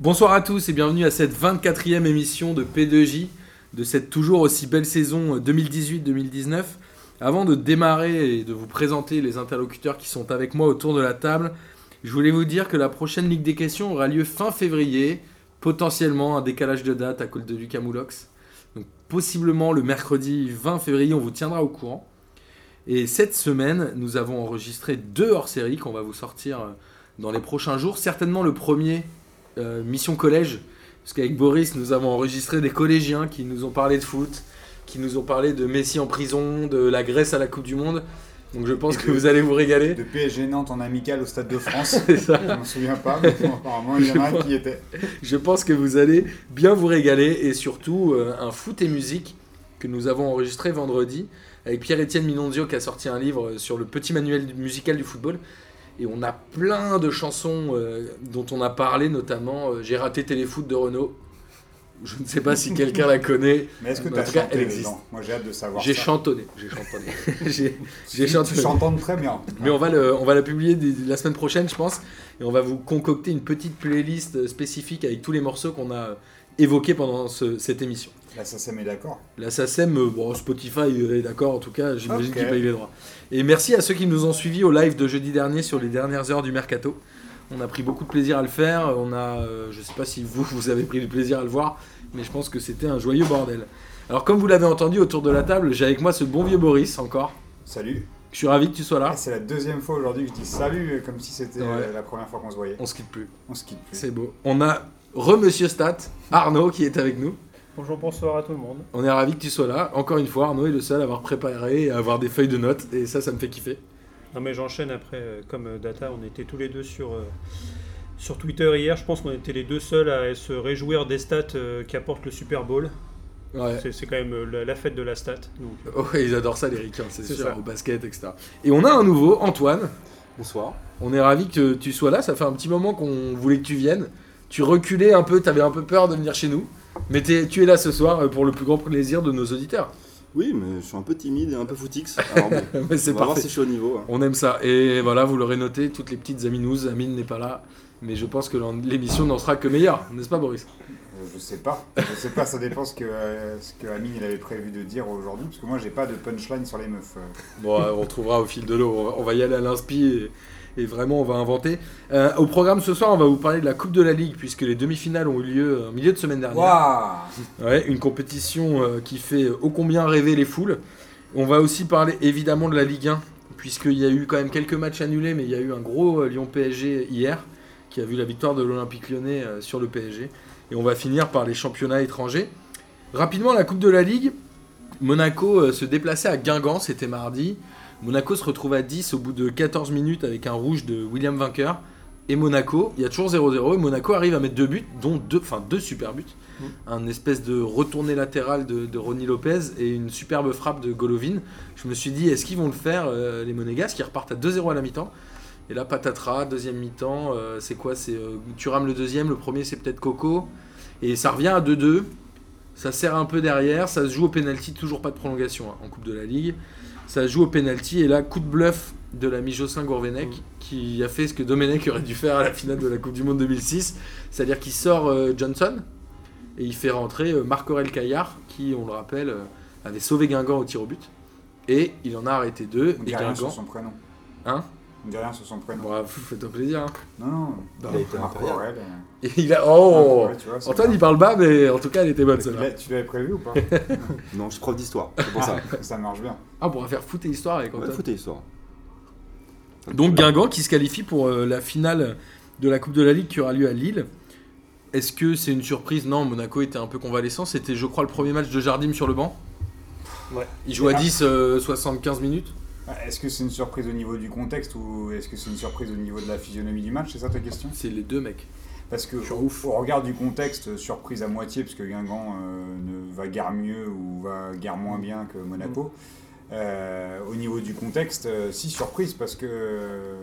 Bonsoir à tous et bienvenue à cette 24e émission de P2J de cette toujours aussi belle saison 2018-2019. Avant de démarrer et de vous présenter les interlocuteurs qui sont avec moi autour de la table, je voulais vous dire que la prochaine Ligue des questions aura lieu fin février, potentiellement un décalage de date à cause de Lucas Moulox. Donc possiblement le mercredi 20 février, on vous tiendra au courant. Et cette semaine, nous avons enregistré deux hors-séries qu'on va vous sortir euh, dans les prochains jours. Certainement le premier, euh, Mission Collège, parce qu'avec Boris, nous avons enregistré des collégiens qui nous ont parlé de foot, qui nous ont parlé de Messi en prison, de la Grèce à la Coupe du Monde. Donc je pense que vous allez vous régaler. De PSG Nantes en amical au Stade de France. C'est ça. Je m'en souviens pas, mais apparemment il y en a qui était. Je pense que vous allez bien vous régaler et surtout euh, un foot et musique que nous avons enregistré vendredi avec Pierre-Étienne Minonzio qui a sorti un livre sur le petit manuel musical du football. Et on a plein de chansons euh, dont on a parlé, notamment euh, J'ai raté Téléfoot de Renault. Je ne sais pas si quelqu'un la connaît. Mais est-ce que tu as cas, chanté elle existe. Moi j'ai hâte de savoir. J'ai chantonné. J'ai chantonné. J'ai chantonné. Tu chantonnes très bien. Mais on va, le, on va la publier la semaine prochaine, je pense. Et on va vous concocter une petite playlist euh, spécifique avec tous les morceaux qu'on a évoqués pendant ce- cette émission. Là, ça, ça met d'accord. La SACEM, bon, Spotify est d'accord, en tout cas, j'imagine Ok. qu'ils payent les droits. Et merci à ceux qui nous ont suivis au live de jeudi dernier sur les dernières heures du mercato. On a pris beaucoup de plaisir à le faire. On a, euh, je sais pas si vous, vous avez pris du plaisir à le voir, mais je pense que c'était un joyeux bordel. Alors, comme vous l'avez entendu autour de la table, j'ai avec moi ce bon vieux Boris encore. Salut. Je suis ravi que tu sois là. C'est la deuxième fois aujourd'hui que je dis salut euh, comme si c'était Ouais. euh, la première fois qu'on se voyait. On se quitte plus. On se quitte plus. C'est beau. On a re-monsieur Stat, Arnaud, qui est avec nous. Bonjour, bonsoir à tout le monde. On est ravi que tu sois là. Encore une fois, Arnaud est le seul à avoir préparé et à avoir des feuilles de notes. Et ça, ça me fait kiffer. Non mais j'enchaîne après, euh, comme euh, Data, on était tous les deux sur, euh, sur Twitter hier. Je pense qu'on était les deux seuls à se réjouir des stats euh, qu'apporte le Super Bowl. Ouais. C'est- C'est quand même la, la fête de la stat. Donc, Oh, ils adorent ça, les ricains, c'est C'est sûr, ça. au basket, etc. Et on a un nouveau, Antoine. Bonsoir. On est ravi que tu sois là. Ça fait un petit moment qu'on voulait que tu viennes. Tu reculais un peu, tu avais un peu peur de venir chez nous. Mais tu es là ce soir euh, pour le plus grand plaisir de nos auditeurs. Oui, mais je suis un peu timide et un peu footix. Alors bon, Mais c'est on va voir parfait. si je suis au niveau. hein. On aime ça. Et voilà, vous l'aurez noté, toutes les petites aminous. Amine n'est pas là. Mais je pense que l'émission n'en sera que meilleure, n'est-ce pas, Boris? Je sais pas. Je sais pas, ça dépend ce que, euh, ce que Amine il avait prévu de dire aujourd'hui. Parce que moi j'ai pas de punchline sur les meufs. euh. Bon, euh, on trouvera au fil de l'eau. On va- y aller à l'inspi et, et vraiment on va inventer. Euh, au programme ce soir, on va vous parler de la Coupe de la Ligue puisque les demi-finales ont eu lieu en milieu de semaine dernière. Ouais, une compétition euh, qui fait ô combien rêver les foules. On va aussi parler évidemment de la Ligue 1 puisqu'il y a eu quand même quelques matchs annulés, mais il y a eu un gros Lyon-PSG hier qui a vu la victoire de l'Olympique lyonnais sur le PSG. Et on va finir par les championnats étrangers. Rapidement, la Coupe de la Ligue. Monaco euh, se déplaçait à Guingamp, c'était mardi. Monaco se retrouve à 10 au bout de 14 minutes avec un rouge de William Vainqueur. Et Monaco, il y a toujours 0-0. Et Monaco arrive à mettre deux buts, dont deux, enfin deux super buts. Mm. Un espèce de retourné latéral de, de Ronny Lopez et une superbe frappe de Golovin. Je me suis dit, est-ce qu'ils vont le faire, euh, les Monégasques, qui repartent à 2-0 à la mi-temps Et là, patatras, deuxième mi-temps. euh, c'est quoi C'est euh, Thuram le deuxième, le premier c'est peut-être Coco. Et ça revient à 2-2. Ça serre un peu derrière, ça se joue au penalty, toujours pas de prolongation hein, en Coupe de la Ligue. Ça se joue au penalty et là, coup de bluff de l'ami Jocelyn Gourvenec Mm. qui a fait ce que Domenech aurait dû faire à la finale de la Coupe du Monde 2006, c'est-à-dire qu'il sort euh, Johnson et il fait rentrer euh, Marc-Aurel Caillard qui, on le rappelle, avait sauvé Guingamp au tir au but. Et il en a arrêté deux. On Et Guingamp. son prénom. Hein? Dit rien sur son prénom. Bon, ah, faites-toi plaisir. hein. Non, non. Il a été euh, Et il a. Oh ouais, tu vois, c'est Antoine, bien. il parle bas, mais en tout cas, elle était bonne Tu celle-là. l'as- Tu l'avais prévu ou pas Non, je suis prof d'histoire, c'est pour ça. Ah, Ça marche bien. Ah, on pourra faire foot et histoire avec Ouais, Antoine. foot et histoire. Donc Guingamp qui se qualifie pour euh, la finale de la Coupe de la Ligue qui aura lieu à Lille. Est-ce que c'est une surprise? Non, Monaco était un peu convalescent. C'était, je crois, le premier match de Jardim sur le banc. Ouais. Il joue à Ah. 10, euh, 75 minutes. Ah, Est-ce que c'est une surprise au niveau du contexte ou est-ce que c'est une surprise au niveau de la physionomie du match C'est ça ta question? C'est les deux mecs. Parce que ouf. au regard du contexte, surprise à moitié, parce que Guingamp euh, ne va guère mieux ou va guère moins bien que Monaco. Euh, au niveau du contexte, euh, si surprise, parce que.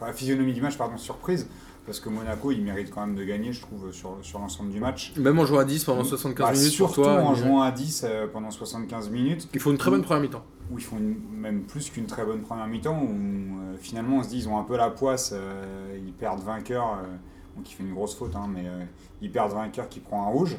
Enfin, physionomie du match, pardon, surprise, parce que Monaco, il mérite quand même de gagner, je trouve, sur, sur l'ensemble du match. Même en jouant à 10 pendant 75 Bah, minutes pour surtout toi. en jouant à 10 euh, pendant 75 minutes, Il faut une très bonne première mi-temps. Où ils font une- même plus qu'une très bonne première mi-temps, où euh, finalement on se dit ils ont un peu la poisse, euh, ils perdent vainqueur, euh, donc il fait une grosse faute, hein, mais euh, ils perdent vainqueur qui prend un rouge.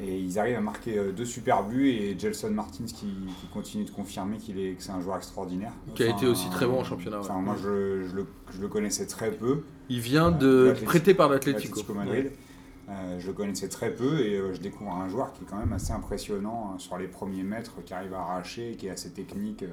Et ils arrivent à marquer euh, deux super buts et Gelson Martins qui, qui continue de confirmer qu'il est, que c'est un joueur extraordinaire. Qui a été aussi très bon en championnat, Enfin, ouais. moi je, je le, je le connaissais très peu. Il vient Euh, de prêté par l'Atlético. Atlético Madrid. Euh, je le connaissais très peu et euh, je découvre un joueur qui est quand même assez impressionnant euh, sur les premiers mètres, qui arrive à arracher, qui est assez technique. euh,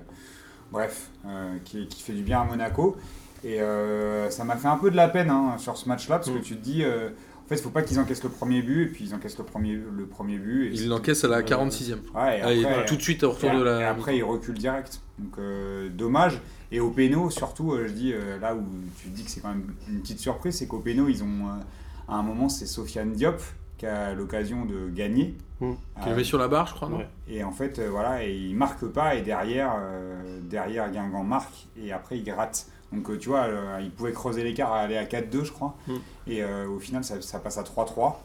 bref, euh, qui, qui fait du bien à Monaco. Et euh, ça m'a fait un peu de la peine hein, sur ce match-là parce que Mm. tu te dis, euh, en fait, il faut pas qu'ils encaissent le premier but et puis ils encaissent le premier, le premier but. Et Il c'est- l'encaisse à la Ouais. 46e. Ouais, et après- tout de suite au retour et, de et la. après, il recule direct. Donc, euh, dommage. Et au péno, surtout, euh, je dis, euh, là où tu dis que c'est quand même une petite surprise, c'est qu'au péno, ils ont, euh, à un moment, c'est Sofiane Diop qui a l'occasion de gagner. Mm. Qui le Euh, met sur la barre, je crois, non Ouais. et en fait, euh, voilà, et il marque pas, et derrière, euh, derrière Guingamp marque, et après, il gratte. Donc, euh, tu vois, euh, il pouvait creuser l'écart, aller à 4-2, je crois. Mm. Et euh, au final, ça, ça passe à 3-3.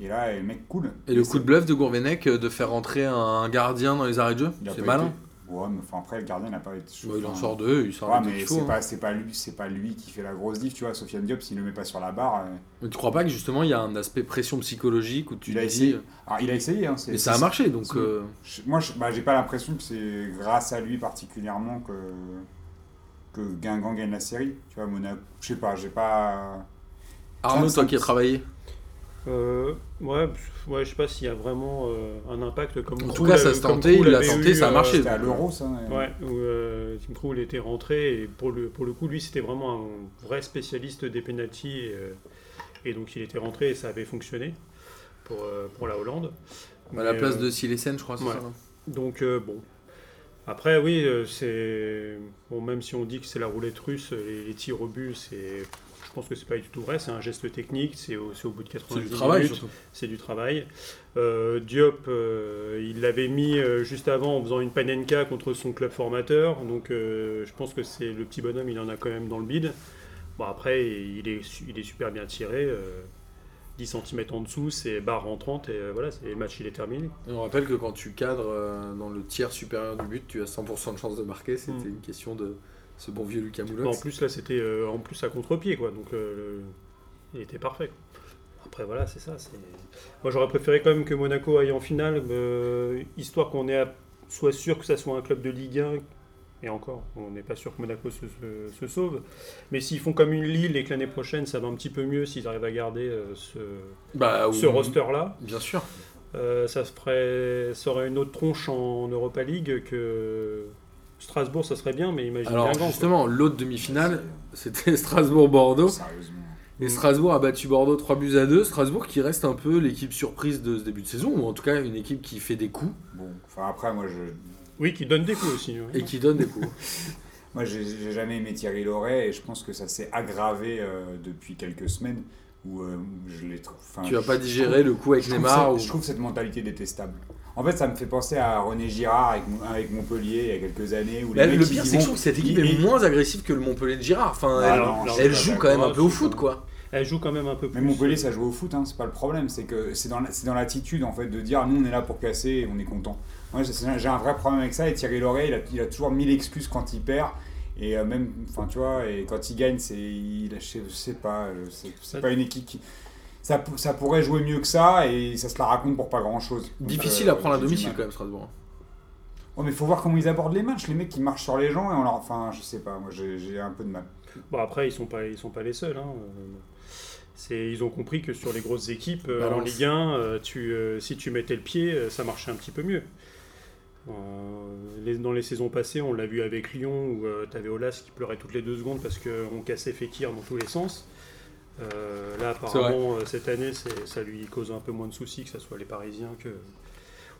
Et là, le mec cool. Et le c'est- coup de bluff de Gourvenec de faire rentrer un gardien dans les arrêts de jeu, c'est malin. Ouais, mais enfin, après, le gardien n'a pas été. Ouais, il en sort deux, il sort Ouais, mais qu'il c'est hein. pas, pas lui, c'est pas lui qui fait la grosse diff, tu vois. Sofiane Diop, s'il le met pas sur la barre, euh, Mais tu crois pas que justement il y a un aspect pression psychologique où tu Il a essayé. dis. alors il a essayé. Hein, Mais ça a marché donc. euh, moi, je- bah, j'ai pas l'impression que c'est grâce à lui particulièrement que que Guingamp gagne la série. Tu vois, Monaco, je sais pas, j'ai pas. Arnaud, toi qui as travaillé. Euh, ouais, ouais, je sais pas s'il y a vraiment euh, un impact comme En tout cas, ça se tentait, il l'a tenté, eu, ça a euh, marché. C'était à l'Euro, ça. Ouais, où euh, Tim Krul était rentré et pour le, pour le coup, lui, c'était vraiment un vrai spécialiste des pénalties et, et donc il était rentré et ça avait fonctionné pour, euh, pour la Hollande. À la Mais, place euh, de Silesen, je crois, c'est ouais. ça Donc euh, bon. Après, oui, c'est. Bon, même si on dit que c'est la roulette russe, les, les tirs au but, c'est. Je pense que c'est pas du tout vrai, c'est un geste technique, c'est au, c'est au bout de C'est 90 du travail minutes, surtout. c'est du travail. Euh, Diop, euh, il l'avait mis euh, juste avant en faisant une panenka contre son club formateur, donc euh, je pense que c'est le petit bonhomme, il en a quand même dans le bide. Bon, après, il est, il est super bien tiré, euh, 10 cm en dessous, c'est barre rentrante, et voilà, c'est le match, il est terminé. Et on rappelle que quand tu cadres dans le tiers supérieur du but, tu as 100% de chance de marquer. C'était Mm. une question de ce bon vieux Lucas Moulox. en plus, là, c'était euh, en plus à contre-pied, quoi. Donc, euh, le- il était parfait. Après, voilà, c'est ça. Moi, j'aurais préféré quand même que Monaco aille en finale, euh, histoire qu'on ait à- soit sûr que ça soit un club de Ligue 1. Et encore, on n'est pas sûr que Monaco se, se- se sauve. Mais s'ils font comme une Lille et que l'année prochaine, ça va un petit peu mieux s'ils arrivent à garder ce, Bah, ce roster-là, Bien sûr. ça, ferait, ça aurait une autre tronche en Europa League que Strasbourg, ça serait bien, mais imagine Alors Guingamp, justement, l'autre demi-finale, c'était Strasbourg-Bordeaux. Sérieusement. Et. Strasbourg a battu Bordeaux 3 buts à 2. Strasbourg qui reste un peu l'équipe surprise de ce début de saison, ou en tout cas une équipe qui fait des coups Bon, enfin après, moi, je, Oui, qui donne des coups aussi. ouais. et qui donne des coups. Moi, j'ai j'ai jamais aimé Thierry Loret et je pense que ça s'est aggravé euh, depuis quelques semaines où euh, je l'ai trou- enfin, tu vas pas digérer le coup avec trouve, Neymar ça- ou... je trouve cette mentalité détestable. En fait, ça me fait penser à René Girard avec, Mon- avec Montpellier il y a quelques années. Où les mecs, le pire, c'est que je vont- trouve que cette équipe est moins agressive que le Montpellier de Girard. Enfin, Ah elle, non, pas joue d'accord. quand même un peu au foot, quoi. Elle joue quand même un peu plus. Mais Montpellier, ça joue au foot, hein, c'est pas le problème. C'est que c'est dans l'attitude en fait de dire nous on est là pour casser et on est content. Moi j'ai j'ai un vrai problème avec ça et Thierry Loret il a, il a toujours mille excuses quand il perd et euh, même enfin tu vois et quand il gagne c'est il je sais, je sais pas euh, c'est pas une équipe qui ça, ça pourrait jouer mieux que ça et ça se la raconte pour pas grand chose. Difficile à prendre à domicile quand même, Strasbourg. Oh, mais faut voir comment ils abordent les matchs, les mecs qui marchent sur les gens et on leur enfin je sais pas, moi j'ai j'ai un peu de mal. Bon, après, ils sont pas, ils sont pas les seuls. hein. Euh, C'est, ils ont compris que sur les grosses équipes euh, en. Ligue 1, euh, tu, euh, si tu mettais le pied, euh, ça marchait un petit peu mieux. Euh, les- dans les saisons passées, on l'a vu avec Lyon où tu avais Olas qui pleurait toutes les deux secondes parce qu'on cassait Fekir dans tous les sens. Euh, là, apparemment, euh, cette année, ça lui cause un peu moins de soucis que ce soit les Parisiens que.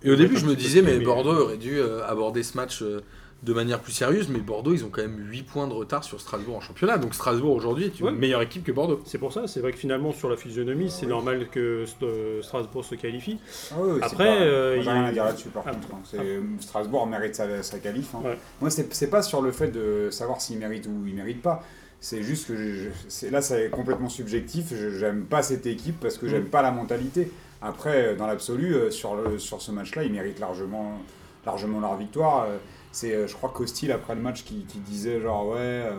Et au début, je me disais, mais Bordeaux euh, aurait dû euh, aborder ce match euh, de manière plus sérieuse, mais Bordeaux, ils ont quand même 8 points de retard sur Strasbourg en championnat. Donc Strasbourg aujourd'hui est une Ouais. meilleure équipe que Bordeaux. C'est pour ça, c'est vrai que finalement, sur la physionomie, c'est oui. normal que euh, Strasbourg se qualifie. Ah oui, Après, pas- euh, moi, j'ai il- rien à dire là-dessus par Ah, contre. hein. C'est- Strasbourg mérite sa, sa qualif. hein. Ouais. Moi, c'est pas sur le fait de savoir s'il mérite ou il mérite pas. C'est juste que je- je- c'est- là, c'est complètement subjectif. Je- J'aime pas cette équipe parce que j'aime Mm. pas la mentalité. Après, euh, dans l'absolu, euh, sur, le- sur ce match-là, ils méritent largement, largement leur victoire. C'est, euh, je crois, Costil après le match qui, qui disait genre ouais, euh,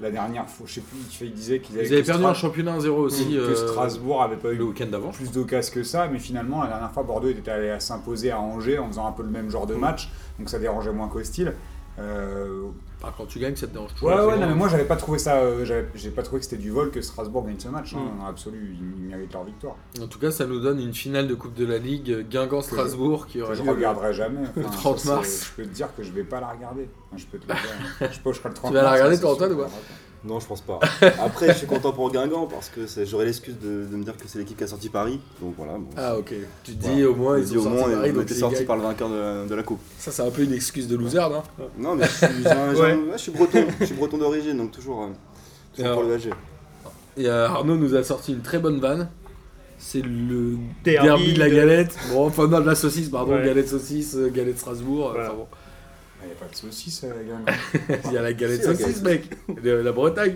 la dernière fois, je sais plus, il disait qu'ils avaient, Ils avaient perdu en championnat 1-0 aussi que euh, Strasbourg avait pas eu le week-end d'avant. plus d'occasions que ça, mais finalement, la dernière fois, Bordeaux était allé à s'imposer à Angers en faisant un peu le même genre de match, donc ça dérangeait moins qu'Hostile. Euh, Enfin, quand tu gagnes, ça te dérange toujours. ouais, ouais, non, mais moi, j'avais pas trouvé ça, euh, j'ai pas trouvé que c'était du vol que Strasbourg gagne ce match, hein, Mm. dans l'absolu, ils, méritent leur victoire. En tout cas, ça nous donne une finale de Coupe de la Ligue euh, Guingamp-Strasbourg qui aurait je le- regarderai jamais. le Enfin, 30 ça, c'est- mars. Je peux te dire que je vais pas la regarder. Enfin, je peux te le dire. Je pocherai le 30 vas la mars, regarder, ça, toi, Antoine, ou pas? Non, je pense pas. Après, je suis content pour Guingamp parce que j'aurais l'excuse de, de me dire que c'est l'équipe qui a sorti Paris. Donc voilà. Bon. Ah, ok. Tu te dis Voilà. au moins, ils dis ont au sorti moins, Paris, ils ont donc été ils sortis gagnent. par le vainqueur de la, de la coupe. Ça, c'est un peu une excuse de loser, non? Non, mais je suis, un- Ouais. un- ouais, je suis breton. Je suis breton d'origine, donc toujours, euh, toujours Alors, pour le VG. Et euh, Arnaud nous a sorti une très bonne vanne. C'est le Derby derby, de la de- galette. Bon, enfin, non, de la saucisse, pardon. Ouais. Galette saucisse, euh, galette Strasbourg. euh, Voilà. enfin bon. Il n'y a pas de saucisse, euh, Guingamp. Il y a la galette la saucisse, mec. De la Bretagne.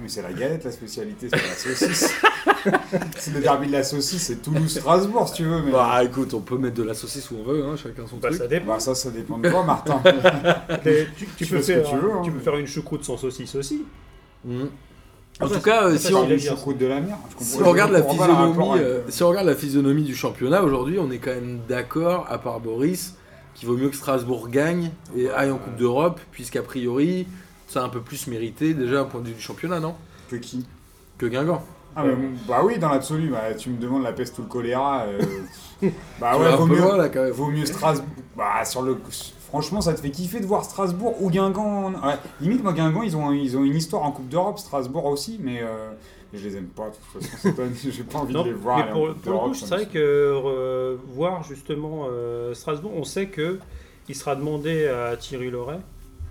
Mais c'est la galette la spécialité, c'est la saucisse. c'est le derby de la saucisse, c'est Toulouse-Strasbourg si tu veux. Mais... Bah écoute, on peut mettre de la saucisse où on veut, hein, chacun son Bah, truc. ça dépend. Bah, ça, ça dépend de toi, Martin. Tu, tu Tu peux faire, que tu veux, hein. tu peux faire une choucroute sans saucisse aussi. Mhm. Ah, En ça, tout cas, euh, si on, de la mer. Si regarde la physionomie, euh, euh, si on regarde la physionomie du championnat aujourd'hui, on est quand même d'accord, à part Boris, qu'il vaut mieux que Strasbourg gagne et aille en Coupe d'Europe, puisqu'a priori, ça a un peu plus mérité déjà un point de vue du championnat, non? Que qui? Que Guingamp. Ah, mais bon, bah oui, dans l'absolu, bah, tu me demandes la peste ou le choléra. euh, bah ouais, vaut mieux, loin là quand même. vaut mieux Strasbourg. Bah, sur le... Franchement, ça te fait kiffer de voir Strasbourg ou Guingamp. Ouais, limite, moi, Guingamp, ils ont, ils ont une histoire en Coupe d'Europe, Strasbourg aussi, mais euh, je les aime pas. De toute façon, c'est pas- j'ai pas envie Non, de les voir. mais pour, le coup, c'est vrai que euh, voir justement euh, Strasbourg, on sait que il sera demandé à Thierry Loret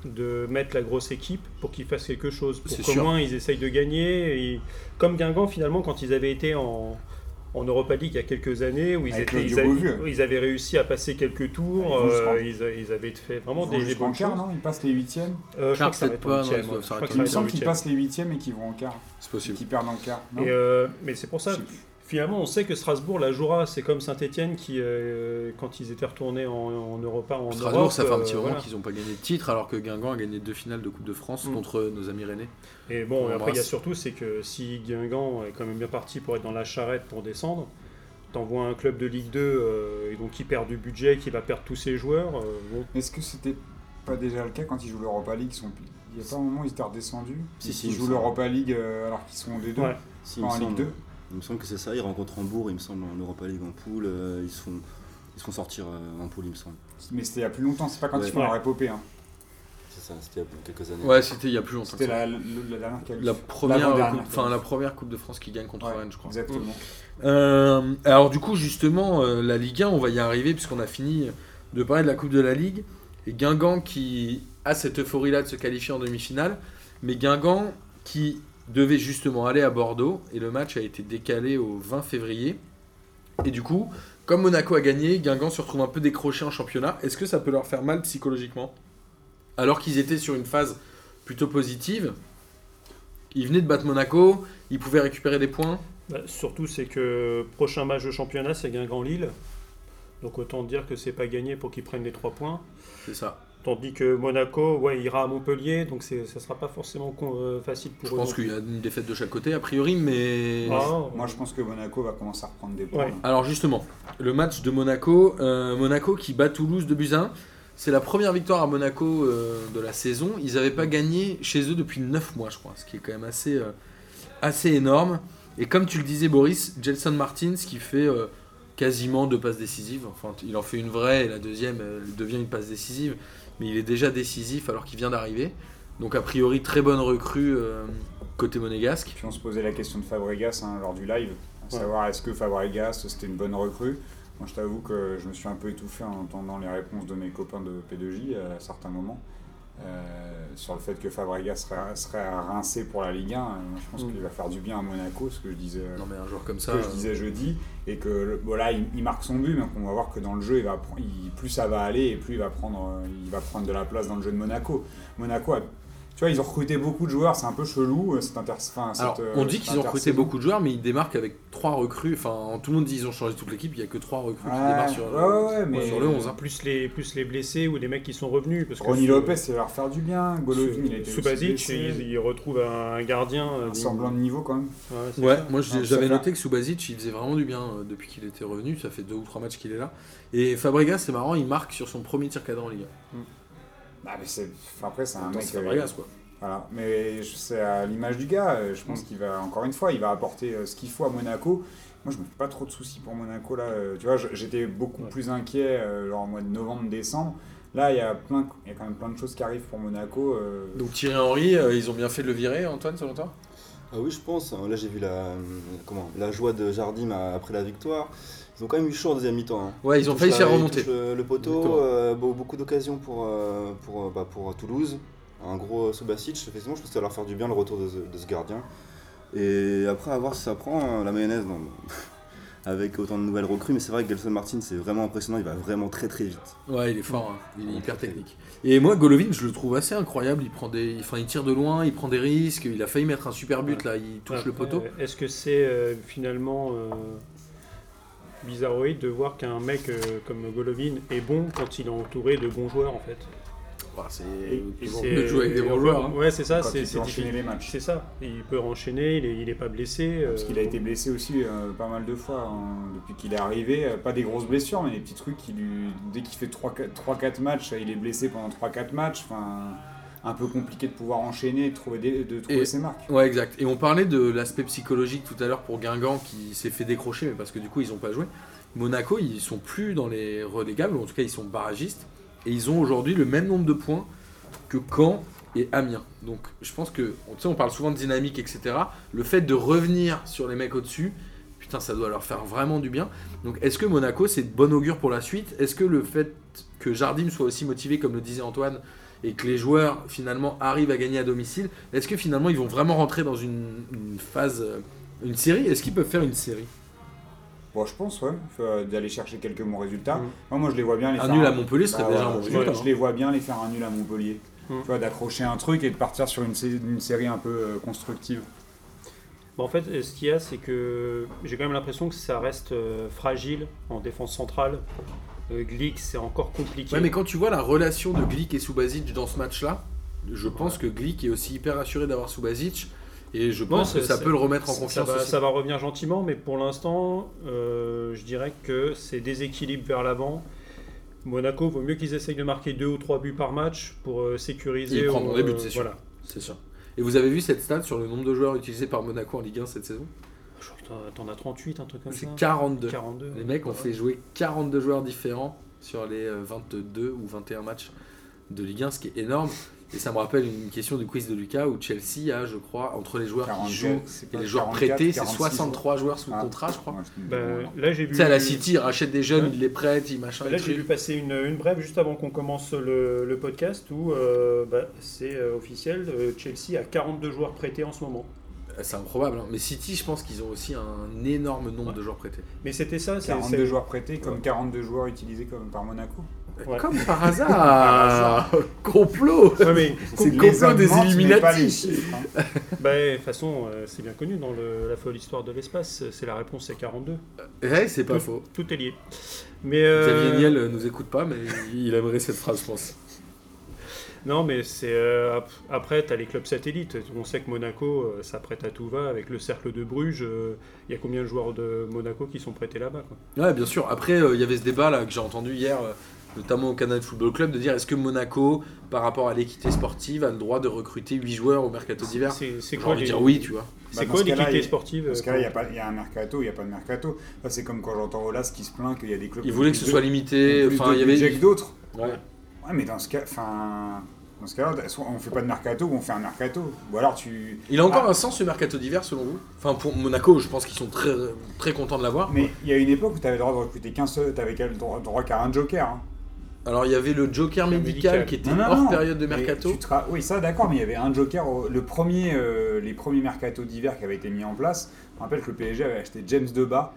de mettre la grosse équipe pour qu'ils fassent quelque chose, pour C'est qu'au moins ils essayent de gagner. Et, comme Guingamp, finalement, quand ils avaient été en, en Europa League il y a quelques années, où ils, étaient, avaient, Dubovieux. ils avaient réussi à passer quelques tours, euh, ils, avaient fait vraiment Ils des, des bonnes quart, choses. non Ils passent les huitièmes Euh, je crois que ça pas, non, ouais. Je crois Il me semble qu'ils passent les huitièmes et qu'ils vont en quart. C'est possible. qu'ils perdent en quart. Non Et, euh, mais c'est pour ça. Finalement, on sait que Strasbourg la jouera. C'est comme Saint-Etienne qui, euh, quand ils étaient retournés en, en Europa, en Strasbourg, Europe, ça fait un euh, petit moment voilà. qu'ils n'ont pas gagné de titre, alors que Guingamp a gagné deux finales de Coupe de France Mm. contre nos amis rennais. Et bon, On après, il y a surtout, c'est que si Guingamp est quand même bien parti pour être dans la charrette pour descendre, t'envoies un club de Ligue 2 euh, et donc qui perd du budget, qui va perdre tous ses joueurs. euh, bon. Est-ce que c'était pas déjà le cas quand ils jouent l'Europa League? Ils sont... Il n'y a pas un moment où ils étaient redescendus Si, Ils si, il jouent l'Europa League alors qu'ils sont en D2 Ouais. Si, il Pas me en Ligue semble. 2 Il me semble que c'est ça. Ils rencontrent Hambourg, il me semble, en Europa League en poule. euh, ils, se font, ils se font sortir euh, en poule, il me semble. Mais c'était il y a plus longtemps, c'est pas quand Ouais. ils font leur épopée. Hein. C'est ça, c'était il y a quelques années. Ouais, c'était il y a plus longtemps. C'était la, la, la dernière qualif. La première, enfin, la première Coupe de France qui gagne contre Ouais, Rennes, je crois. Exactement. Euh, alors du coup, justement, euh, la Ligue 1, on va y arriver puisqu'on a fini de parler de la Coupe de la Ligue. Et Guingamp qui a cette euphorie-là de se qualifier en demi-finale. Mais Guingamp qui devait justement aller à Bordeaux. Et le match a été décalé au 20 février. Et du coup, comme Monaco a gagné, Guingamp se retrouve un peu décroché en championnat. Est-ce que ça peut leur faire mal psychologiquement? Alors qu'ils étaient sur une phase plutôt positive. Ils venaient de battre Monaco, ils pouvaient récupérer des points? Bah, surtout, c'est que prochain match de championnat, c'est Guingamp-Lille. Donc autant dire que c'est pas gagné pour qu'ils prennent les 3 points. C'est ça. Tandis que Monaco, ouais, ira à Montpellier, donc c'est- ça sera pas forcément con- euh, facile pour Je eux. pense non qu'il y a une défaite de chaque côté, a priori, mais. Ah, Moi je pense que Monaco va commencer à reprendre des points. Ouais. Alors, justement, le match de Monaco, euh, Monaco qui bat Toulouse de 1. C'est la première victoire à Monaco euh, de la saison. Ils n'avaient pas gagné chez eux depuis 9 mois, je crois, ce qui est quand même assez, euh, assez énorme. Et comme tu le disais, Boris, Jelson Martins qui fait euh, quasiment deux passes décisives. Enfin, il en fait une vraie et la deuxième elle devient une passe décisive. Mais il est déjà décisif alors qu'il vient d'arriver. Donc, a priori, très bonne recrue euh, côté monégasque. Puis on se posait la question de Fabregas hein, lors du live, à Ouais. savoir est-ce que Fabregas c'était une bonne recrue? Moi je t'avoue que je me suis un peu étouffé en entendant les réponses de mes copains de P2J à certains moments. Euh, sur le fait que Fabregas serait, serait à rincer pour la Ligue 1, Euh, je pense Mm. qu'il va faire du bien à Monaco, ce que je disais, Non, mais un joueur comme ce ça. que je euh, disais jeudi, et que voilà, il, il marque son but, mais on va voir que dans le jeu, il va, il- plus ça va aller, et plus il va, prendre, euh, il va prendre de la place dans le jeu de Monaco. Monaco, a- tu vois, ils ont recruté beaucoup de joueurs, c'est un peu chelou. euh, Cette inter... enfin, cette, euh, on dit qu'ils ont recruté beaucoup de joueurs, mais ils démarquent avec trois recrues. Enfin, tout le monde dit qu'ils ont changé toute l'équipe. Il n'y a que trois recrues qui Ouais, démarrent sur, ouais, mais sur le 11. hein. Plus les, plus les blessés ou les mecs qui sont revenus. Parce que Ronny Sou- Lopez, c'est leur faire du bien. Golovin, il a été aussi Subasic, il, il retrouve un gardien. euh, un semblant de niveau quand même. Ouais, moi Ah, j'avais noté que Subasic il faisait vraiment du bien depuis qu'il était revenu. Ça fait deux ou trois matchs qu'il est là. Et Fabregas, c'est marrant, il marque sur son premier tir cadran en Ligue Ah, mais c'est... enfin, après, c'est 1. un Attends, mec. c'est euh, Fabregas quoi. Voilà, mais c'est à l'image du gars. euh, Je pense Mm. qu'il va, encore une fois, il va apporter euh, ce qu'il faut à Monaco. Moi, je me fais pas trop de soucis pour Monaco là. euh, Tu vois, j'étais beaucoup Ouais. plus inquiet euh, genre en mois de novembre, décembre. Là, il y a plein, il y a quand même plein de choses qui arrivent pour Monaco. euh, Donc Thierry Henry, euh, ils ont bien fait de le virer, Antoine, selon toi? Ah oui, je pense. Là, j'ai vu la, comment, la joie de Jardim après la victoire. Ils ont quand même eu chaud en deuxième mi-temps. hein. Ouais, ils ont failli se faire remonter. Le, le poteau, euh, beau- beaucoup d'occasions pour, euh, pour, euh, bah, pour Toulouse. Un gros Subasic, effectivement, je pense que ça va leur faire du bien le retour de, ce- de ce gardien. Et après, à voir si ça prend hein, la mayonnaise non, avec autant de nouvelles recrues. Mais c'est vrai que Gelson Martin, c'est vraiment impressionnant. Il va vraiment très très vite. Ouais, il est fort, hein. il est hyper technique. Et moi, Golovin, je le trouve assez incroyable. Il, prend des... enfin, il tire de loin, il prend des risques. Il a failli mettre un super but là, il touche le poteau. Est-ce que c'est euh, finalement euh, bizarroïde de voir qu'un mec euh, comme Golovin est bon quand il est entouré de bons joueurs en fait Bah, c'est de jouer avec des bons joueurs. hein. Ouais, c'est ça, quand c'est il peut c'est enchaîner les matchs. C'est ça, il peut enchaîner, il est, il est pas blessé. Parce euh, qu'il a été blessé aussi euh, pas mal de fois hein, depuis qu'il est arrivé. Pas des grosses blessures, mais des petits trucs qui lui. Dès qu'il fait 3-4 matchs, il est blessé pendant 3-4 matchs. Enfin, un peu compliqué de pouvoir enchaîner, de trouver, des- de trouver Et- ses marques. Ouais, exact. Et on parlait de l'aspect psychologique tout à l'heure pour Guingamp qui s'est fait décrocher, mais parce que du coup ils n'ont pas joué. Monaco, ils sont plus dans les relégables, ou en tout cas ils sont barragistes, et ils ont aujourd'hui le même nombre de points que Caen et Amiens. Donc je pense que, tu sais, on parle souvent de dynamique, etc. Le fait de revenir sur les mecs au-dessus, putain, ça doit leur faire vraiment du bien. Donc est-ce que Monaco, c'est de bon augure pour la suite? Est-ce que le fait que Jardim soit aussi motivé, comme le disait Antoine, et que les joueurs finalement arrivent à gagner à domicile, est-ce que finalement ils vont vraiment rentrer dans une, une phase, euh, une série? Est-ce qu'ils peuvent faire une série? Bon, je pense, ouais, euh, d'aller chercher quelques bons résultats. Mm. Moi, moi, je les vois bien les Un faire. nul à Montpellier serait Bah, déjà ouais, un bon je, résultat. je les vois bien les faire un nul à Montpellier. Mm. Tu vois, d'accrocher un truc et de partir sur une, sé- une série un peu euh, constructive. Bon, en fait, ce qu'il y a, c'est que j'ai quand même l'impression que ça reste euh, fragile en défense centrale. Euh, Glick, c'est encore compliqué. Ouais, mais quand tu vois la relation de Glick et Subasic dans ce match-là, je pense que Glick est aussi hyper assuré d'avoir Subasic, et je Non, pense que ça peut le remettre en ça, confiance va, aussi. ça va revenir gentiment, mais pour l'instant, euh, je dirais que c'est déséquilibre vers l'avant. Monaco, vaut mieux qu'ils essayent de marquer deux ou trois buts par match pour euh, sécuriser. Prendront au- des buts, c'est sûr. Voilà. C'est sûr. Et vous avez vu cette stat sur le nombre de joueurs utilisés par Monaco en Ligue 1 cette saison? T'en- as 38, un truc comme ça. C'est 42. 42. Les mecs ont Ouais. fait jouer 42 joueurs différents sur les euh, 22 ou 21 matchs de Ligue 1, ce qui est énorme. Et ça me rappelle une question du quiz de Lucas où Chelsea a, je crois, entre les joueurs 44, qui jouent et les joueurs 44, prêtés, c'est 46 63 joueurs sous Ah. contrat, je crois. Ben, là, j'ai vu. Tu sais, à la City, ils rachètent des jeunes, Ouais. ils les prêtent, ils machin. Là, j'ai vu passer une, une brève juste avant qu'on commence le, le podcast où euh, bah, c'est euh, officiel. euh, Chelsea a 42 joueurs prêtés en ce moment. C'est improbable. hein. Mais City, je pense qu'ils ont aussi un énorme nombre Ouais. de joueurs prêtés. Mais c'était ça. c'est- 42 c'est- joueurs prêtés comme Ouais. 42 joueurs utilisés comme par Monaco. Ouais. Comme par hasard Complot Ouais, mais C'est complot des Illuminati hein. bah, de toute façon, euh, c'est bien connu dans le- la folle histoire de l'espace. C'est la réponse, c'est 42. Ouais, c'est pas tout, faux. Tout est lié. Mais euh, Xavier Niel euh, nous écoute pas, mais il aimerait cette phrase, je pense. Non, mais c'est euh, ap- après, tu as les clubs satellites. On sait que Monaco, euh, ça prête à tout va. Avec le cercle de Bruges, il y a combien de joueurs de Monaco qui sont prêtés là-bas quoi? Ouais, bien sûr. Après, euh, il y avait ce débat là que j'ai entendu hier, euh, notamment au Canal Football Club, de dire est-ce que Monaco, par rapport à l'équité sportive, a le droit de recruter 8 joueurs au mercato d'hiver? C'est quoi, les- dire oui, tu vois. c'est Bah, quoi l'équité sportive Dans ce euh, cas-là, il y, a pour- pas- il y a un mercato, il n'y a pas de mercato. Là, c'est comme quand j'entends Olas qui se plaint qu'il y a des clubs. Il voulait que ce soit limité. Enfin, il y avait. que d'autres. Ouais. Ouais, mais dans ce cas, enfin, dans ce cas-là, soit on fait pas de mercato ou on fait un mercato. Ou alors tu. Il a encore Ah. un sens ce mercato d'hiver selon vous? Enfin, pour Monaco, je pense qu'ils sont très, très contents de l'avoir. Mais il y a une époque où tu avais le droit de recruter qu'un seul, tu avais le droit, droit qu'à un joker. hein. Alors, il y avait le joker médical, médical. qui était Non, non, hors non. période de mercato. Oui, ça d'accord, mais il y avait un joker. au- Le premier, euh, les premiers mercato d'hiver qui avaient été mis en place. Je me rappelle que le PSG avait acheté James Debat.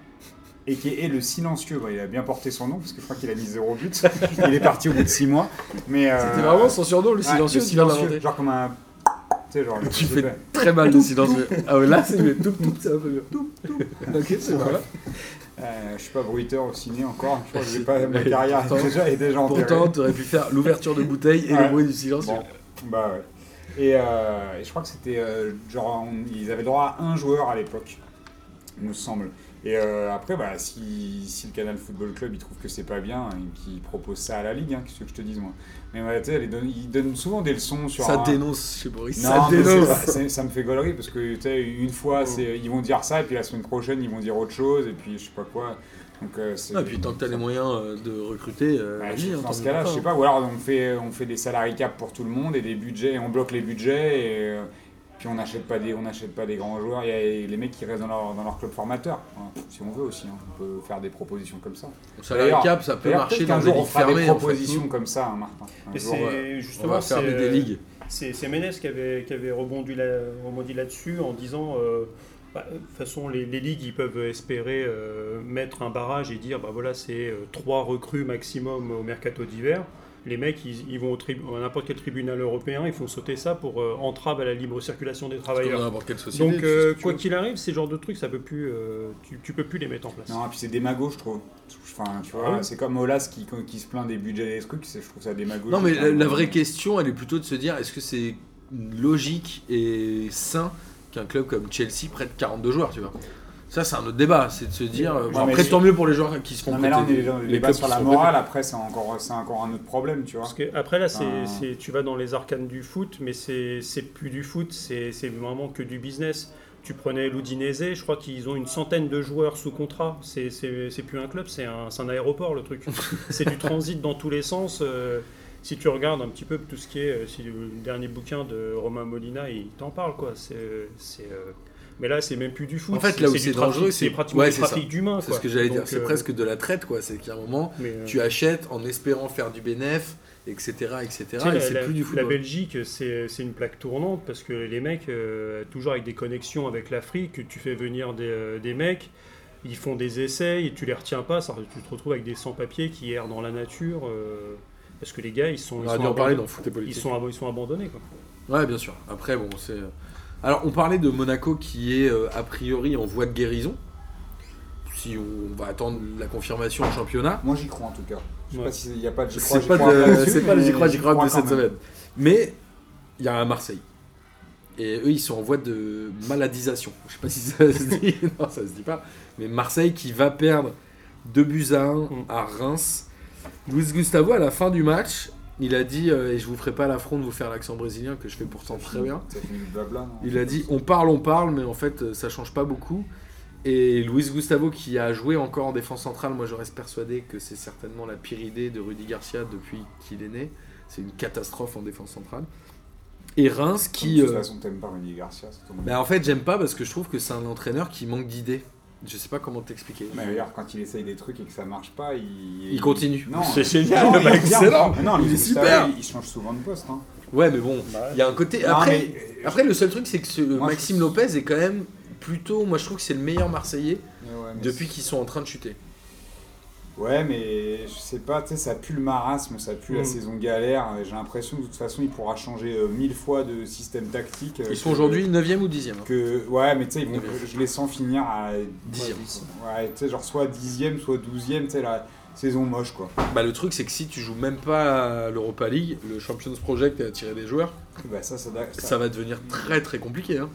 Et qui est le silencieux. Bon, il a bien porté son nom parce que je crois qu'il a mis zéro but. il est parti au bout de 6 mois. Mais euh, C'était vraiment son surnom, le silencieux, le silencieux, l'inventer. genre comme un Tu sais, genre, le Tu fais très mal le silencieux. Ah ouais, là, c'est le tout, tout, c'est un peu mieux. Tout, tout. Ok, c'est mal. Euh, je suis pas bruiteur au ciné encore. Je crois que j'ai pas, ma carrière est pourtant- déjà, est déjà enterrée. Pourtant, tu aurais pu faire l'ouverture de bouteille et Ouais. le bruit du silencieux. Bon, bah ouais. Et, euh, et je crois que c'était euh, genre on- ils avaient droit à un joueur à l'époque, il me semble. Et euh, après, bah, si, si le Canal Football Club il trouve que c'est pas bien et qu'il propose ça à la Ligue, hein, qu'est-ce que je te dise moi Mais ouais, tu sais, ils donnent- ils donnent souvent des leçons sur. Ça un- dénonce chez Boris. Non, ça dénonce. c'est- ça me fait gaulerie parce que tu sais, une fois c'est, ils vont dire ça et puis la semaine prochaine ils vont dire autre chose et puis je sais pas quoi. Donc, euh, c'est- Ah, et puis tant que t'as les moyens euh, de recruter, euh, vas-y, hein, dans ce cas-là, je sais toi, pas, ou alors on fait, on fait des salariés cap pour tout le monde et des budgets, on bloque les budgets et euh, puis on n'achète pas des, on n'achète pas des grands joueurs. Il y a les mecs qui restent dans leur, dans leur club formateur, Enfin, si on veut aussi, hein. on peut faire des propositions comme ça. hein. D'ailleurs- cap, ça peut marcher dans des jour on ligues fermées. des en fait. propositions comme ça, hein, Martin. Un Et jour, c'est On justement va c'est, fermer des euh, ligues. C'est Ménès qui avait, qui avait rebondi, là, là-dessus en disant euh, bah, de toute façon, les, les ligues ils peuvent espérer euh, mettre un barrage et dire bah voilà, c'est euh, trois recrues maximum au mercato d'hiver. Les mecs, ils, ils vont au à n'importe quel tribunal européen, ils font sauter ça pour euh, entrave à la libre circulation des Comme travailleurs. dans n'importe quelle société. Donc, euh, tu quoi qu'il arrive, ces genres de trucs, ça peut plus, euh, tu, tu peux plus les mettre en place. Non, et puis c'est démago, je trouve. Enfin, tu vois, Ah oui. c'est comme Olas qui, qui se plaint des budgets des trucs, c'est- je trouve ça démago. Non, mais la, la vraie question, elle est plutôt de se dire est-ce que c'est logique et sain qu'un club comme Chelsea prête 42 joueurs, tu vois? Ça, c'est un autre débat. C'est de se dire. euh, bon, après, tant mieux pour les joueurs qui se font Non, mais là, on est dans les débat clubs sur la morale, après, c'est encore, c'est encore un autre problème, tu vois. Parce que après là, c'est- tu vas dans les arcanes du foot, mais c'est, c'est plus du foot, c'est, c'est vraiment que du business. Tu prenais l'Udinese, je crois qu'ils ont une centaine de joueurs sous contrat. C'est, c'est, c'est plus un club, c'est un, aéroport le truc. c'est du transit dans tous les sens. euh, si tu regardes un petit peu tout ce qui est, euh, si le dernier bouquin de Romain Molina, il t'en parle quoi. C'est, c'est, euh, mais là, c'est même plus du foot. En fait, là où c'est dangereux, c'est pratiquement ouais, du trafic d'humains. C'est ce que j'allais dire. C'est euh, presque de la traite, quoi. C'est qu'à un moment, mais, euh, tu achètes en espérant faire du bénéf, etc. etc. Tu sais, et la, c'est la- plus du la football. Belgique, c'est une plaque tournante parce que les mecs, euh, toujours avec des connexions avec l'Afrique, tu fais venir des, des mecs, ils font des essais et tu les retiens pas, ça, tu te retrouves avec des sans-papiers qui errent dans la nature euh, parce que les gars, ils sont, On ils sont, abandonnés, Foot ils sont, ils sont abandonnés. Quoi. Ouais, bien sûr. Après, bon, c'est. Alors, on parlait de Monaco qui est euh, a priori en voie de guérison. Si on va attendre la confirmation en championnat. Moi, j'y crois en tout cas. Je sais Ouais. pas s'il n'y a pas de j'y crois, C'est j'y pas, crois de- là-dessus, c'est pas le mais j'y crois, j'y crois de quand cette même. semaine. Mais il y a un Marseille. Et eux, ils sont en voie de maladisation. Je sais pas si ça se dit. non, ça se dit pas. Mais Marseille qui va perdre 2 buts à 1 Mm. à Reims. Luis Gustavo, à la fin du match, il a dit, euh, et je vous ferai pas l'affront de vous faire l'accent brésilien, que je fais pourtant très bien. Blabla, Il a dit on parle, on parle, mais en fait euh, ça change pas beaucoup. Et Luis Gustavo qui a joué encore en défense centrale, moi je reste persuadé que c'est certainement la pire idée de Rudy Garcia depuis qu'il est né. C'est une catastrophe en défense centrale. Et Reims qui... De toute euh, façon, t'aimes pas Rudy Garcia, c'est ton bah, en fait j'aime pas parce que je trouve que c'est un entraîneur qui manque d'idées. Je sais pas comment t'expliquer. Mais d'ailleurs, quand il essaye des trucs et que ça marche pas, il. Il continue. Non, C'est génial, non, le il excellent. Non, Il est super. Il, il change souvent de poste. Hein. Ouais mais bon, il y a un côté... Non, Après, mais, euh, après le seul truc c'est que ce- Moi, je- Maxime Lopez est quand même plutôt... Moi je trouve que c'est le meilleur Marseillais ouais, depuis qu'ils sont en train de chuter. Ouais, mais je sais pas, tu sais, ça pue le marasme, ça pue la Mm. saison galère. et J'ai l'impression que de toute façon, il pourra changer euh, mille fois de système tactique. euh, Ils sont aujourd'hui 9ème ou 10ème. Que, ouais, mais tu sais, ils vont- Ouais. je les sens finir à. Dixième. Ouais, tu sais, genre soit dixième, soit douzième, tu sais, la saison moche, quoi. Bah, le truc, c'est que si tu joues même pas à l'Europa League, le Champions Project a attiré des joueurs, Bah, ça, ça, ça- ça va devenir très très compliqué. Hein.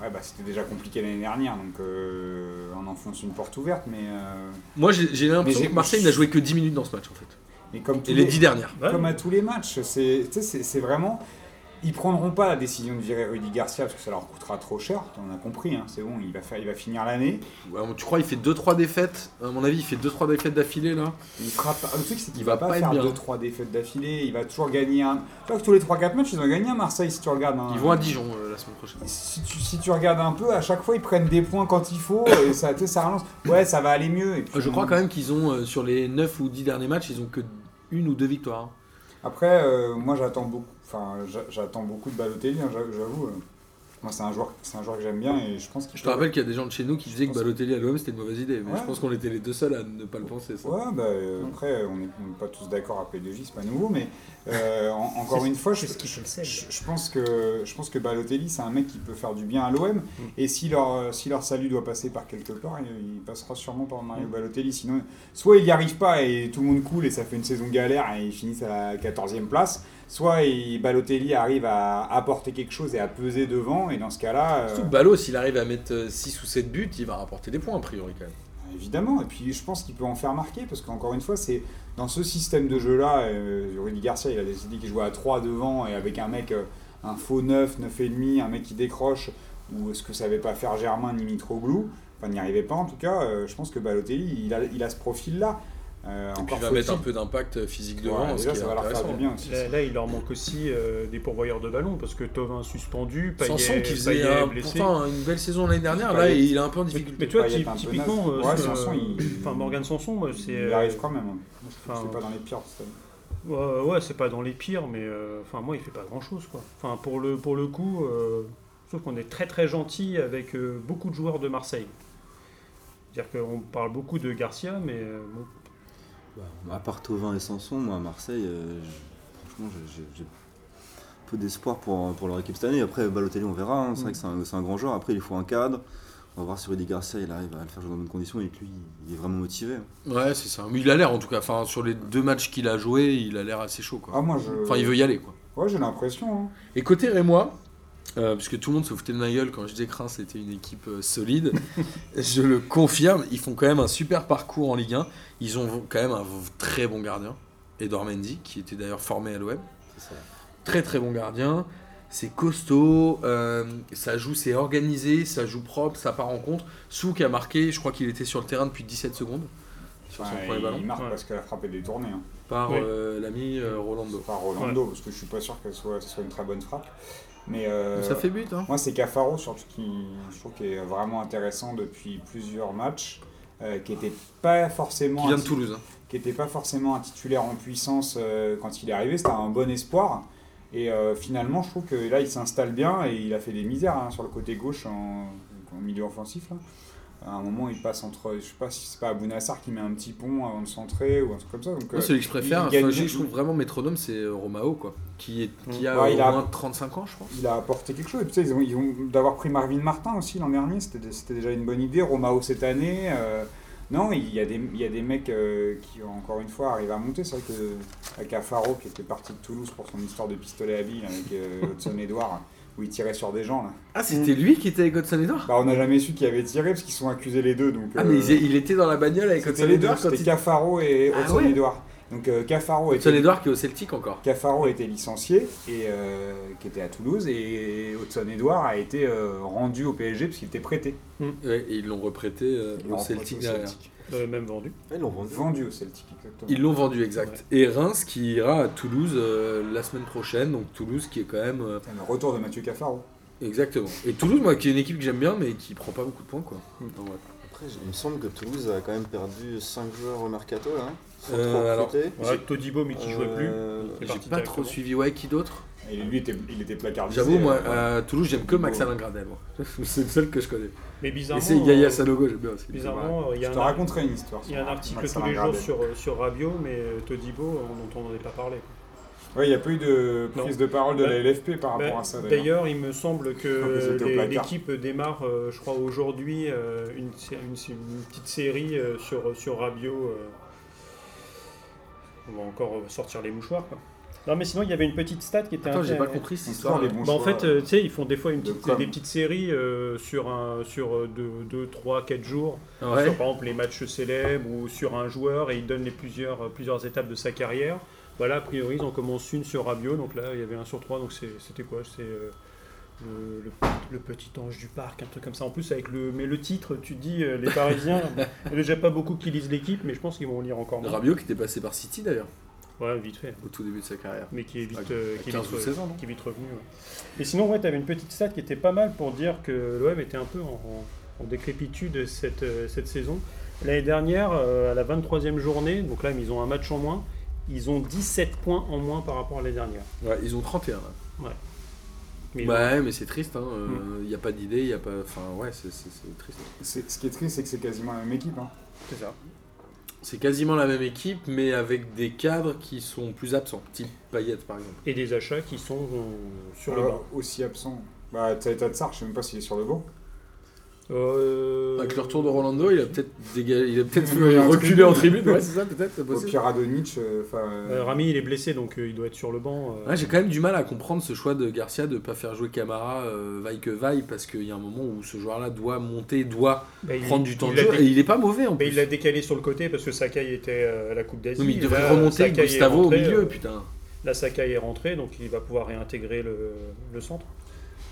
Ouais, bah, c'était déjà compliqué l'année dernière, donc euh, on enfonce une porte ouverte, mais. euh, Moi, j'ai l'impression que Marseille n'a joué que 10 minutes dans ce match en fait. mais comme tous Et les 10 dernières. Ouais. Comme à tous les matchs, c'est vraiment. Ils prendront pas la décision de virer Rudy Garcia parce que ça leur coûtera trop cher, on a compris, hein, c'est bon, il va, faire, il va finir l'année. Ouais, tu crois il fait 2-3 défaites À mon avis, il fait 2-3 défaites d'affilée là. Il fera pas, le truc c'est qu'il Il va, va pas, faire bien. 2-3 défaites d'affilée, il va toujours gagner un. Tu vois que tous les 3-4 matchs, ils ont gagné à Marseille si tu regardes. hein. Ils vont à Dijon euh, la semaine prochaine. Si tu, si tu regardes un peu, à chaque fois ils prennent des points quand il faut et ça, ça relance. Ouais, ça va aller mieux. Et puis, Euh, Je crois quand même qu'ils ont, euh, sur les 9 ou 10 derniers matchs, ils ont que une ou deux victoires. hein. Après, euh, moi j'attends beaucoup, enfin, j'attends beaucoup de Balotelli, hein, j'a- j'avoue. euh. Moi, c'est un joueur, c'est un joueur que j'aime bien et je pense qu'il Je te peut- rappelle qu'il y a des gens de chez nous qui disaient que Balotelli à l'OM c'était une mauvaise idée, mais Ouais. je pense qu'on était les deux seuls à ne pas le penser. Ça. Ouais, bah, euh, après, on n'est pas tous d'accord à P2J, c'est pas nouveau, mais euh, en- encore une fois, je, je- je pense que, je pense que Balotelli, c'est un mec qui peut faire du bien à l'OM, et si leur, si leur salut doit passer par quelque part, il, il passera sûrement par Mario Mm. Balotelli. Sinon, soit il n'y arrive pas et tout le monde coule et ça fait une saison galère et ils finissent à la 14e place, soit il- Balotelli arrive à apporter quelque chose et à peser devant, et dans ce cas-là. euh, Surtout que Ballot, s'il arrive à mettre 6 ou 7 buts, il va rapporter des points a priori quand même. Évidemment, et puis je pense qu'il peut en faire marquer, parce qu'encore une fois, c'est dans ce système de jeu-là, euh, Rudy Garcia, il a décidé qu'il jouait à 3 devant, et avec un mec, euh, un faux 9, 9,5, un mec qui décroche, ou ce que savait pas faire Germain ni Mitroglou, enfin n'y arrivait pas en tout cas, euh, je pense que Balotelli, il a, il a ce profil-là. Euh, Et puis il va mettre un peu d'impact physique Ouais, devant, ce déjà, qui est ça va leur faire du bien aussi. Là, là, il leur manque aussi euh, des pourvoyeurs de ballon parce que Tovin suspendu, Payet, Sanson qui faisait Payet un- blessé. pourtant une belle saison l'année dernière, là il est un peu en difficulté. mais tu vois, Payet typiquement, euh, Ouais, Sanson, il- enfin Morgan Sanson, moi, c'est. Il euh, arrive quand même. hein. enfin, c'est pas dans les pires. Ouais, ouais, c'est pas dans les pires, mais euh, enfin moi il fait pas grand chose quoi. Enfin pour le pour le coup, euh, sauf qu'on est très très gentil avec euh, beaucoup de joueurs de Marseille. C'est-à-dire qu'on parle beaucoup de Garcia, mais euh, bon, à part Tovin et Sanson, moi à Marseille, euh, je- franchement, j'ai- peu d'espoir pour, pour leur équipe cette année. Après, Balotelli, on verra. hein. C'est vrai que c'est un, c'est un grand joueur. Après, il faut un cadre. On va voir si Rudy Garcia il arrive à le faire jouer dans de bonnes conditions et que lui, il est vraiment motivé. Ouais, c'est ça. Mais il a l'air en tout cas, enfin sur les deux matchs qu'il a joué, il a l'air assez chaud quoi. Ah, moi, je... Enfin il veut y aller quoi. Ouais, j'ai l'impression. hein. Et côté Rémois, euh, puisque tout le monde se foutait de ma gueule quand je disais que Reims était une équipe euh, solide, je le confirme, ils font quand même un super parcours en Ligue 1. Ils ont quand même un très bon gardien, Edouard Mendy, qui était d'ailleurs formé à l'OM. C'est ça. Très très bon gardien. C'est costaud, euh, ça joue, c'est organisé, ça joue propre, ça part en contre. Souk a marqué, je crois qu'il était sur le terrain depuis 17 secondes sur son premier il, ballon il marque Ouais. parce qu'elle a frappé détourné. Hein. par Oui. euh, l'ami euh, Rolando. Pas Rolando, parce que je suis pas sûr qu'elle soit, ce soit une très bonne frappe. Mais euh, Ça fait but, hein moi, c'est Cafaro surtout qui, je trouve, qui est vraiment intéressant depuis plusieurs matchs, euh, qui était pas forcément Qui vient un de Toulouse. hein. qui était pas forcément un titulaire en puissance euh, quand il est arrivé. C'était un bon espoir. Et finalement, je trouve que là, il s'installe bien et il a fait des misères hein, sur le côté gauche en, en milieu offensif. Là. À un moment, il passe entre, je sais pas si c'est pas Abou Nassar qui met un petit pont avant de centrer ou un truc comme ça. Donc, Moi, euh, celui que je préfère, enfin, je trouve vraiment métronome, c'est euh, Romao, quoi. Qui, est, qui a Ouais, au il a- moins 35 ans, je pense. il a apporté quelque chose. Et puis, tu sais, ils ont, ils ont- d'avoir pris Marvin Martin aussi l'an dernier, c'était c'était déjà une bonne idée. Romao cette année. euh, non, il y, a des, il y a des mecs euh, qui, encore une fois, arrivent à monter. C'est vrai que avec Afaro, qui était parti de Toulouse pour son histoire de pistolet à billes avec euh, Hudson Edouard, où il tirait sur des gens. Là. Ah, c'était lui qui était avec Hudson Edouard Bah, on n'a jamais su qui avait tiré parce qu'ils sont accusés les deux. Donc, Ah, euh, mais il, il était dans la bagnole avec Hudson les deux, Edouard quand c'était il... Cafaro et Ah Hudson ouais. Edouard. Donc euh, Cafaro Hudson était, Edouard qui est au Celtic encore. Cafaro était licencié et euh, qui était à Toulouse et Hudson Edouard a été euh, rendu au PSG parce qu'il était prêté. Ouais, et ils l'ont reprêté euh, Ils au Celtic au derrière. Celtic. Euh, même vendu. Ils l'ont vendu. Vendu au Celtic, exactement. Ils l'ont vendu, exact. Et Reims qui ira à Toulouse euh, la semaine prochaine. Donc Toulouse qui est quand même... euh, Le retour de Mathieu Cafaro. exactement. Et Toulouse, moi, qui est une équipe que j'aime bien, mais qui prend pas beaucoup de points, quoi. Vrai. Après, il me semble que Toulouse a quand même perdu 5 joueurs au mercato là. hein, Sans Euh, trop alors, recruter. Ouais, Todibo, mais qui jouait plus. Euh, J'ai pas trop suivi. Ouais, qui d'autre? Et lui, était, il était placardisé. J'avoue, moi, euh, à Toulouse, j'aime que Max Alain Gradel. moi. C'est le seul que je connais. Mais Et bizarrement, c'est Yaya euh, Sanogo, j'aime bien aussi. bizarrement, euh, il y je a te un, raconterai une histoire. il y a un article Max tous les jours sur, sur Rabiot, mais Todibo, on n'entendait pas parler. Ouais, il n'y a pas eu de Non. prise de parole de Bah, la LFP par rapport Bah, à ça. D'ailleurs. D'ailleurs, il me semble que l'équipe démarre, euh, je crois, aujourd'hui euh, une, petite série euh, sur, sur Rabiot. euh. On va encore sortir les mouchoirs. Quoi. Non, mais sinon, il y avait une petite stat qui était Attends, j'ai pas compris cette histoire. les bons Bah, en fait, euh, tu sais, ils font des fois une petite- des petites séries euh, sur 2, sur 2, 3, 4 jours. Ouais. Sur par exemple les matchs célèbres ou sur un joueur et ils donnent les plusieurs, euh, plusieurs étapes de sa carrière. Voilà, a priori, ils en commencent une sur Rabiot. Donc là, il y avait un sur trois. Donc c'était quoi? C'est euh, le, le- le petit ange du parc, un truc comme ça. En plus, avec le, mais le titre, tu dis, euh, les Parisiens, il y a déjà pas beaucoup qui lisent l'équipe, mais je pense qu'ils vont lire encore moins. Rabiot qui était passé par City d'ailleurs, Ouais, vite fait. au tout début de sa carrière. Mais qui est vite, euh, qui est 15 vite, ou re- 16 ans, non qui est vite revenu. ouais. Et sinon, ouais, tu avais une petite stat qui était pas mal pour dire que l'OM était un peu en, en- en décrépitude cette, euh, cette saison. L'année dernière, euh, à la 23e journée, donc là, ils ont un match en moins, ils ont 17 points en moins par rapport à l'année dernière. Ouais, ils ont 31 là. Mais Ouais, mais c'est triste. Il hein. n'y a pas d'idée, il y a pas. Enfin, ouais, c'est triste. C'est- Ce qui est triste, c'est que c'est quasiment la même équipe. Hein. c'est ça. C'est quasiment la même équipe, mais avec des cadres qui sont plus absents. Type Payet, par exemple. Et des achats qui sont euh, sur le Euh, banc. Aussi absent. Bah, t'as Tatsar, je sais même pas s'il est sur le banc. Euh, Avec le retour de Rolando, il a peut-être il a peut-être reculé en tribune. Ouais, c'est ça, peut-être. Au pire, euh, euh, Rami il est blessé donc euh, il doit être sur le banc. euh. Ouais, j'ai quand même du mal à comprendre ce choix de Garcia de ne pas faire jouer Camara euh, vaille que vaille parce qu'il y a un moment où ce joueur-là doit monter, doit Bah, il- prendre du temps il de jeu dé- et il est pas mauvais en bah, plus. il l'a décalé sur le côté parce que Sakai était à la Coupe d'Asie. Mais il devrait là, remonter Sakai est Gustavo au rentré, milieu, euh, putain. Là Sakai est rentré donc il va pouvoir réintégrer le, le centre.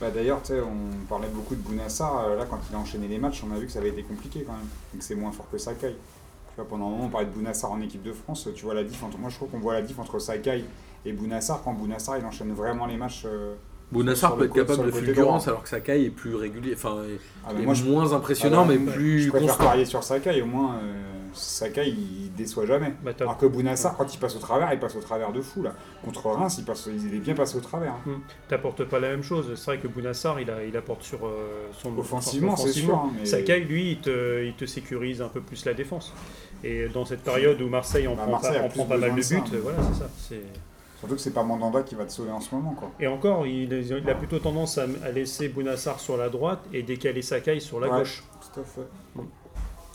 Bah d'ailleurs, tu sais, on parlait beaucoup de Bounassar. euh, Là, quand il a enchaîné les matchs, on a vu que ça avait été compliqué quand même. Donc c'est moins fort que Sakai. Tu vois, pendant un moment, on parlait de Bounassar en équipe de France. Tu vois la diff entre... Moi, je trouve qu'on voit la diff entre Sakai et Bounassar quand Bounassar il enchaîne vraiment les matchs. euh, Bounassar peut être capable de fulgurance alors que Sakai est plus régulier, enfin est, Ah, bah, est moi, je, moins impressionnant Ah, mais bah, plus je préfère constant. parier sur Sakai. Au moins, euh, Sakai il déçoit jamais. Bah, Alors que Bounassar, quand il passe au travers, il passe au travers de fou là. Contre Reims, il, passe, il est bien passé au travers. hein. T'apportes pas la même chose. C'est vrai que Bounassar, il, a, il apporte sur euh, son Offensivement, c'est sûr. hein, mais... Lui, il te, il te sécurise un peu plus la défense. Et dans cette période où Marseille en Bah, prend, Marseille pas, a en plus prend pas mal de buts, voilà, c'est ça. c'est- Surtout que c'est pas Mandanda qui va te sauver en ce moment. quoi. Et encore, il, il a plutôt tendance à, à laisser Bounassar sur la droite et décaler Sakai sur la Ouais. gauche. Tout à fait.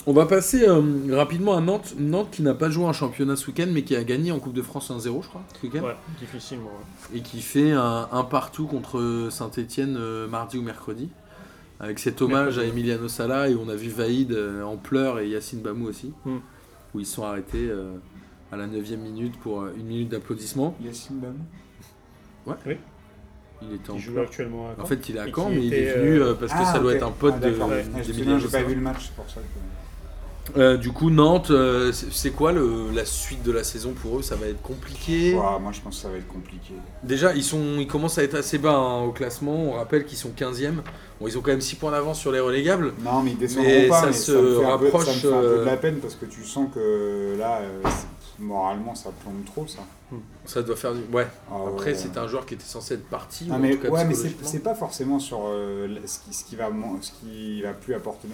On va passer euh, rapidement à Nantes. Nantes qui n'a pas joué un championnat ce week-end mais qui a gagné en Coupe de France 1-0 je crois ce week-end Ouais, difficilement. ouais. et qui fait un, un partout contre Saint-Etienne mardi ou mercredi. Avec cet hommage à. Emiliano Sala et on a vu Vaïd euh, en pleurs et Yacine Bamou aussi, Hmm. où ils sont arrêtés euh, à la 9 minute pour euh, une minute d'applaudissement. Yacine Bamou Il était en joue pleurs. actuellement à Caen. En fait, il est à Caen, mais il est venu euh, euh, parce que Ah, ça doit être un pote Ah, de. Ouais. Ouais, je pas vu le match, c'est pour ça que. Euh, du coup, Nantes, euh, c'est quoi le- la suite de la saison pour eux? Ça va être compliqué? Ouah, moi, je pense que ça va être compliqué. Déjà, ils, sont, ils commencent à être assez bas hein, au classement. On rappelle qu'ils sont 15e. Bon, ils ont quand même 6 points d'avance sur les relégables. Non, mais ils descendront Mais pas. ça mais se ça me fait un peu- rapproche, ça me fait un peu euh, de la peine parce que tu sens que là, euh, moralement, ça plombe trop, ça. Ça doit faire du. Ouais. Ah, Après, ouais. c'est un joueur qui était censé être parti. Non, en mais, tout cas ouais, mais c'est pas forcément sur euh, ce, qui, ce, qui va, ce qui va plus apporter.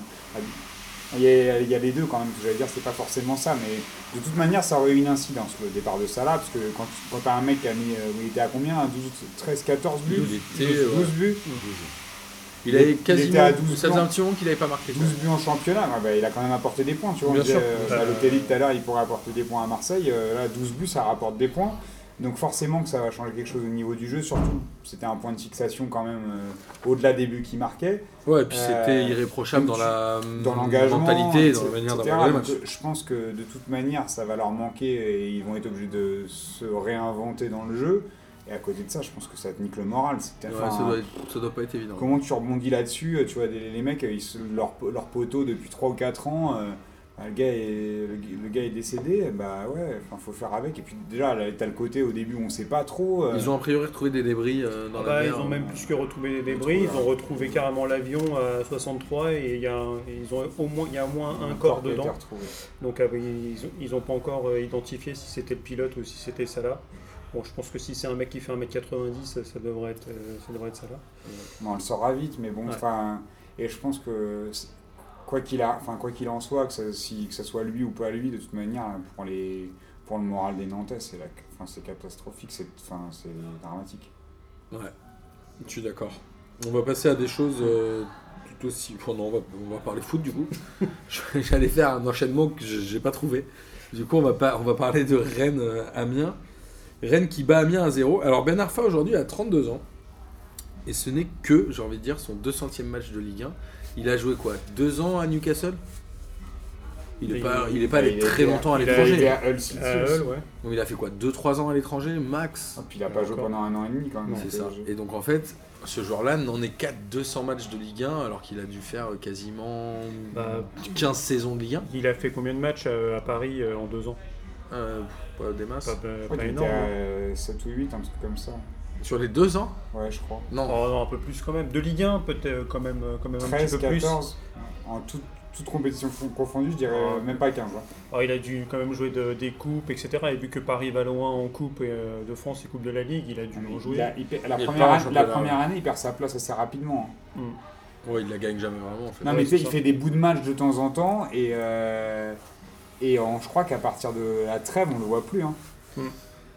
Il y, a, il y a les deux quand même, j'allais dire, c'est pas forcément ça, mais de toute manière, ça aurait eu une incidence, le départ de Salah, parce que quand, quand t'as un mec qui a mis, euh, il était à combien 12, 13, 14 buts? 12, il était, 12, ouais. buts? Il avait il quasiment. était à 12 ça faisait un petit moment qu'il n'avait pas marqué. 12 buts en championnat, ouais, bah, il a quand même apporté des points, tu vois. Bien on disait, sûr. euh, tout à l'heure, il pourrait apporter des points à Marseille. euh, là, 12 buts, ça rapporte des points. Donc forcément que ça va changer quelque chose au niveau du jeu. Surtout, c'était un point de fixation quand même euh, au-delà des buts qu'il marquait. Ouais, et puis Euh, c'était irréprochable dans la Dans l'engagement, mentalité, dans la manière d'aborder le match. euh, Je pense que de toute manière, ça va leur manquer et ils vont être obligés de se réinventer dans le jeu. Et à côté de ça, je pense que ça te nique le moral. C'était- Ouais, enfin, ça, doit être- ça doit pas être évident. Comment tu rebondis là-dessus euh, Tu vois, les mecs, ils leur, leur poteau depuis 3 ou 4 ans, euh, le, gars est, le, le gars est décédé, bah ouais, enfin, faut faire avec. Et puis déjà, là, t'as le côté au début où on sait pas trop. euh, Ils ont a priori retrouvé des débris euh, dans Ah la bah, mer. ils ont même euh, plus que retrouvé des débris, ils ont retrouvé carrément l'avion à 63 et il y a, ils ont au moins, il y a au moins un corps dedans. Donc ah ils ont- ils n'ont pas encore euh, identifié si c'était le pilote ou si c'était Salah. Bon, je pense que si c'est un mec qui fait 1m90, ça, ça devrait être, ça devrait être Salah. Bon, on le saura vite, mais bon, Ouais. enfin, et je pense que c'est- quoi qu'il a, enfin quoi qu'il en soit, que ça, si, que ça soit lui ou pas lui, de toute manière, pour les, pour le moral des Nantais, c'est la, enfin c'est catastrophique, c'est, enfin c'est dramatique. Ouais, je suis d'accord. On va passer à des choses euh, tout aussi. Enfin, non, on va, on va parler foot du coup. J'allais faire un enchaînement que je- j'ai pas trouvé. Du coup, on va, pas, on va parler de Rennes euh, Amiens. Rennes qui bat Amiens à 0. Alors, Ben Arfa aujourd'hui a 32 ans. Et ce n'est que, j'ai envie de dire, son 200e match de Ligue 1. Il a joué quoi Deux ans à Newcastle? Il n'est pas, il est pas allé très longtemps à il a Il était l'étranger. à Hull ouais. Donc, il a fait quoi 2-3 ans à l'étranger, max? Ah, puis il a pas joué pendant un an et demi quand même. C'est ça. Et donc en fait, ce joueur-là n'en est qu'à 200 matchs de Ligue 1 alors qu'il a dû faire euh, quasiment Bah, 15 saisons de Ligue 1. Il a fait combien de matchs euh, à Paris euh, en deux ans? Euh, pas des masses. Pas, pas- pas énorme. à hein. euh, 7 ou 8, un truc comme ça. Sur les deux ans Ouais, je crois. Non. Oh non, un peu plus quand même. De Ligue 1, peut-être euh, quand même, euh, quand même un 13, petit peu plus. 14, en tout, toute compétition fo- confondue, je dirais Ouais. même pas 15. hein. Alors, il a dû quand même jouer de- des coupes, etc. Et vu que Paris va loin en coupe euh, de France et coupe de la Ligue, il a dû en Il jouer. a- il perd- la, Il première, en année- la première année, il perd sa place assez rapidement. hein. Mm. Ouais, il la gagne jamais vraiment en fait. Non, Ouais, mais tu sais, il fait des bouts de match de temps en temps et, euh, et en- je crois qu'à partir de la trêve, on le voit plus. hein. Et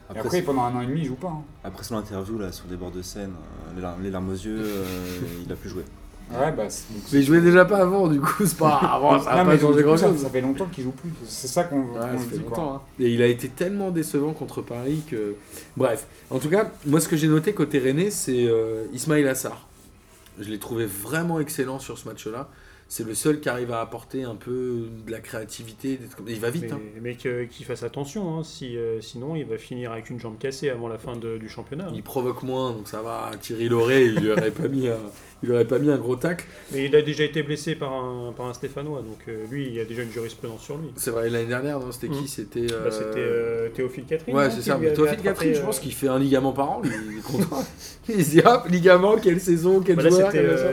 Après, après, pendant un an et demi, il joue pas. hein. après son interview là, sur des bords de scène, euh, les, larmes, les larmes aux yeux, euh, il a plus joué. Ouais, bah, donc, Mais il jouait déjà pas avant, du coup, c'est pas grave, ça Non, pas changer coup, grand ça, chose. ça fait longtemps qu'il joue plus. C'est ça qu'on Ouais, dit. quoi. hein. Et il a été tellement décevant contre Paris que. Bref, en tout cas, moi ce que j'ai noté côté René, c'est euh, Ismail Assar. Je l'ai trouvé vraiment excellent sur ce match-là. C'est le seul qui arrive à apporter un peu de la créativité. Il va vite. Mais, hein. mais qu'il fasse attention, hein, si, euh, sinon il va finir avec une jambe cassée avant la fin de- du championnat. Il provoque moins, donc ça va. Thierry Lauré, il lui aurait pas mis un, il lui aurait pas mis un gros tacle. Mais il a déjà été blessé par un, par un Stéphanois, donc euh, lui, il y a déjà une jurisprudence sur lui. C'est vrai, l'année dernière, non C'était qui Mhm. C'était. Bah, euh, C'était Théophile Catherine. Ouais, c'est ça. Mais Théophile Catherine, je pense qu'il fait un ligament par an. lui, Il est content. il se dit hop, ligament, quelle saison, quel bah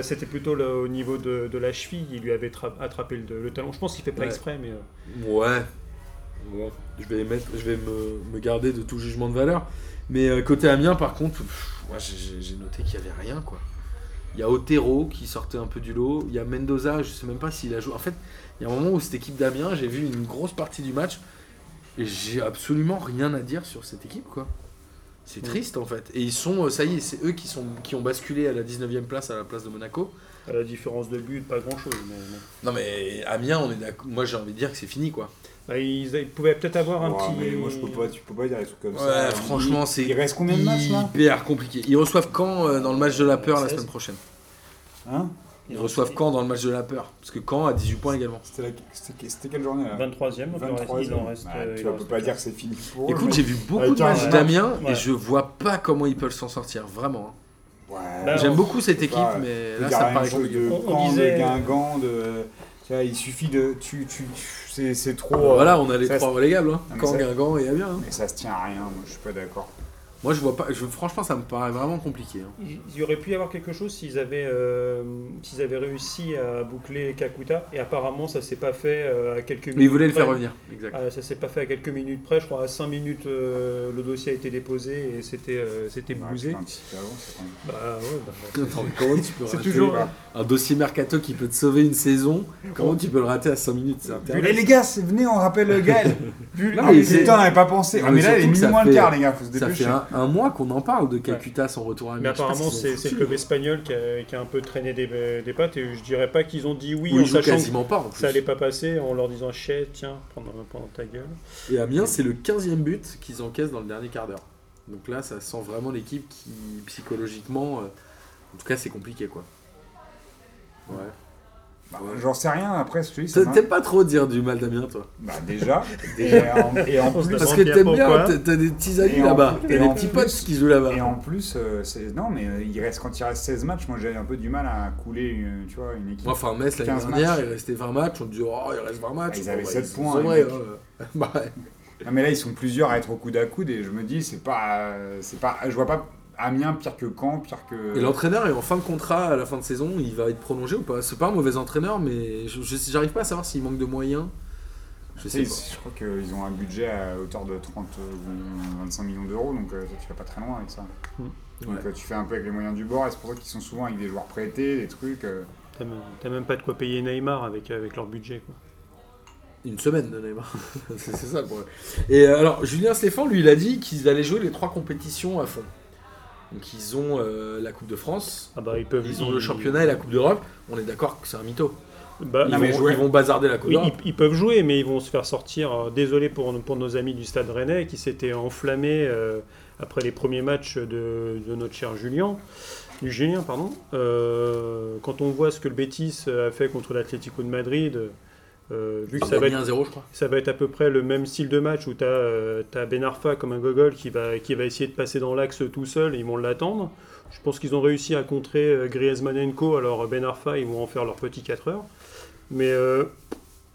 c'était, plutôt au niveau de, de la cheville, il lui avait tra- attrapé le, le talon. Je pense qu'il fait pas Ouais. exprès, mais euh, Ouais. Bon, je vais, mettre, je vais me, me garder de tout jugement de valeur. Mais euh, côté Amiens, par contre, pff, moi, j'ai- noté qu'il n'y avait rien. quoi. Il y a Otero qui sortait un peu du lot. Il y a Mendoza, je sais même pas s'il a joué. En fait, il y a un moment où cette équipe d'Amiens, j'ai vu une grosse partie du match. Et j'ai absolument rien à dire sur cette équipe. quoi. C'est triste en fait. Et ils sont, euh, ça y est, c'est eux qui, sont, qui ont basculé à la 19e place à la place de Monaco. À la différence de but, pas grand chose. Mais, mais- Non mais Amiens, on est d'accord. Moi j'ai envie de dire que c'est fini quoi. Bah, ils, ils pouvaient peut-être avoir un Ouais, petit. mais moi, je peux pas, tu peux pas dire des trucs comme Ouais, ça. franchement, Il- c'est Il reste combien de matchs là hyper compliqué. Ils reçoivent quand euh, dans le match de la peur la 16. semaine prochaine? Hein? Ils reçoivent quand dans le match de la peur? Parce que quand a 18 points également. C'était quelle journée là? 23e, donc il en reste- 23 il en reste. Bah, euh, tu en peux reste pas dire que c'est fini pour. Écoute, j'ai vu beaucoup de matchs match, d'Amiens ouais. et je vois pas comment ils peuvent s'en sortir, vraiment. Ouais. Bah, J'aime on- beaucoup cette équipe, pas- mais là ça me paraît compliqué. de Caen, disait- de Guingamp, de. Tu vois, il suffit de. Tu, tu, c'est, c'est trop. euh, Voilà, on a les ça, trois relégables, hein. Caen, ça- Guingamp et Amiens. hein. Mais ça se tient à rien, moi je suis pas d'accord. Moi je vois pas, je, franchement ça me paraît vraiment compliqué. hein. Il y aurait pu y avoir quelque chose s'ils avaient, euh, s'ils avaient réussi à boucler Kakuta, et apparemment ça s'est pas fait euh, à quelques minutes. Mais ils voulaient le près. faire revenir, exact. Ah, ça s'est pas fait à quelques minutes près, je crois à 5 minutes euh, le dossier a été déposé et c'était euh, c'était bousé. c'est quand même- ouais, Attends, mais comment tu peux c'est rater toujours. un dossier mercato qui peut te sauver une saison? Comment tu peux le rater à 5 minutes? Eh les gars, venez, on rappelle Gaël. Vu- Non, mais mais putain, on n'avait pas pensé. Non, Ah, mais mais là, il est minuit moins le quart, les gars, faut se Ça dépêcher. fait un, un mois qu'on en parle de Kakuta, son retour à Mais apparemment, c'est c'est le club espagnol qui a, qui a un peu traîné des, des pattes et je dirais pas qu'ils ont dit oui Où en sachant que pas en ça allait pas passer en leur disant chais, tiens, prends, prends ta gueule. Et Amiens, c'est le 15e but qu'ils encaissent dans le dernier quart d'heure. Donc là, ça sent vraiment l'équipe qui, psychologiquement, euh, en tout cas, c'est compliqué quoi. Ouais. Bah, J'en sais rien, après, dis, ça T'aimes pas trop dire du mal d'Amiens, toi? Bah, déjà. Et en, et en On se plus, Parce que t'aimes bien, t'as- des petits amis là-bas, t'as et des petits plus- potes qui jouent là-bas. Et en plus, euh, non, mais euh, il reste quand il reste 16 matchs, moi j'ai un peu du mal à couler, une, tu vois, une équipe. Enfin, Metz l'année 15 dernière, matchs. il restait 20 matchs, on te dit, oh, il reste 20 matchs. Ah, ils avaient Bon, 7 ils points, vrais, mecs. hein. Bah, ouais. Non, mais là ils sont plusieurs à être au coude à coude et je me dis c'est pas, euh, c'est pas, je vois pas Amiens pire que Caen, pire que. Et l'entraîneur est en fin de contrat à la fin de saison, il va être prolongé ou pas? C'est pas un mauvais entraîneur, mais j'arrive pas à savoir s'il manque de moyens. Je sais pas. je crois qu'ils ont un budget à hauteur de 30 ou 25 millions d'euros, donc euh, tu vas pas très loin avec ça. Donc Ouais. euh, tu fais un peu avec les moyens du bord, et c'est pour ça qu'ils sont souvent avec des joueurs prêtés, des trucs. euh, T'as même, pas de quoi payer Neymar avec, avec leur budget. Quoi. Une semaine de Neymar. c'est ça le problème. Et alors, Julien Stéphane, lui, il a dit qu'ils allaient jouer les trois compétitions à fond. Donc, ils ont euh, la Coupe de France, Ah bah ils peuvent. ils ont ils- le championnat et la Coupe d'Europe. On est d'accord que c'est un mytho. Bah, Ils, Non, vont, jouer- ils vont bazarder la Coupe Oui, ils, ils peuvent jouer, mais ils vont se faire sortir. euh, désolé pour, pour nos amis du Stade Rennais qui s'étaient enflammés euh, après les premiers matchs de, de notre cher Julien. Du Julien, pardon. Euh, quand on voit ce que le Betis a fait contre l'Atlético de Madrid, euh, vu que ça va, être, 1-0, je crois. ça va être à peu près le même style de match où tu as, Ben Arfa comme un gogol qui va, qui va essayer de passer dans l'axe tout seul et ils vont l'attendre. Je pense qu'ils ont réussi à contrer euh, Griezmann et Co. Alors Ben Arfa, ils vont en faire leur petit 4 heures. Mais euh,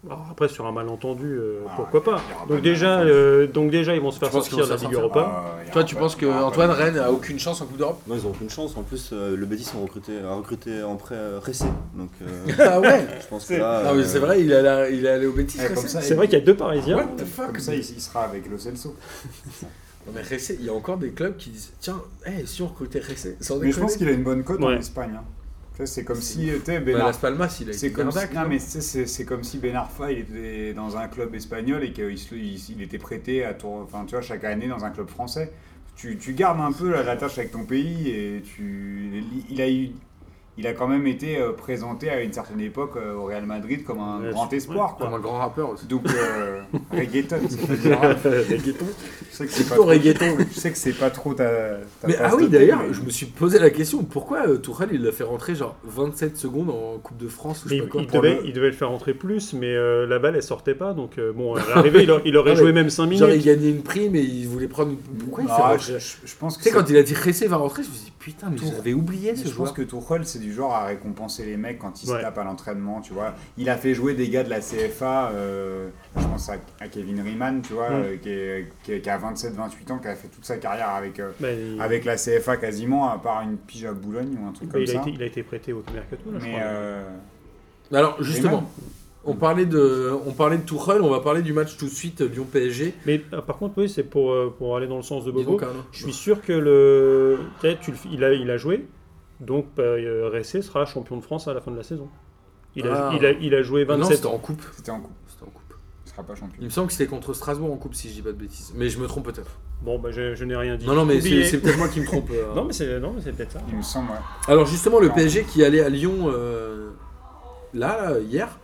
Alors après, sur un malentendu, euh, Ah, pourquoi pas. Donc de déjà, euh, donc déjà, ils vont se faire sortir de vont la se Ligue Europa. Ah, y Toi, tu penses que Antoine de- Rennes a aucune chance en Coupe d'Europe? Non, ils n'ont aucune chance. En plus, euh, le Betis recruté, a recruté en prêt euh, Ressé. Donc, euh, Ah ouais je pense que C'est- là. Non mais euh, c'est vrai, il est allé, il est allé au Betis. Ouais, comme Ressé. ça, C'est vrai qu'il y a deux Parisiens. What the fuck Comme ça, il, il sera avec Lo Celso. Non, mais Ressé, il y a encore des clubs qui disent Tiens, hey, si on recrutait Ressé, sans Mais je pense qu'il a une bonne cote en Ouais. Espagne. hein. C'est comme si Ben Las Palmas, il a C'est été comme, si, non, non mais tu sais, c'est c'est comme si Ben Arfa il était dans un club espagnol et qu'il il, il était prêté à tour, enfin, tu vois, chaque année dans un club français. Tu, tu gardes un peu la, la tâche avec ton pays et tu, il, a eu, il a quand même été euh, présenté à une certaine époque euh, au Real Madrid comme un Ouais, grand espoir. Comme Quoi. un grand rappeur aussi. Donc, euh, reggaeton, je sais que c'est pas, Plutôt trop- reggaeton. je sais que c'est pas trop ta. ta Mais ah oui, d'ailleurs, mais- je me suis posé la question pourquoi euh, Tourelle il l'a fait rentrer genre 27 secondes en Coupe de France ou je Mais sais il, pas quoi il pour devait, le- il devait le faire rentrer plus, mais euh, la balle elle sortait pas. Donc euh, bon, à l'arrivée, il, aurait Ah, joué même 5 minutes. Genre il gagnait une prime et il voulait prendre. Pourquoi il fait Ah, rentrer je, je- pense que Tu sais, c'est- quand il a dit Ressé va rentrer, je me suis dit putain, mais Tour- j'avais oublié ce je pense joueur. que Tuchel, c'est du genre à récompenser les mecs quand ils Ouais. se tapent à l'entraînement, tu vois. Il a fait jouer des gars de la CFA, euh, je pense à, à Kevin Riemann, tu vois, Mm. euh, qui, est- qui est- qui a 27-28 ans, qui a fait toute sa carrière avec, euh, Bah, il, avec la CFA quasiment, à part une pige à Boulogne ou un truc bah, comme il a ça. été, il a été prêté au Mercato, là, je Mais crois. euh, Alors justement, Riemann. On parlait de, on parlait de on va parler du match tout de suite Lyon PSG. Mais euh, par contre, oui, c'est pour, euh, pour aller dans le sens de Bobo. donc. Je suis sûr que le. tu il, a, il a joué, donc bah, euh, Ressé sera champion de France à la fin de la saison. Il a, Ah. il a, il a joué Non, 27 c'était ans. en coupe. c'était en coupe, C'était en coupe. il sera pas champion. Il me semble que c'était contre Strasbourg en coupe si je dis pas de bêtises. Mais je me trompe peut-être. Bon, bah, je, je n'ai rien dit. Non, non, mais c'est c'est peut-être moi qui me trompe. euh. Non, mais c'est non, mais c'est peut-être ça. Il me semble, ouais. Alors justement, le Non. PSG qui allait à Lyon euh, là, là, hier,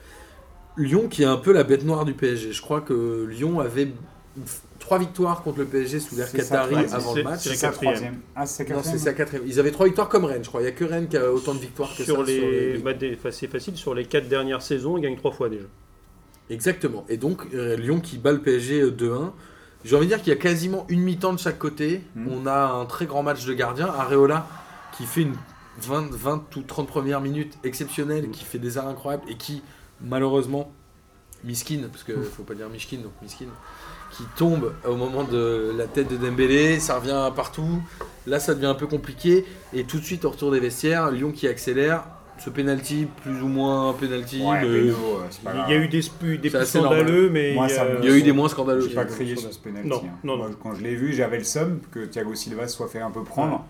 Lyon qui est un peu la bête noire du PSG. Je crois que Lyon avait trois victoires contre le PSG sous l'ère Qatari avant le match. c'est sa quatrième. Ah, c'est sa Non, c'est quatrième. Ils avaient trois victoires comme Rennes, je crois. Il n'y a que Rennes qui a autant de victoires que Sur ça. les, sur les- bah, des- enfin, c'est facile, sur les 4 dernières saisons, il gagne 3 fois déjà. Exactement. Et donc, euh, Lyon qui bat le PSG euh, 2-1. J'ai envie de dire qu'il y a quasiment une mi-temps de chaque côté. Mhm. On a un très grand match de gardien. Areola qui fait une 20, 20 ou 30 premières minutes exceptionnelles, qui fait des arts incroyables et qui, malheureusement, Miskin, parce qu'il ne faut pas dire Mishkin, donc Miskin, qui tombe au moment de la tête de Dembélé. Ça revient partout. Là, ça devient un peu compliqué. Et tout de suite, au retour des vestiaires, Lyon qui accélère. Ce penalty, plus ou moins un penalty. Ouais, mais- pas Il y a eu des, spu- des scandaleux, mais Moi, ça euh, Il y a eu des moins scandaleux. J'ai pas crié sur ce penalty. Non, hein. non, Moi, quand je l'ai vu, j'avais le seum que Thiago Silva se soit fait un peu prendre.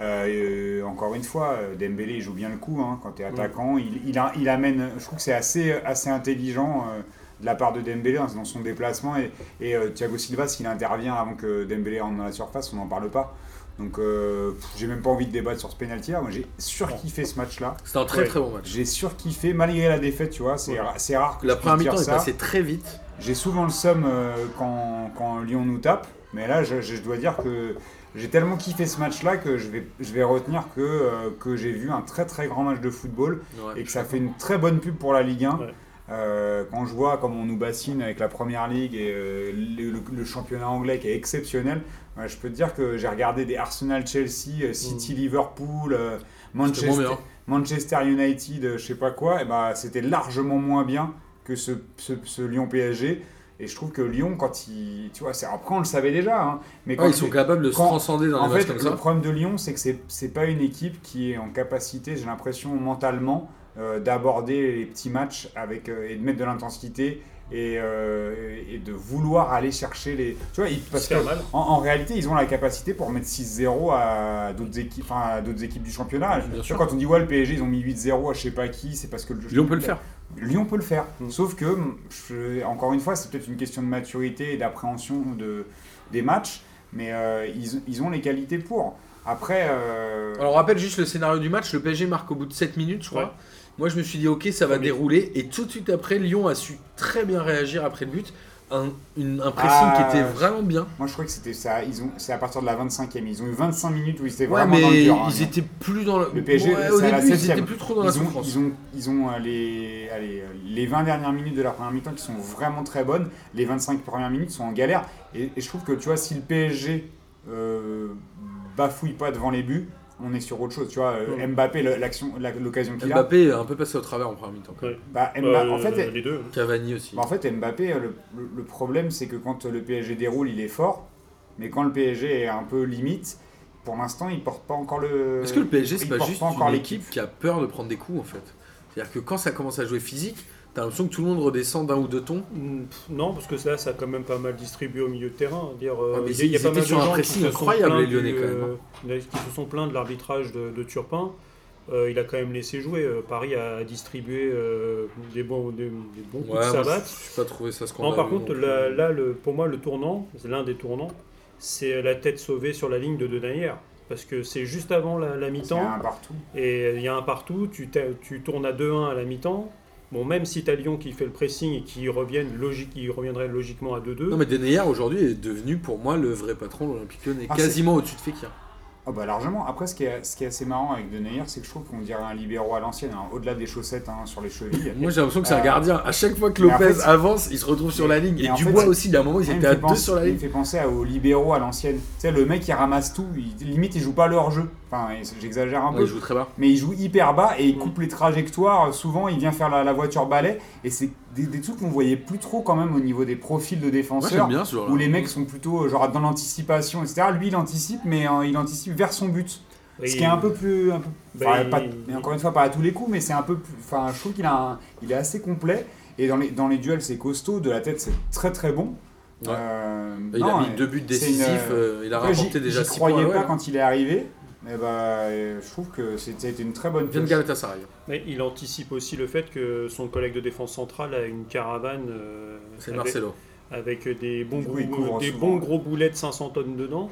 Euh, encore une fois, euh, Dembélé il joue bien le coup hein, quand tu es attaquant. Il, il, a- il amène, je trouve que c'est assez, assez intelligent euh, de la part de Dembélé hein, dans son déplacement. Et, et, euh, Thiago Silva, s'il intervient avant que Dembélé rentre dans la surface, on n'en parle pas. Donc euh, j'ai même pas envie de débattre sur ce penalty. Moi j'ai surkiffé ce match là. C'était un très Ouais. très bon match. J'ai surkiffé malgré la défaite, tu vois. C'est Ouais. ra- c'est rare que La première mi-temps est passée très vite. J'ai souvent le seum euh, quand, quand Lyon nous tape, mais là, je, je dois dire que j'ai tellement kiffé ce match-là que je vais, je vais retenir que, euh, que j'ai vu un très très grand match de football Ouais. et que ça fait une très bonne pub pour la Ligue 1. Ouais. Euh, quand je vois comme on nous bassine avec la Première Ligue et euh, le, le- le championnat anglais qui est exceptionnel, ouais, je peux te dire que j'ai regardé des Arsenal-Chelsea, euh, City-Liverpool, euh, C'était moins Manchester, United, je sais pas quoi, et bah, c'était largement moins bien que ce, ce, ce Lyon PSG. Et je trouve que Lyon, quand il. Tu vois, c'est- après on le savait déjà, hein, mais quand Ouais, ils sont capables de se transcender dans en les matchs fait, comme le ça. problème de Lyon, c'est que c'est c'est pas une équipe qui est en capacité, j'ai l'impression, mentalement, euh, d'aborder les petits matchs avec, euh, et de mettre de l'intensité et, euh, et de vouloir aller chercher les. Tu vois, ils- parce que en, en réalité, ils ont la capacité pour mettre 6-0 à d'autres équipes, enfin, à d'autres équipes du championnat. Bien sûr. Quand on dit ouais, le PSG, ils ont mis 8-0 à je sais pas qui, c'est parce que le Lyon peut le faire. Lyon peut le faire. Mm. Sauf que, je- encore une fois, c'est peut-être une question de maturité et d'appréhension de, des matchs, mais euh, ils, ils ont les qualités pour. Après, euh, Alors on rappelle juste le scénario du match. Le PSG marque au bout de 7 minutes, je crois. Ouais. Moi je me suis dit ok ça va dérouler. Et tout de suite après, Lyon a su très bien réagir après le but. Un, une- un pressing Ah, qui était vraiment bien. moi je crois que c'était ça. Ils ont, c'est à partir de la 25e. Ils ont eu 25 minutes où ils étaient Ouais vraiment dans le mais dur. hein, ils étaient plus dans le... Le PSG, Ouais, c'est au à la début ils 7e. étaient plus trop dans la ont, souffrance. ils ont, ils ont euh, les, allez, euh, les 20 dernières minutes de la première mi-temps qui sont vraiment très bonnes. Les 25 premières minutes sont en galère. Et, et je trouve que tu vois, si le PSG euh, bafouille pas devant les buts, on est sur autre chose. Tu vois, euh, Ouais. Mbappé, l'action, l'occasion qu'il a. Mbappé est un peu passé au travers en première mi-temps. Ouais. Bah, Mba- Euh, en fait, les deux. Cavani aussi. Bah, en fait, Mbappé, le, problème, c'est que quand le PSG déroule, il est fort. Mais quand le PSG est un peu limite, pour l'instant, il porte pas encore le. Est-ce que le PSG, c'est pas juste encore une équipe qui a peur de prendre des coups en fait? C'est-à-dire que quand ça commence à jouer physique, t'as l'impression que tout le monde redescend d'un ou deux tons. Mm, Non, parce que là, ça a quand même pas mal distribué au milieu de terrain. Dire, euh, mais il y a- il y a pas mal de sur un gens qui pressing se sont incroyable, plaints les Lyonnais, du, quand même, euh, qui se sont plaints de l'arbitrage de, de Turpin. Euh, il a quand même laissé jouer. Euh, Paris a distribué euh, des bons, des, des bons coups Ouais, de moi, savate. je n'ai pas trouvé ça scandaleux. Non, par contre, non là, plus. là, le, pour moi, le tournant, c'est l'un des tournants, c'est la tête sauvée sur la ligne de Denayer. Parce que c'est juste avant la, la C'est mi-temps. un partout. Et il y a un partout, tu tournes à 2-1 à la mi-temps. Bon, même si tu as Lyon qui fait le pressing et qui, reviennent logique, qui reviendrait logiquement à 2-2. Non, mais Denayer aujourd'hui est devenu pour moi le vrai patron de l'Olympique lyonnais, Ah, quasiment au-dessus de Fekir. Ah bah largement. Après, ce qui est, ce qui est assez marrant avec Denayer, c'est que je trouve qu'on dirait un libéraux à l'ancienne, hein, au-delà des chaussettes hein, sur les chevilles. Moi j'ai l'impression que c'est un Euh, gardien. À chaque fois que en Lopez fait, avance, il se retrouve sur la ligne. Et en Dubois fait, aussi, il y a un moment, ils étaient à deux penser- sur la Il me ligne. fait penser aux libéraux à l'ancienne. Tu sais, le mec il ramasse tout, il- limite il joue pas leur jeu. Enfin, j'exagère un Ouais, peu. il joue très bas. mais il joue hyper bas et il Mm. coupe les trajectoires. Souvent, il vient faire la, la voiture balai. Et c'est des, des trucs qu'on voyait plus trop quand même au niveau des profils de défenseurs. bien ce joueur où les mecs sont plutôt euh, genre dans l'anticipation, etc. Lui, il anticipe, mais euh, il anticipe vers son but. Ce qui est un peu plus. un peu- Bah, enfin, il- pas- mais encore une fois, pas à tous les coups, mais c'est un peu plus. Enfin, je trouve qu'il a un- il est assez complet. Et dans les, dans les duels, c'est costaud. De la tête, c'est très très bon. Ouais. Euh, Il non, a mis deux buts une, décisifs, euh, il a rapporté déjà j'y 6 points. croyais à pas l'OL. quand il est arrivé. Mais bah, je trouve que c'était une très bonne vient de. Galatasaray. Mais il anticipe aussi le fait que son collègue de défense centrale a une caravane euh, C'est avec, Marcelo. avec des, bons coup, gros, des souvent, bons gros boulets de 500 tonnes dedans.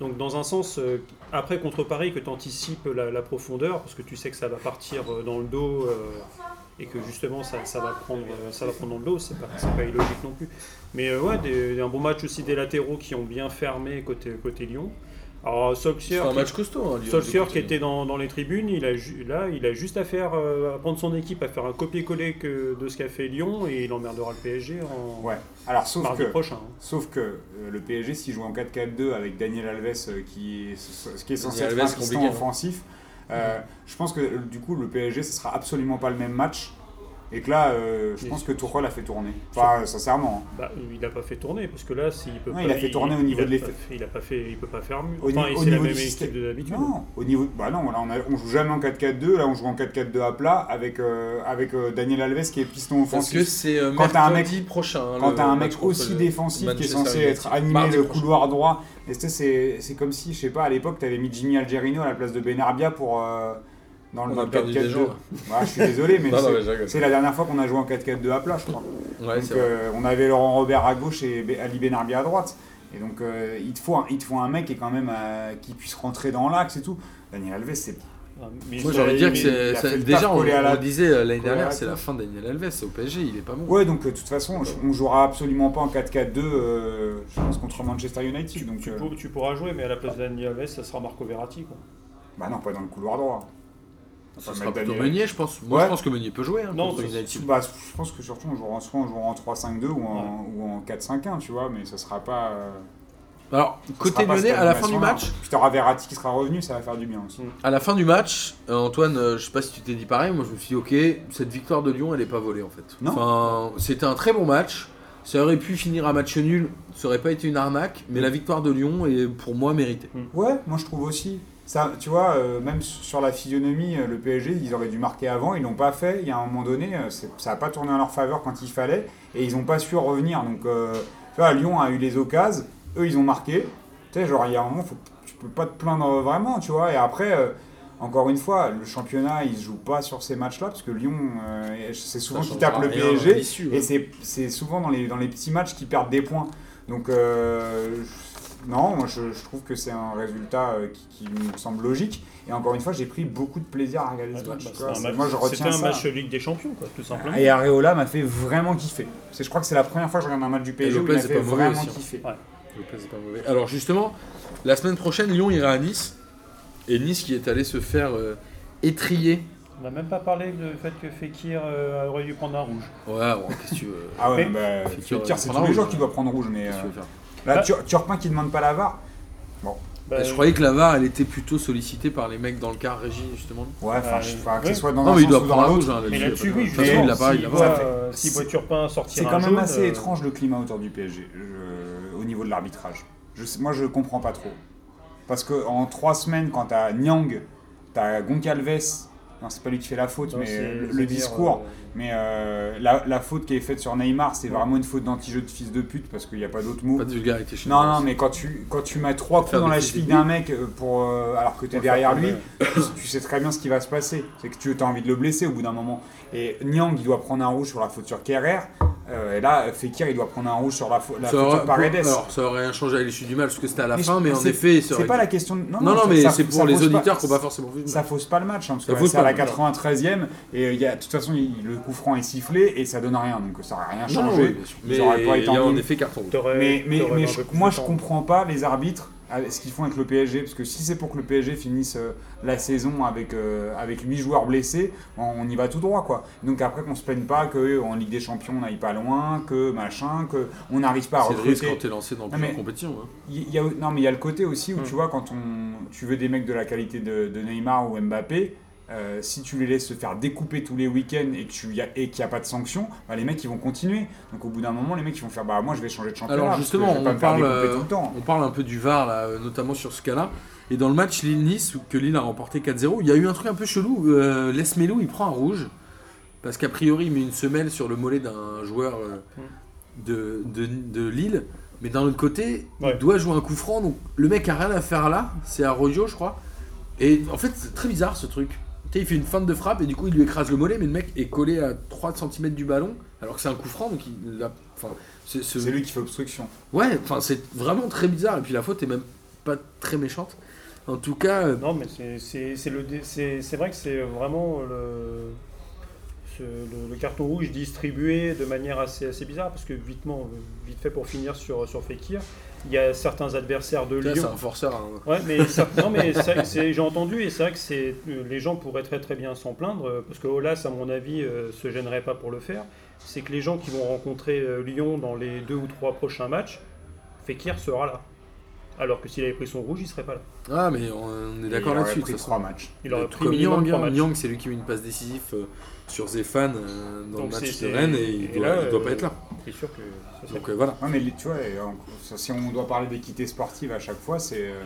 Donc dans un sens, euh, après contre Paris, que tu anticipes la, la profondeur, parce que tu sais que ça va partir euh, dans le dos euh, et que justement ça, ça va prendre, ça va prendre dans le dos, c'est pas, pas illogique non plus. Mais euh, ouais, des- un bon match aussi des latéraux qui ont bien fermé côté, côté Lyon. Alors C'est Solskjaer, un qui- match costaud. hein, Lyon, Solskjaer qui était dans, dans les tribunes, il a, ju- là, il a juste à faire, euh, à prendre son équipe, à faire un copier-coller que- de ce qu'a fait Lyon et il emmerdera le PSG en Ouais. Alors, sauf mardi que, prochain. hein. sauf que euh, le PSG, s'il joue en 4-4-2 avec Daniel Alves, euh, qui est, ce qui est censé Daniel être un Alves, compliqué, hein. offensif, euh, je pense que du coup, le PSG, ce sera absolument pas le même match. Et que là, euh, je pense que Tourelle a fait tourner. Enfin, sincèrement. hein. Bah, il n'a pas fait tourner parce que là, s'il peut Non, pas, il a fait tourner au niveau il a de l'effet. Il a pas fait, il peut pas faire mieux. Au Enfin, c'est la niveau même du équipe système- de d'habitude. Non, au niveau, bah non, là, on, a- on joue jamais en 4-4-2. Là, on joue en 4-4-2 à plat avec, euh, avec euh, Daniel Alves qui est piston Parce offensif. que c'est euh, Quand t'as un mercredi prochain. hein, Quand t'as un mec aussi défensif qui est censé être animé le prochain. couloir droit, c'est comme si, je sais pas, à l'époque, t'avais mis Jimmy Algerino à la place de Benarbia pour. Dans le On dans a le perdu 4-4-2. des gens. là. Ouais, je suis désolé, mais c'est- la dernière fois qu'on a joué en 4-4-2 à plat, je crois. Ouais, donc euh, on avait Laurent Robert à gauche et Ali Benarbia à droite. Et donc euh, il, te faut un, il te faut un mec qui, est quand même, euh, qui puisse rentrer dans l'axe et tout. Daniel Alves, c'est. Ah, mais Moi de dire que c'est déjà on, la- on le disait l'année dernière c'est la fin de Daniel Alves au PSG il est pas bon. Ouais, donc euh, de toute façon, je- on jouera absolument pas en 4-4-2, euh, je pense, contre Manchester United. Donc, Tu, euh, pour- tu pourras jouer, mais à la place de Daniel Alves, ça sera Marco Verratti. Quoi. bah non, pas dans le couloir droit. Pas sera plutôt Meunier je pense. Moi Ouais. je pense que Meunier peut jouer hein, Non, ça-. Bah, je pense que surtout on jouera, soit on jouera en 3-5-2 ou en, ou en 4-5-1, tu vois, mais ça sera pas. euh, Alors ça côté lyonnais à la fin du match, Puis t'auras Verratti qui sera revenu, ça va faire du bien aussi. à la fin du match, euh, Antoine, euh, je sais pas si tu t'es dit pareil, moi je me suis dit ok, cette victoire de Lyon elle est pas volée en fait. Non. Enfin, c'était un très bon match. Ça aurait pu finir à match nul, ça aurait pas été une arnaque, mais la victoire de Lyon est pour moi méritée. Ouais, moi je trouve aussi. Ça, tu vois, euh, même sur la physionomie, euh, le PSG, ils auraient dû marquer avant, ils l'ont pas fait. Il y a un moment donné, euh, ça n'a pas tourné en leur faveur quand il fallait, et ils n'ont pas su revenir. Donc, euh, tu vois, Lyon a eu les occasions, eux ils ont marqué. Tu sais, genre, il y a un moment, faut, tu peux pas te plaindre vraiment, tu vois. Et après, euh, encore une fois, le championnat, il se joue pas sur ces matchs-là, parce que Lyon, c'est souvent Ça qu'ils tapent le PSG, l'issue, et hein. c'est souvent dans les, dans les petits matchs qu'ils perdent des points. Donc, non, moi je, je trouve que c'est un résultat euh, qui, qui me semble logique. Et encore une fois, j'ai pris beaucoup de plaisir à regarder ce Bah, match. un C'est- match- moi je C'était retiens un ça. match Ligue des Champions, quoi, tout simplement. Et Areola m'a fait vraiment kiffer. C'est- Je crois que c'est la première fois que je regarde un match du PSG où il Lopez m'a est fait pas mauvais vraiment aussi, hein. kiffer. Ouais. Lopez est pas mauvais. Alors justement, la semaine prochaine, Lyon ira à Nice. Et Nice qui est allé se faire euh, étrier. On n'a même pas parlé du fait que Fekir euh, aurait dû prendre un rouge. Ouais, bon, qu'est-ce que tu veux Ah ouais, Mais- bah, Fekir, Fekir, c'est tous un les jours qu'il doit prendre rouge. Mais euh, là, Bah- Tur- Turpin qui demande pas la VAR. Bon, Bah, je croyais que la VAR, elle était plutôt sollicitée par les mecs dans le car régie, justement. Ouais, enfin, enfin, que ouais. ce soit dans Non, un mais il sens doit ou prendre dans un l'autre. rouge. hein, Mais là-dessus, oui, de- je il l'a pas, il s'il l'a voit, euh, voit Turpin sortir C'est quand même assez euh, étrange le climat autour du PSG euh, au niveau de l'arbitrage. Moi, je comprends pas trop. Parce que en trois semaines, quand t'as Nyang, t'as Goncalves, non, c'est pas lui qui fait la faute, non, mais c'est- le, discours. euh, Mais euh, la, la faute qui est faite sur Neymar, c'est Ouais. vraiment une faute d'anti-jeu de fils de pute parce qu'il n'y a pas d'autre mot. Pas de vulgarité chez Non, non, mais quand tu, quand tu mets trois coups dans la cheville d'un mec euh, pour, euh, alors que tu es Pour derrière lui, tu sais très bien ce qui va se passer. C'est que tu as envie de le blesser au bout d'un moment. Et Nyang, il doit prendre un rouge sur la faute sur Kerrer. Euh, et là, Fekir, il doit prendre un rouge sur la, faute- la Ça aurait, Paredes. alors, ça aurait rien changé à l'issue du match parce que c'était à la Mais fin, je- mais en effet, ça C'est aurait pas la question. de- Non, non, ça- mais c'est pour ça les auditeurs n'ont pas forcément vu. Ça fausse pas le match, hein, parce Ça que fausse c'est à la pas, 93e, et il y a, de toute façon, il- le coup franc est sifflé, et ça donne rien, donc ça n'aurait rien Non, changé. oui, sûr. Ils Mais auraient pas il été y a en effet carton. Mais, mais, mais moi, je comprends pas les arbitres, ce qu'ils font avec le PSG, parce que si c'est pour que le PSG finisse euh, la saison avec, euh, avec 8 joueurs blessés, on, y va tout droit, quoi. Donc après, qu'on se plaigne pas qu'en Ligue des Champions, on n'aille pas loin, que machin, qu'on n'arrive pas à C'est le risque recruter. quand t'es lancé dans plusieurs compétitions. hein. Non, mais il y a le côté aussi où Hmm. tu vois, quand on, tu veux des mecs de la qualité de, de Neymar ou Mbappé, euh, si tu les laisses se faire découper tous les week-ends et que tu y a- et qu'il n'y a pas de sanction, bah, les mecs ils vont continuer. Donc au bout d'un moment, les mecs ils vont faire bah moi je vais changer de championnat. Alors parce que justement, je vais pas on me parle, euh, tout le temps. on parle un peu du VAR, là, euh, notamment sur ce cas-là. Et dans le match Lille-Nice, où- que Lille a remporté 4-0, il y a eu un truc un peu chelou. Euh, Lesmelou, il prend un rouge. Parce qu'a priori, il met une semelle sur le mollet d'un joueur euh, de, de, de Lille. Mais d'un autre côté, Ouais. il doit jouer un coup franc. Donc le mec a rien à faire là. C'est Arroyo, je crois. Et en fait, c'est très bizarre ce truc. Tu sais, il fait une feinte de frappe et du coup, il lui écrase le mollet. Mais le mec est collé à 3 cm du ballon. Alors que c'est un coup franc. Donc il a. Enfin, c'est- ce- C'est lui qui fait obstruction. Ouais, enfin c'est vraiment très bizarre. Et puis la faute est même pas très méchante. En tout cas, euh, Non, mais c'est- c'est c'est le dé- c'est c'est vrai que c'est vraiment le, ce- le, le carton rouge distribué de manière assez, assez bizarre parce que vitement, vite fait pour finir sur, sur Fekir, il y a certains adversaires de là, c'est Lyon. un forceur. hein. Ouais, mais, ça- non, mais ça- c'est- j'ai entendu et c'est vrai que c'est euh, les gens pourraient très très bien s'en plaindre euh, parce que Olas, à mon avis, euh, se gênerait pas pour le faire. C'est que les gens qui vont rencontrer euh, Lyon dans les deux ou trois prochains matchs, Fekir sera là. Alors que s'il avait pris son rouge, il serait pas là. Ah, mais on est d'accord il aurait là-dessus. pris toute façon. trois matchs. Il aurait pris minimum trois hein. matchs. C'est lui qui met une passe décisive euh, sur Zéphane euh, dans Donc le match de Rennes et il et doit, là, il doit euh, pas être là. C'est sûr que ça Donc euh, voilà. Ouais, mais tu vois, et en- ça, si on doit parler d'équité sportive à chaque fois, c'est. euh,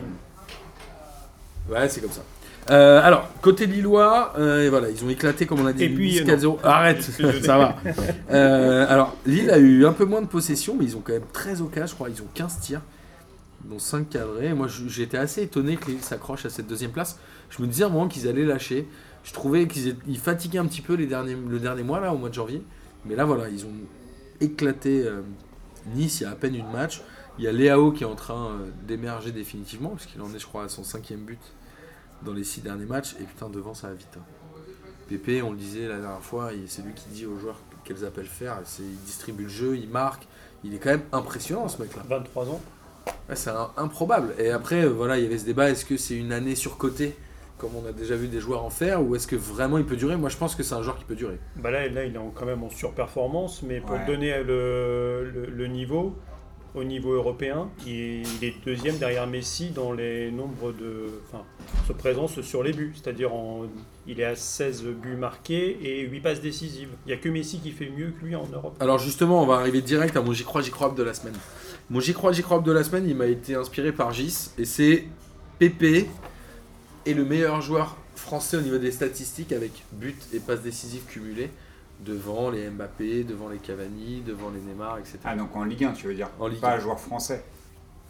Ouais, c'est comme ça. Euh, alors, côté Lillois, euh, et voilà, ils ont éclaté, comme on a dit, Et puis, 10, euh, 4-0. Arrête, ça va. Euh, alors, Lille a eu un peu moins de possession, mais ils ont quand même 13 occasions, je crois. Ils ont 15 tirs, dont 5 cadrés. Moi, j'étais assez étonné que Lille s'accroche à cette deuxième place. Je me disais à un moment qu'ils allaient lâcher. Je trouvais qu'ils fatiguaient un petit peu les derniers, le dernier mois, là, au mois de janvier. Mais là, voilà, ils ont éclaté euh, Nice il y a à peine une match. Il y a Léao qui est en train euh, d'émerger définitivement, parce qu'il en est, je crois, à son cinquième but dans les six derniers matchs. Et putain, devant, ça va vite. hein. Pépé, on le disait la dernière fois, c'est lui qui dit aux joueurs quels appels faire. Il distribue le jeu, il marque. Il est quand même impressionnant, ce mec-là. 23 ans. Ouais, c'est improbable. Et après, euh, voilà, il y avait ce débat est-ce que c'est une année surcotée, comme on a déjà vu des joueurs en faire, ou est-ce que vraiment il peut durer? Moi, je pense que c'est un joueur qui peut durer. Bah là, là, il est quand même en surperformance, mais pour Ouais. donner le, le- le niveau, au niveau européen, il, il est deuxième derrière Messi dans les nombres de. Enfin, sa présence sur les buts. C'est-à-dire, en- il est à 16 buts marqués et 8 passes décisives. Il n'y a que Messi qui fait mieux que lui en Europe. Alors justement, on va arriver direct à mon j'y crois, j'y crois de la semaine. Mon j'y crois, j'y crois de la semaine, il m'a été inspiré par Gis, et c'est Pépé est le meilleur joueur français au niveau des statistiques avec buts et passes décisives cumulées devant les Mbappé, devant les Cavani, devant les Neymar, etc. Ah, donc en Ligue 1, tu veux dire En Ligue Pas 1. joueur français.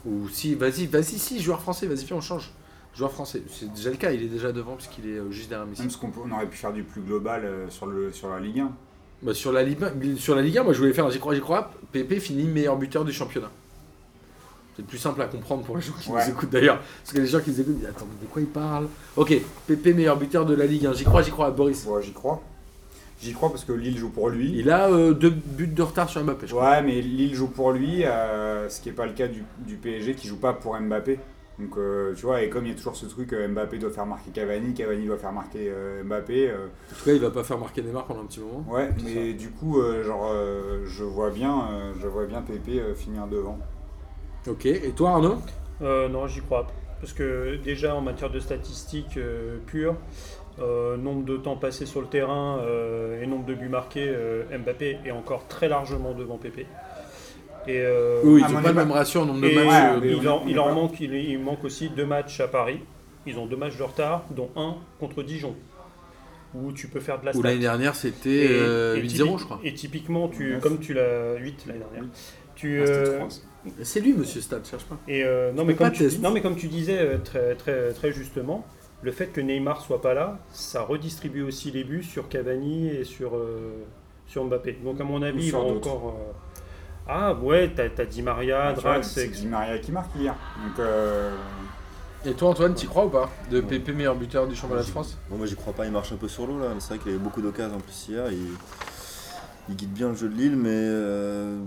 Ou si, vas-y, vas-y, si, joueur français, vas-y, viens, on change. Joueur français, c'est déjà le cas, il est déjà devant puisqu'il est euh, juste derrière Messi. Même parce qu'on on aurait pu faire du plus global euh, sur, le, sur la Ligue 1. Bah, sur, la Ligue, 1 sur la Ligue 1, moi je voulais faire j'y crois, j'y crois. Pépé finit meilleur buteur du championnat. C'est plus simple à comprendre pour les gens qui Ouais. nous écoutent d'ailleurs. Parce que les gens qui nous écoutent, ils disent Attends, mais de quoi il parle Ok, Pépé meilleur buteur de la Ligue 1. J'y crois, j'y crois, Boris. Ouais, j'y crois. J'y crois parce que Lille joue pour lui. Il a euh, deux buts de retard sur Mbappé, je crois. Ouais, mais Lille joue pour lui, euh, ce qui n'est pas le cas du, du PSG qui joue pas pour Mbappé. Donc, euh, tu vois, et comme il y a toujours ce truc, Mbappé doit faire marquer Cavani, Cavani doit faire marquer Mbappé. En tout cas, il va pas faire marquer Neymar pendant un petit moment. ouais, mais du coup, genre, je vois bien, je vois bien Pépé finir devant. Ok, et toi Arnaud Euh, non, j'y crois. Parce que déjà en matière de statistiques euh, pures, euh, nombre de temps passé sur le terrain euh, et nombre de buts marqués, euh, Mbappé est encore très largement devant Pépé. Et, euh, Oui, ils n'ont pas le même ratio en nombre de matchs. ouais, euh, il, en, il manque, il, il manque aussi deux matchs à Paris. Ils ont deux matchs de retard, dont un contre Dijon, où tu peux faire de la Où stat. l'année dernière c'était euh, Et- et 8-0, typi- je crois. Et typiquement, tu, comme tu l'as 8 l'année dernière, tu, Ah, euh, ça. C'est lui, monsieur Stade, cherche pas. et euh, non, mais comme tu, tester. non mais comme tu disais euh, très, très, très justement, le fait que Neymar soit pas là, ça redistribue aussi les buts sur Cavani et sur, euh, sur Mbappé. Donc à mon avis, il va encore... euh, Ah ouais, t'as as Di Maria, Ah, Drax, C'est Di Maria qui marque hier. Donc, euh, Et toi, Antoine, t'y crois ou pas De PP meilleur buteur du championnat de France Bon, moi j'y crois pas, il marche un peu sur l'eau là. C'est vrai qu'il a eu beaucoup d'occasions en plus hier. Il, il guide bien le jeu de Lille, mais euh,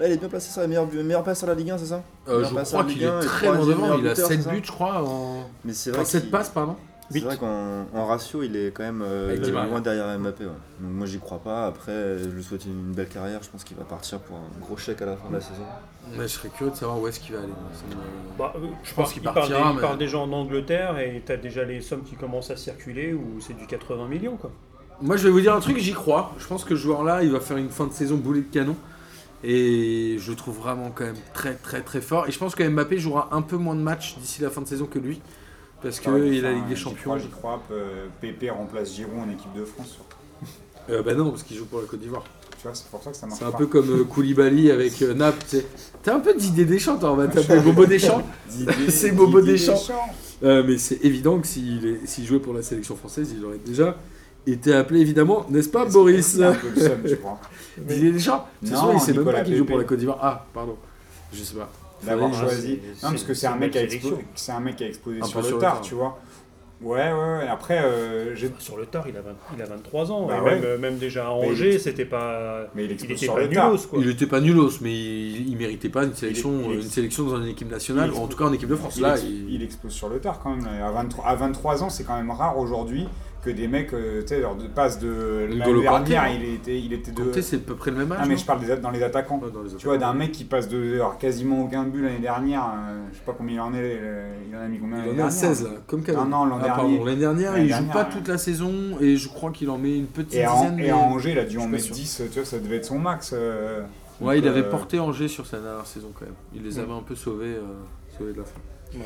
là il est bien placé sur la meilleure, meilleure passe à la Ligue 1, c'est ça Euh, Je crois qu'il Ligue 1 est très loin troisième devant. Il a buteur, 7 c'est ça buts, je crois. En... Mais c'est Enfin, vrai 7 qu'il- passes, pardon. C'est vrai qu'en en ratio, il est quand même euh, loin derrière Mbappé. ouais. Donc moi, j'y crois pas. Après, je lui souhaite une belle carrière. Je pense qu'il va partir pour un gros chèque à la fin de la saison. Mais je serais curieux de savoir où est-ce qu'il va aller. me- Bah, euh, Je pense qu'il partira, des- il parle déjà en Angleterre et t'as déjà les sommes qui commencent à circuler où c'est du 80 millions quoi. Moi, je vais vous dire un truc, j'y crois. Je pense que ce joueur-là, il va faire une fin de saison boulet de canon. Et je le trouve vraiment quand même très très très fort. Et je pense que Mbappé jouera un peu moins de matchs d'ici la fin de saison que lui. Parce qu'il ouais, a la Ligue des Champions. J'y crois. euh, Pépé remplace Giroud en équipe de France. surtout. Euh, bah non, parce qu'il joue pour la Côte d'Ivoire. Tu vois, c'est pour ça que ça marche C'est un pas. peu comme euh, Koulibaly avec euh, Naples. T'as un peu d'idée Deschamps, toi, on va t'appeler Bobo Deschamps. C'est Bobo Didier Deschamps. Euh, mais c'est évident que s'il jouait pour la sélection française, il aurait déjà été appelé évidemment, n'est-ce pas, Boris C'est un peu le seum, je crois. Didier Deschamps C'est sûr, il sait même pas qu'il joue pour la Côte d'Ivoire. Ah, pardon. Je sais pas. D'avoir choisi. c'est- Non, parce que c'est c'est un mec qui a c'est un mec qui a explosé Un sur le sur le tard, tard. tu vois. Ouais, ouais, ouais. Après, euh, j'ai- Sur le tard, il a, 20 il a 23 ans. Bah et ouais. même, euh, même déjà à il Angers, est- c'était pas. mais il Il était sur pas le tard. nulos quoi. Il était pas nulos, mais il, il méritait pas une sélection, il est- une sélection dans une équipe nationale, il ou en tout cas en équipe de France. Il, Là, il- il explose sur le tard quand même. À 23, à 23 ans, c'est quand même rare aujourd'hui que des mecs, euh, tu sais, leur de passe de N'Golo l'année dernière, il était, il était de. C'est à peu près le même âge. Ah, mais je parle des, dans les attaquants. Ouais, dans les Tu vois, d'un mec qui passe de alors, quasiment aucun but l'année dernière, euh, je sais pas combien il en est, euh, il en a mis combien Il l'année en a dernière 16 là, comme Cavani. Non, non, l'an Ah, pardon, dernier. L'année dernière, L'année il joue dernière, pas toute la saison et je crois qu'il en met une petite Et, en, dizaine. et à Angers, il a dû en mettre sûr. 10, tu vois, ça devait être son max. euh, Ouais, il avait euh, porté Angers sur sa dernière saison quand même. Il les Mm. avait un peu sauvés, euh, sauvés de la fin. Ouais.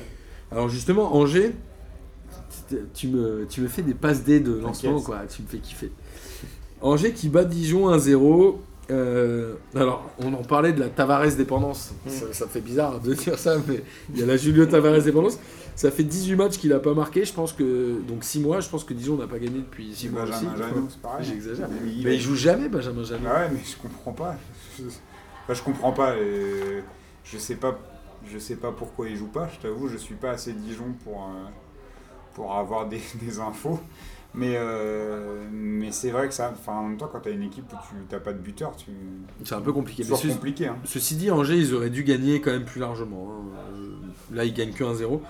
Alors justement, Angers, tu me, tu me fais des passes D de lancement, quoi. Tu me fais kiffer. Angers qui bat Dijon 1-0. Euh, alors, on en parlait de la Tavares dépendance. Mm. Ça, ça fait bizarre de dire ça, mais il y a la Julio Tavares dépendance. Ça fait 18 matchs qu'il a pas marqué. Je pense que donc 6 mois. Je pense que Dijon n'a pas gagné depuis 6 mois aussi. Benjamin Janot, c'est pareil. J'exagère. Mais il- Mais il joue jamais Benjamin Janot. Ah ouais, mais je comprends pas. Je, enfin, je comprends pas. et je sais pas. Je sais pas pourquoi il joue pas. Je t'avoue, je suis pas assez Dijon pour euh, pour avoir des, des infos. Mais euh, mais c'est vrai que ça. Enfin, en même temps, quand t'as une équipe où tu t'as pas de buteur, tu C'est un peu compliqué. c'est Mais ce- compliqué. Hein. Ceci dit, Angers, ils auraient dû gagner quand même plus largement. hein. Là, ils gagnent que 1-0.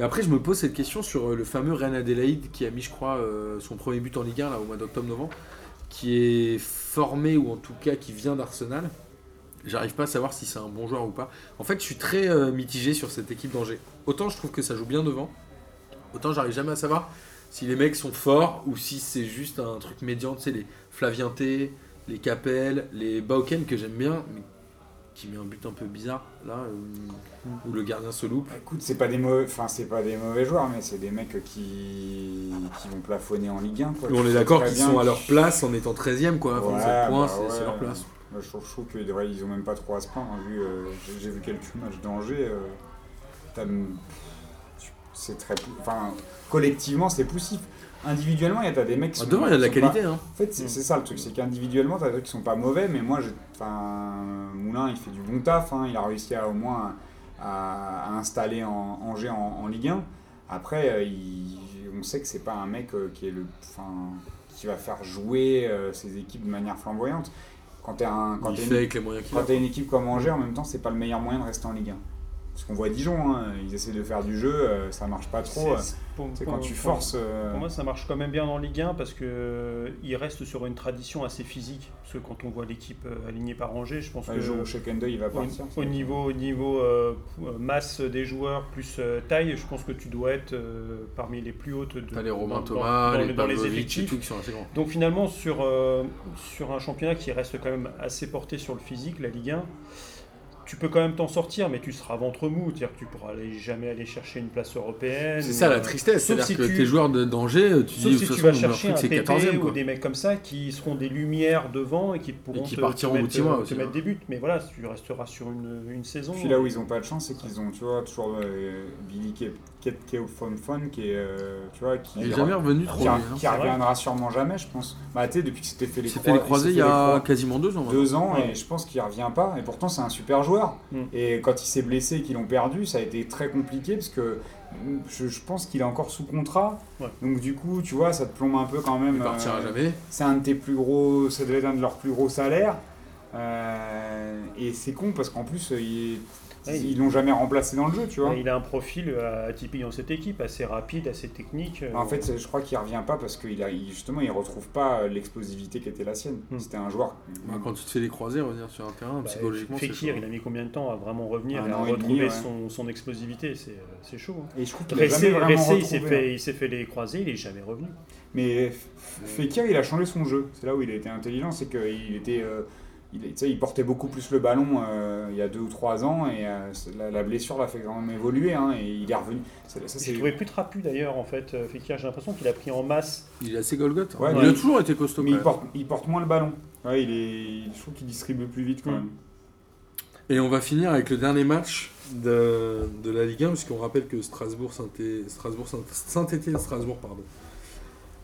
Et après, je me pose cette question sur euh, le fameux Reine Adélaïde qui a mis, je crois, euh, son premier but en Ligue 1 là, au mois d'octobre-novembre, qui est formé ou en tout cas qui vient d'Arsenal. J'arrive pas à savoir si c'est un bon joueur ou pas. En fait, je suis très euh, mitigé sur cette équipe d'Angers. Autant je trouve que ça joue bien devant, autant j'arrive jamais à savoir si les mecs sont forts ou si c'est juste un truc médian. Tu sais, les Flavien T, les Capel, les Bauken que j'aime bien, mais qui met un but un peu bizarre là, où le gardien se loupe. Écoute, c'est pas des mauvais, enfin c'est pas des mauvais joueurs, mais c'est des mecs qui qui vont plafonner en Ligue 1. Quoi. On est d'accord qu'ils sont à leur place en étant 13e quoi, à 27 Ouais, points, bah c'est c'est ouais. leur place. Moi, je trouve, qu'ils ils ont même pas trop à se plaindre. hein, vu, euh, j'ai- vu quelques matchs d'Angers. euh, c'est très, pou- enfin, collectivement c'est poussif. Individuellement, il y a des mecs qui Ah, sont, devant, il y a de la sont pas- qualité. Hein. En fait, c'est Mm. c'est ça le truc, c'est qu'individuellement, t'as des trucs qui sont pas mauvais, mais moi, enfin, Moulin, il fait du bon taf, hein, il a réussi à au moins à, à installer en, Angers en, en Ligue 1. Après, euh, il- on sait que c'est pas un mec euh, qui est le, enfin, qui va faire jouer euh, ses équipes de manière flamboyante. Quand t'es un, quand fait une, quand une équipe comme Angers, en même temps, c'est pas le meilleur moyen de rester en Ligue 1. Ce qu'on voit à Dijon, hein, ils essaient de faire du jeu, euh, ça marche pas trop. C'est- pour- quand tu pour- forces. euh, Pour moi, ça marche quand même bien en Ligue 1 parce que euh, il reste sur une tradition assez physique. Parce que quand on voit l'équipe euh, alignée par Angers, je pense le que jour où Shekende il va partir. au niveau, au niveau euh, masse des joueurs plus euh, taille, je pense que tu dois être euh, parmi les plus hautes. De, T'as les Romain dans- Thomas, dans- les dans les effectifs. tout qui sont assez grands. Donc finalement, sur, euh, sur un championnat qui reste quand même assez porté sur le physique, la Ligue 1, tu peux quand même t'en sortir, mais tu seras ventre mou. C'est-à-dire que tu pourras aller, jamais aller chercher une place européenne. C'est ou, ça la euh, tristesse, sauf c'est-à-dire si que tu- tes joueurs de danger, tu Sauf dis si tu façon, vas chercher un PP 14 ou quoi. des mecs comme ça qui seront des lumières devant et qui pourront qui te, partiront te au mettre, te hein. des buts. Mais voilà, tu resteras sur une, une saison. Puis là où ils n'ont pas de chance, c'est qu'ils ont, tu vois, toujours euh, Billy qui est, euh, tu vois, qui, Il est jamais revenu trop qui, bien. a- hein. qui reviendra sûrement jamais, je pense. Bah, tu sais, depuis qu'il s'était fait les Il s'est fait les croisés il y a quasiment deux ans. deux ans Ouais. et je pense qu'il revient pas. Et pourtant, c'est un super joueur. Mm. Et quand il s'est blessé et qu'ils l'ont perdu, ça a été très compliqué parce que mm, je, je pense qu'il est encore sous contrat. Ouais. Donc, du coup, tu vois, ça te plombe un peu quand même. Il partira euh, jamais. c'est un de tes plus gros, ça devait être un de leurs plus gros salaires. Euh, et c'est con parce qu'en plus, il- Ouais, ils l'ont jamais remplacé dans le jeu, tu vois. Il a un profil euh, atypique dans cette équipe, assez rapide, assez technique. euh, En fait, je crois qu'il revient pas parce qu'il a, justement, il retrouve pas euh, l'explosivité qui était la sienne. Hmm. C'était un joueur. Bah, Quand tu te fais les croisés, revenir sur un terrain, bah, psychologiquement, c'est Fekir, il a mis combien de temps à vraiment revenir Un et à an et demi, retrouver ouais. son, son explosivité? C'est c'est chaud. hein. Et je trouve qu'il Ressé, il s'est hein. fait, il s'est fait les croisés, il est jamais revenu. Mais Fekir, il a changé son jeu. C'est là où il a été intelligent, c'est qu'il était, euh, il, portait beaucoup plus le ballon euh, il y a deux ou trois ans et euh, la, la blessure l'a fait quand même évoluer hein, et il est revenu. Ça, c'est trouvé plus trapu d'ailleurs en fait, euh, Fekir. J'ai l'impression qu'il a pris en masse. Il est assez Golgoth. hein. Ouais, il a toujours été costaud. mais il porte, il porte moins le ballon. Ouais, il est, je trouve qu'il distribue plus vite quand Mm. même. Et on va finir avec le dernier match de, de la Ligue 1, puisqu'on rappelle que Strasbourg, Strasbourg, Saint-Étienne, Strasbourg, pardon,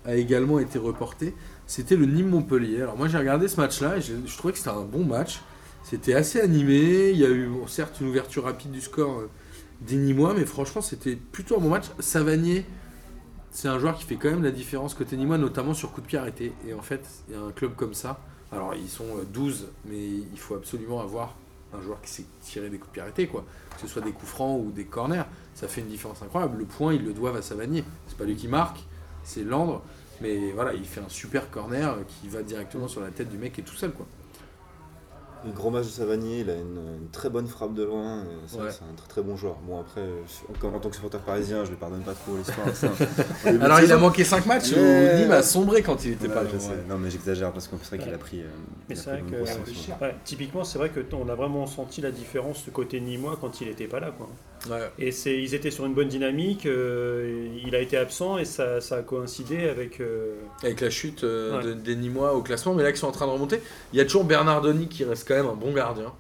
a également été reporté. C'était le Nîmes-Montpellier. Alors moi j'ai regardé ce match-là et je, trouvais que c'était un bon match. C'était assez animé. Il y a eu certes une ouverture rapide du score euh, des Nîmois, mais franchement c'était plutôt un bon match. Savanier, c'est un joueur qui fait quand même la différence côté Nîmois, notamment sur coup de pied arrêté. Et en fait, il y a un club comme ça. Alors ils sont euh, 12, mais il faut absolument avoir un joueur qui sait tirer des coups de pied arrêtés, quoi. Que ce soit des coups francs ou des corners, ça fait une différence incroyable. Le point, ils le doivent à Savanier. C'est pas lui qui marque, c'est Landre. Mais voilà, il fait un super corner qui va directement sur la tête du mec qui est tout seul, quoi. Un gros match de Savanier, il a une, une très bonne frappe de loin, c'est Ouais. un très très bon joueur. Bon après, je- en tant que supporter parisien, je lui pardonne pas trop l'histoire. Alors il a manqué 5 matchs où Mais- Nîmes a sombré quand il était Ouais, pas là. je sais. ouais. Non mais j'exagère parce qu'en c'est vrai qu'il a pris. euh, Mais c'est vrai que euh, typiquement, c'est vrai que on a vraiment senti la différence du côté nîmois quand il n'était pas là. Quoi. Ouais. Et c'est, ils étaient sur une bonne dynamique. euh, il a été absent et ça, ça a coïncidé avec. euh, Avec la chute euh, Ouais. de- des Nîmois au classement, mais là qui sont en train de remonter. Il y a toujours Bernardoni qui reste quand même un bon gardien.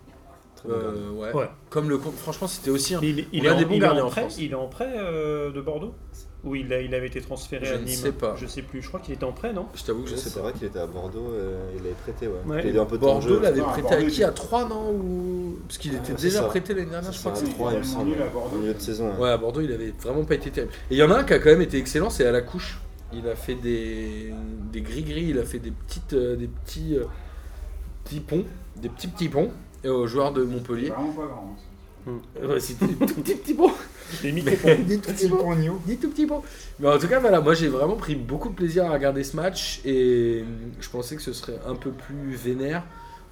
Très bon gardien. Euh, ouais. Ouais. Comme le franchement c'était aussi un. Il, il est en, des bons il est gardiens en en prêt, France. il est en prêt euh, de Bordeaux? Ou il, a, il avait été transféré Je à ne Nîmes sais pas. Je sais plus. Je crois qu'il était en prêt, non Je t'avoue que je sais c'est pas. vrai qu'il était à Bordeaux, euh, il l'avait prêté, ouais. Il un peu de temps de Bordeaux l'avait prêté à qui À 3 non ou... Parce qu'il était c'est déjà ça. prêté l'année dernière, je crois que C'est à c'est. trois, il me semble, nul à Bordeaux. en milieu de saison. Ouais, à Bordeaux, il avait vraiment pas été terrible. Et il y en a un qui a quand même été excellent, c'est à la couche. Il a fait des, des gris-gris, il a fait des, petites, euh, des petits, euh, petits ponts, des petits petits ponts et aux joueurs de Montpellier. vraiment pas grand. C'était des tout. Les Mais- micro des tout Petit tout petits ponts. Mais en tout cas, voilà, moi j'ai vraiment pris beaucoup de plaisir à regarder ce match et hum, je pensais que ce serait un peu plus vénère,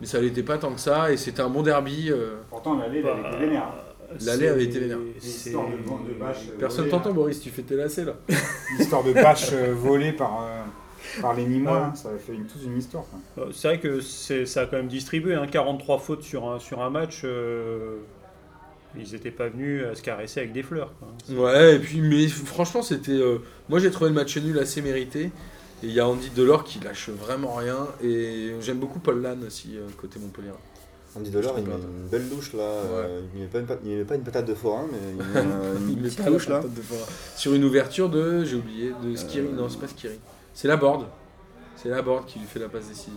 mais ça l'était pas tant que ça et c'était un bon derby. euh, Pourtant, l'aller, il avait été vénère. L'aller avait été vénère. C'est- L'histoire de, de bâche, euh, Personne t'entend. Boris, tu fais tes lacets là. L'histoire de bâche euh, volée par, euh, par les Nîmois, Ouais. hein, ça a fait une, toute une histoire. C'est vrai que c'est- ça a quand même distribué. Hein, 43 fautes sur un, sur un match. euh, ils n'étaient pas venus à se caresser avec des fleurs. quoi. Ouais, et puis, mais franchement, c'était. euh, moi j'ai trouvé le match nul assez mérité. Et il y a Andy Delors qui lâche vraiment rien. Et j'aime beaucoup Paul Lannes aussi, euh, côté Montpellier. Andy Delors, il met une belle louche là. euh, il met pas une, pat- il met pas une patate de forain, mais il met euh, Il une met la louche là. de. Sur une ouverture de. J'ai oublié, de Skiri. Euh, Non, c'est pas Skiri. C'est la board. C'est la board qui lui fait la passe décisive.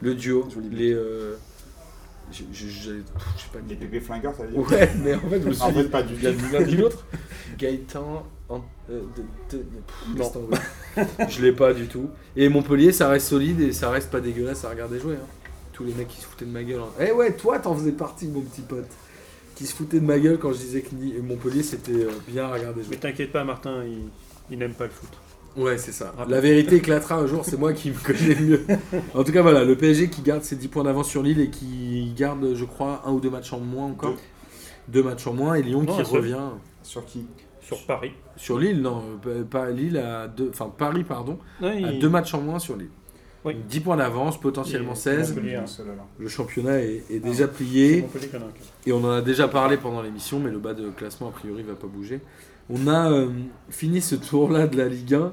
Le duo. Les. euh, Je sais pas. Les bébés flingueurs, ça veut dire Ouais, mais en fait, je me suis En dit, fait, pas du tout. l'un ni l'autre. Gaëtan. en- euh, de- de- pff, Non. je l'ai pas du tout. Et Montpellier, ça reste solide et ça reste pas dégueulasse à regarder jouer. hein. Tous les mecs qui se foutaient de ma gueule. hein. Eh ouais, toi, t'en faisais partie, mon petit pote. qui se foutait de ma gueule quand je disais que Montpellier c'était euh, bien à regarder Mais jouer. t'inquiète pas, Martin, il, il n'aime pas le foot. Ouais, c'est ça. Ah. La vérité éclatera un jour, c'est moi qui me connais le mieux. En tout cas, voilà, le PSG qui garde ses 10 points d'avance sur Lille et qui garde, je crois, un ou deux matchs en moins encore. Deux, matchs en moins et Lyon Non, qui revient Sur qui? Sur Paris. sur Lille, non, euh, pas Lille à deux, enfin Paris, pardon, Non, à deux matchs en moins sur Lille. Oui. Donc, 10 points d'avance, potentiellement Et- 16. Montpellier, hein. Le championnat est, est déjà plié. Et on en a déjà parlé pendant l'émission, mais le bas de classement, a priori, va pas bouger. On a euh, fini ce tour-là de la Ligue 1.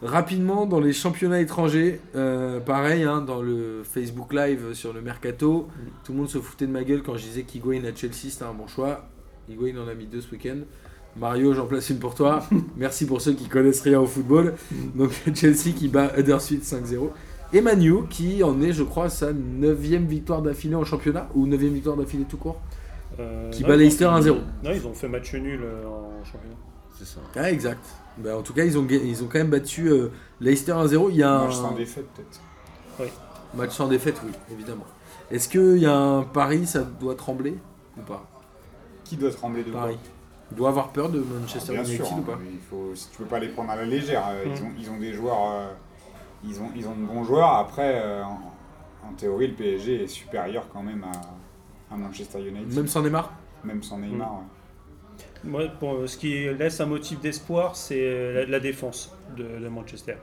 Rapidement, dans les championnats étrangers, euh, pareil, hein, dans le Facebook Live sur le Mercato, tout le monde se foutait de ma gueule quand je disais qu'Higuain à Chelsea, c'était un bon choix. Higuain en a mis deux ce week-end. Mario, j'en place une pour toi. Merci pour ceux qui connaissent rien au football. Donc Chelsea qui bat Huddersfield 5-0. Et Manu qui en est, je crois, sa neuvième victoire d'affilée en championnat, ou neuvième victoire d'affilée tout court. Euh, Qui non, bat Leicester 1-0. Non, ils ont fait match nul euh, en championnat. C'est ça. Ah, exact. Bah, en tout cas, ils ont, ga- ils ont quand même battu euh, Leicester 1-0. Il y a un Match sans défaite, peut-être. match sans défaite, oui, évidemment. Est-ce qu'il y a un pari, ça doit trembler ou pas? Qui doit trembler de Paris. Il doit avoir peur de Manchester Bien United sûr, ou hein, pas? mais il faut, si tu peux pas les prendre à la légère. euh, ils, Mm. ont, ils ont des joueurs, euh, ils, ont, ils ont de bons joueurs. Après, euh, en, en théorie, le PSG est supérieur quand même à, à Manchester United, Même sans Neymar? Même sans Neymar. Mm. ouais. Moi, euh, ce qui laisse un motif d'espoir, c'est la, la défense de, Manchester.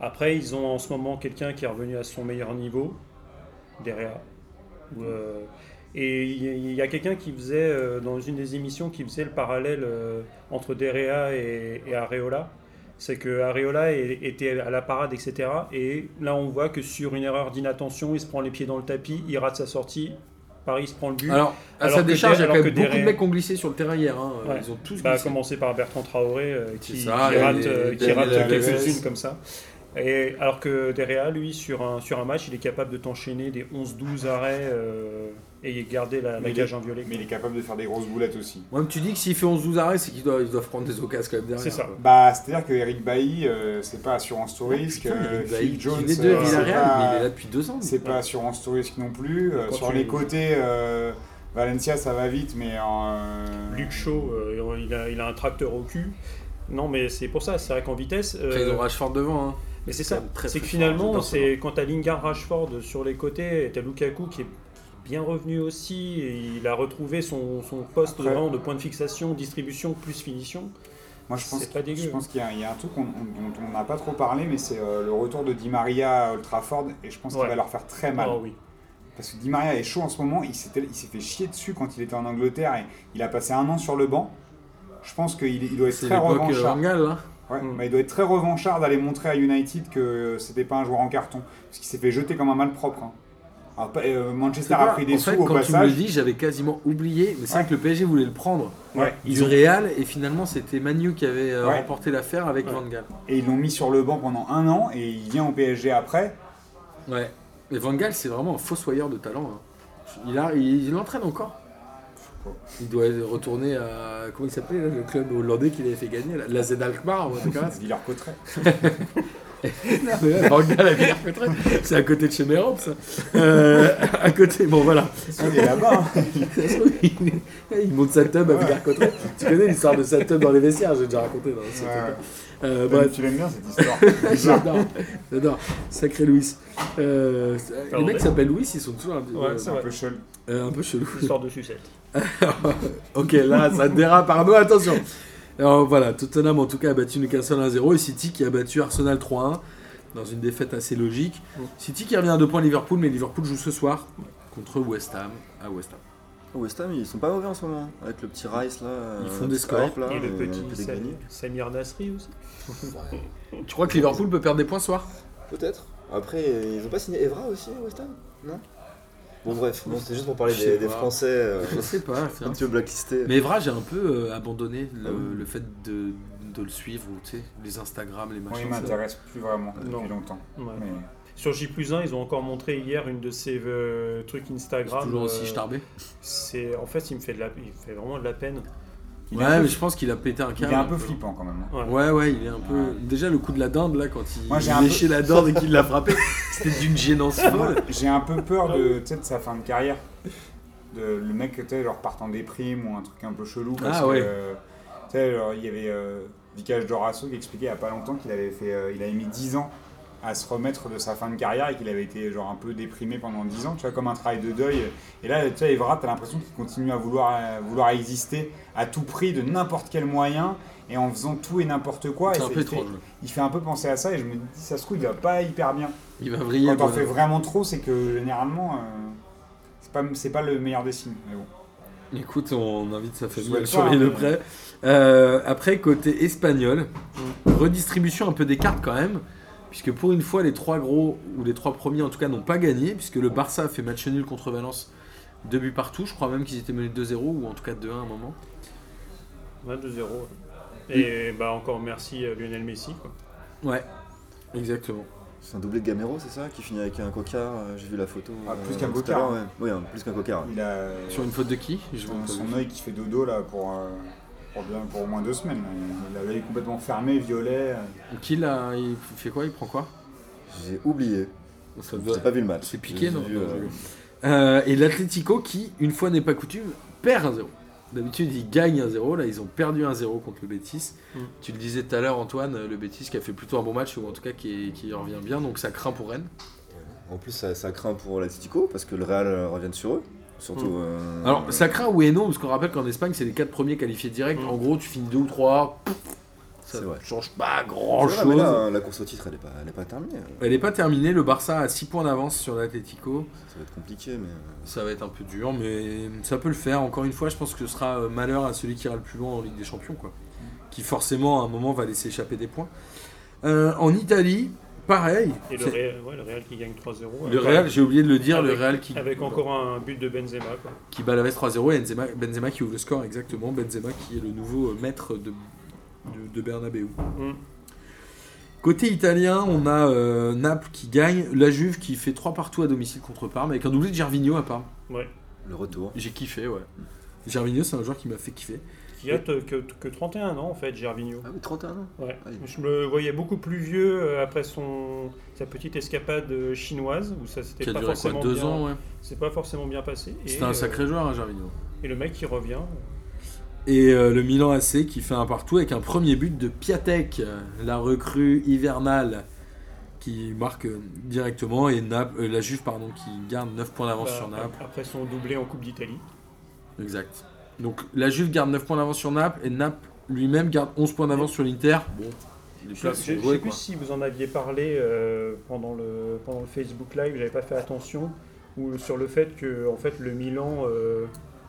Après, ils ont en ce moment quelqu'un qui est revenu à son meilleur niveau, derrière. Euh, et il y a- quelqu'un qui faisait, euh, dans une des émissions, qui faisait le parallèle euh, entre Derea et, et Areola. C'est que Areola était à la parade, etc. Et là, on voit que sur une erreur d'inattention, il se prend les pieds dans le tapis, il rate sa sortie, Paris se prend le but. Alors, à Alors sa décharge, il y a quand même que beaucoup de mecs qui ont glissé sur le terrain hier. hein. Ouais. Ils ont tous Bah, à glissé. commencer par Bertrand Traoré euh, qui, ça, qui rate, euh, qui rate quelques-unes comme ça. Et alors que Derrea, lui, sur un, sur un match, il est capable de t'enchaîner des 11-12 arrêts euh, et garder la, la cage inviolée. Mais il est capable de faire des grosses boulettes aussi. Moi, tu dis que s'il fait 11-12 arrêts, c'est qu'ils doivent, ils doivent prendre des occasions quand même derrière. C'est ça. quoi. Bah, c'est-à-dire que Eric Bailly, euh, c'est pas assurance tout risque. Euh, Phil Jones, il est de c'est Villarreal, pas- mais il est là depuis deux ans. C'est pas assurance tout risque non plus. Euh, sur les côtés, euh, Valencia ça va vite, mais en. euh, Luc Shaw, euh, il, a, il a un tracteur au cul. Non, mais c'est pour ça, c'est vrai qu'en vitesse. euh, Après, ils ont Rashford devant. hein. Mais c'est ça, c'est que finalement, c'est quand t'as Lingard Rashford sur les côtés, t'as Lukaku qui est bien revenu aussi, et il a retrouvé son, son poste Après- vraiment de point de fixation, distribution plus finition. Moi, je pense, C'est pas dégueu. je pense qu'il y, a- il y a un truc on- dont on n'a pas trop parlé, mais c'est euh, le retour de Di Maria à Old Trafford, et je pense qu'il va leur faire très mal. Ah oui. Parce que Di Maria est chaud en ce moment, il s'est il s'est fait chier dessus quand il était en Angleterre, et il a passé un an sur le banc. Je pense qu'il il doit être très euh, revanchard. Hein. Ouais, Mm. bah, il doit être très revanchard d'aller montrer à United que c'était pas un joueur en carton, parce qu'il s'est fait jeter comme un malpropre. hein. Alors, euh, Manchester a pris des en sous fait, au quand tu me le passage. dis, j'avais quasiment oublié. Mais c'est Ouais. vrai que le PSG voulait le prendre Ouais, du Real et finalement c'était Manu qui avait euh, Ouais. remporté l'affaire avec Ouais. Van Gaal. et ils l'ont mis sur le banc pendant un an, et il vient au PSG après. Ouais. Et Van Gaal, c'est vraiment un fossoyeur de talent. hein. Il, a, il, il l'entraîne encore. Il doit retourner à. Comment il s'appelait le club hollandais qu'il avait fait gagner là La Z Alkmaar ou un truc comme ça. Villers-Cotterêts, C'est à côté de chez ça. Euh, à côté, bon voilà. Il est là-bas. hein. Il, monte sa tub à. Villers-Cotterêts. Tu connais l'histoire de sa tub dans les vestiaires, j'ai déjà raconté dans ce Ouais, truc-là. ouais. Euh, Bref, tu l'aimes bien cette histoire. j'adore, j'adore. Sacré Louis. Euh, les mecs qui s'appellent Louis, ils sont toujours un, peu- Ouais, un peu chelou. euh, un peu chelous. Histoire de sucette. ok, là, ça dérape, Arnaud, attention. Alors voilà, Tottenham en tout cas a battu Newcastle 1-0 et City qui a battu Arsenal 3-1 dans une défaite assez logique. Mm. City qui revient à deux points Liverpool, mais Liverpool joue ce soir contre West Ham à West Ham. West Ham, ils sont pas mauvais en ce moment. Avec le petit Rice là. Ils euh, font des scores. là, Et le et petit Samir Nasri aussi. Tu crois que Liverpool peut perdre des points ce soir? Peut-être. Après, ils ont pas signé Evra aussi, West Ham? Non? Bon, bref, bon, c'était juste pour parler des. Français euh, Je sais pas. un petit peu blacklistés. Mais Evra, j'ai un peu euh, abandonné le, Ah oui. le fait de, de le suivre, ou, tu sais, les Instagram, les Moi, machins. il ça. m'intéresse plus vraiment Non. depuis longtemps. Ouais. Mais Sur J 1, ils ont encore montré hier une de ces euh, trucs Instagram. toujours aussi euh, starbé. C'est en fait, il me fait de la, il me fait vraiment de la peine. il Ouais, peu- mais je pense qu'il a pété un il câble. est un peu flippant quand même. hein. Ouais. Ouais, ouais, il est un peu. Ouais. Déjà, le coup de la dinde, là, quand il Moi, j'ai un léchait la dinde et qu'il l'a frappé, c'était d'une gênance folle. J'ai un peu peur de, de sa fin de carrière. de, le mec, tu sais, genre partant des primes ou un truc un peu chelou. Parce Ah ouais. que, tu sais, genre, il y avait euh, Vicage Dorasso qui expliquait il n'y a pas longtemps qu'il avait, fait, euh, il avait mis 10 ans à se remettre de sa fin de carrière et qu'il avait été genre un peu déprimé pendant 10 ans, tu vois, comme un travail de deuil. Et là, tu sais, Evra, tu as l'impression qu'il continue à vouloir, à vouloir exister à tout prix, de n'importe quel moyen, et en faisant tout et n'importe quoi. Et C'est un ça- peu il, fait, étrange. il fait un peu penser à ça, et je me dis, ça se trouve, il va pas hyper bien. Il va vriller. Quand bon. fait vraiment trop, c'est que généralement, euh, c'est pas, c'est pas le meilleur des signes. Mais bon. Écoute, on invite sa famille à le surveiller de près. Euh, après, côté espagnol, redistribution un peu des cartes quand même, puisque pour une fois, les trois gros, ou les trois premiers en tout cas, n'ont pas gagné, puisque le Barça a fait match nul contre Valence, deux buts partout. Je crois même qu'ils étaient menés 2-0, ou en tout cas 2-1 à un moment. Ouais, 2-0. ouais. Et bah encore merci à Lionel Messi. Quoi. Ouais, exactement. C'est un doublé de Gamero, c'est ça Qui finit avec un cocard, euh, j'ai vu la photo. Ah, plus euh, qu'un cocard. ouais. Oui, plus qu'un cocard. Il a Sur une faute de qui Je son, œil qui fait dodo là pour, euh, pour, bien, pour au moins deux semaines. Il avait l'œil complètement fermé, violet. Qui là Il fait quoi Il prend quoi? J'ai oublié. J'ai doit- pas vu le match. C'est piqué, non vu, Non, euh, Euh, Et l'Atlético qui, une fois n'est pas coutume, perd 1-0. D'habitude, ils gagnent 1-0. Là, ils ont perdu 1-0 contre le Betis. Mm. Tu le disais tout à l'heure, Antoine, le Betis qui a fait plutôt un bon match, ou en tout cas qui, est- qui revient bien. Donc ça craint pour Rennes. En plus, ça, ça craint pour l'Atletico parce que le Real euh, revient sur eux. Surtout. Mm. euh, Alors, ça craint oui et non, parce qu'on rappelle qu'en Espagne, c'est les 4 premiers qualifiés direct. Mm. En gros, tu finis 2 ou 3. Ça vrai. change pas c'est grand vrai, chose. mais là, hein, la course au titre, elle est pas, elle est pas terminée. Elle n'est pas terminée. Le Barça a 6 points d'avance sur l'Atlético. Ça va être compliqué, mais. euh, Ça va être un peu dur, mais ça peut le faire. Encore une fois, je pense que ce sera euh, malheur à celui qui ira le plus loin en Ligue des Champions, quoi. Qui forcément, à un moment, va laisser échapper des points. Euh, en Italie, pareil. Et le Real, ouais, le Real qui gagne 3-0. Le Real, j'ai oublié de le dire, le Real qui, Avec encore un but de Benzema. Quoi. qui bat la veste 3-0 et Benzema, Benzema qui ouvre le score exactement. Benzema qui est le nouveau maître de, de, de Bernabeu. Mm. Côté italien, on a euh, Naples qui gagne, la Juve qui fait 3 partout à domicile contre Parme, avec un doublé de Gervinho à Parme. Ouais. Le retour. J'ai kiffé, ouais. Gervinho, c'est un joueur qui m'a fait kiffer. Qui a que, que 31 ans en fait, Gervinho. Ah oui, 31 ans. Ouais. Ah, il- Je me voyais beaucoup plus vieux euh, après son sa petite escapade euh, chinoise où ça s'était a pas duré quoi forcément Deux bien. ans, ouais. C'est pas forcément bien passé. C'était un euh, sacré joueur, hein, Gervinho. Et le mec qui revient. Et euh, le Milan AC qui fait un partout avec un premier but de Piatek, euh, la recrue hivernale, qui marque euh, directement, et Naples, euh, la Juve pardon, qui garde 9 points d'avance bah, sur Naples. Après son doublé en Coupe d'Italie. Exact. Donc la Juve garde 9 points d'avance sur Naples, et Naples lui-même garde 11 points d'avance sur l'Inter. Bon, Je jouées, sais plus quoi. si vous en aviez parlé euh, pendant, le, pendant le Facebook Live, j'avais pas fait attention, ou sur le fait que en fait, le Milan, euh,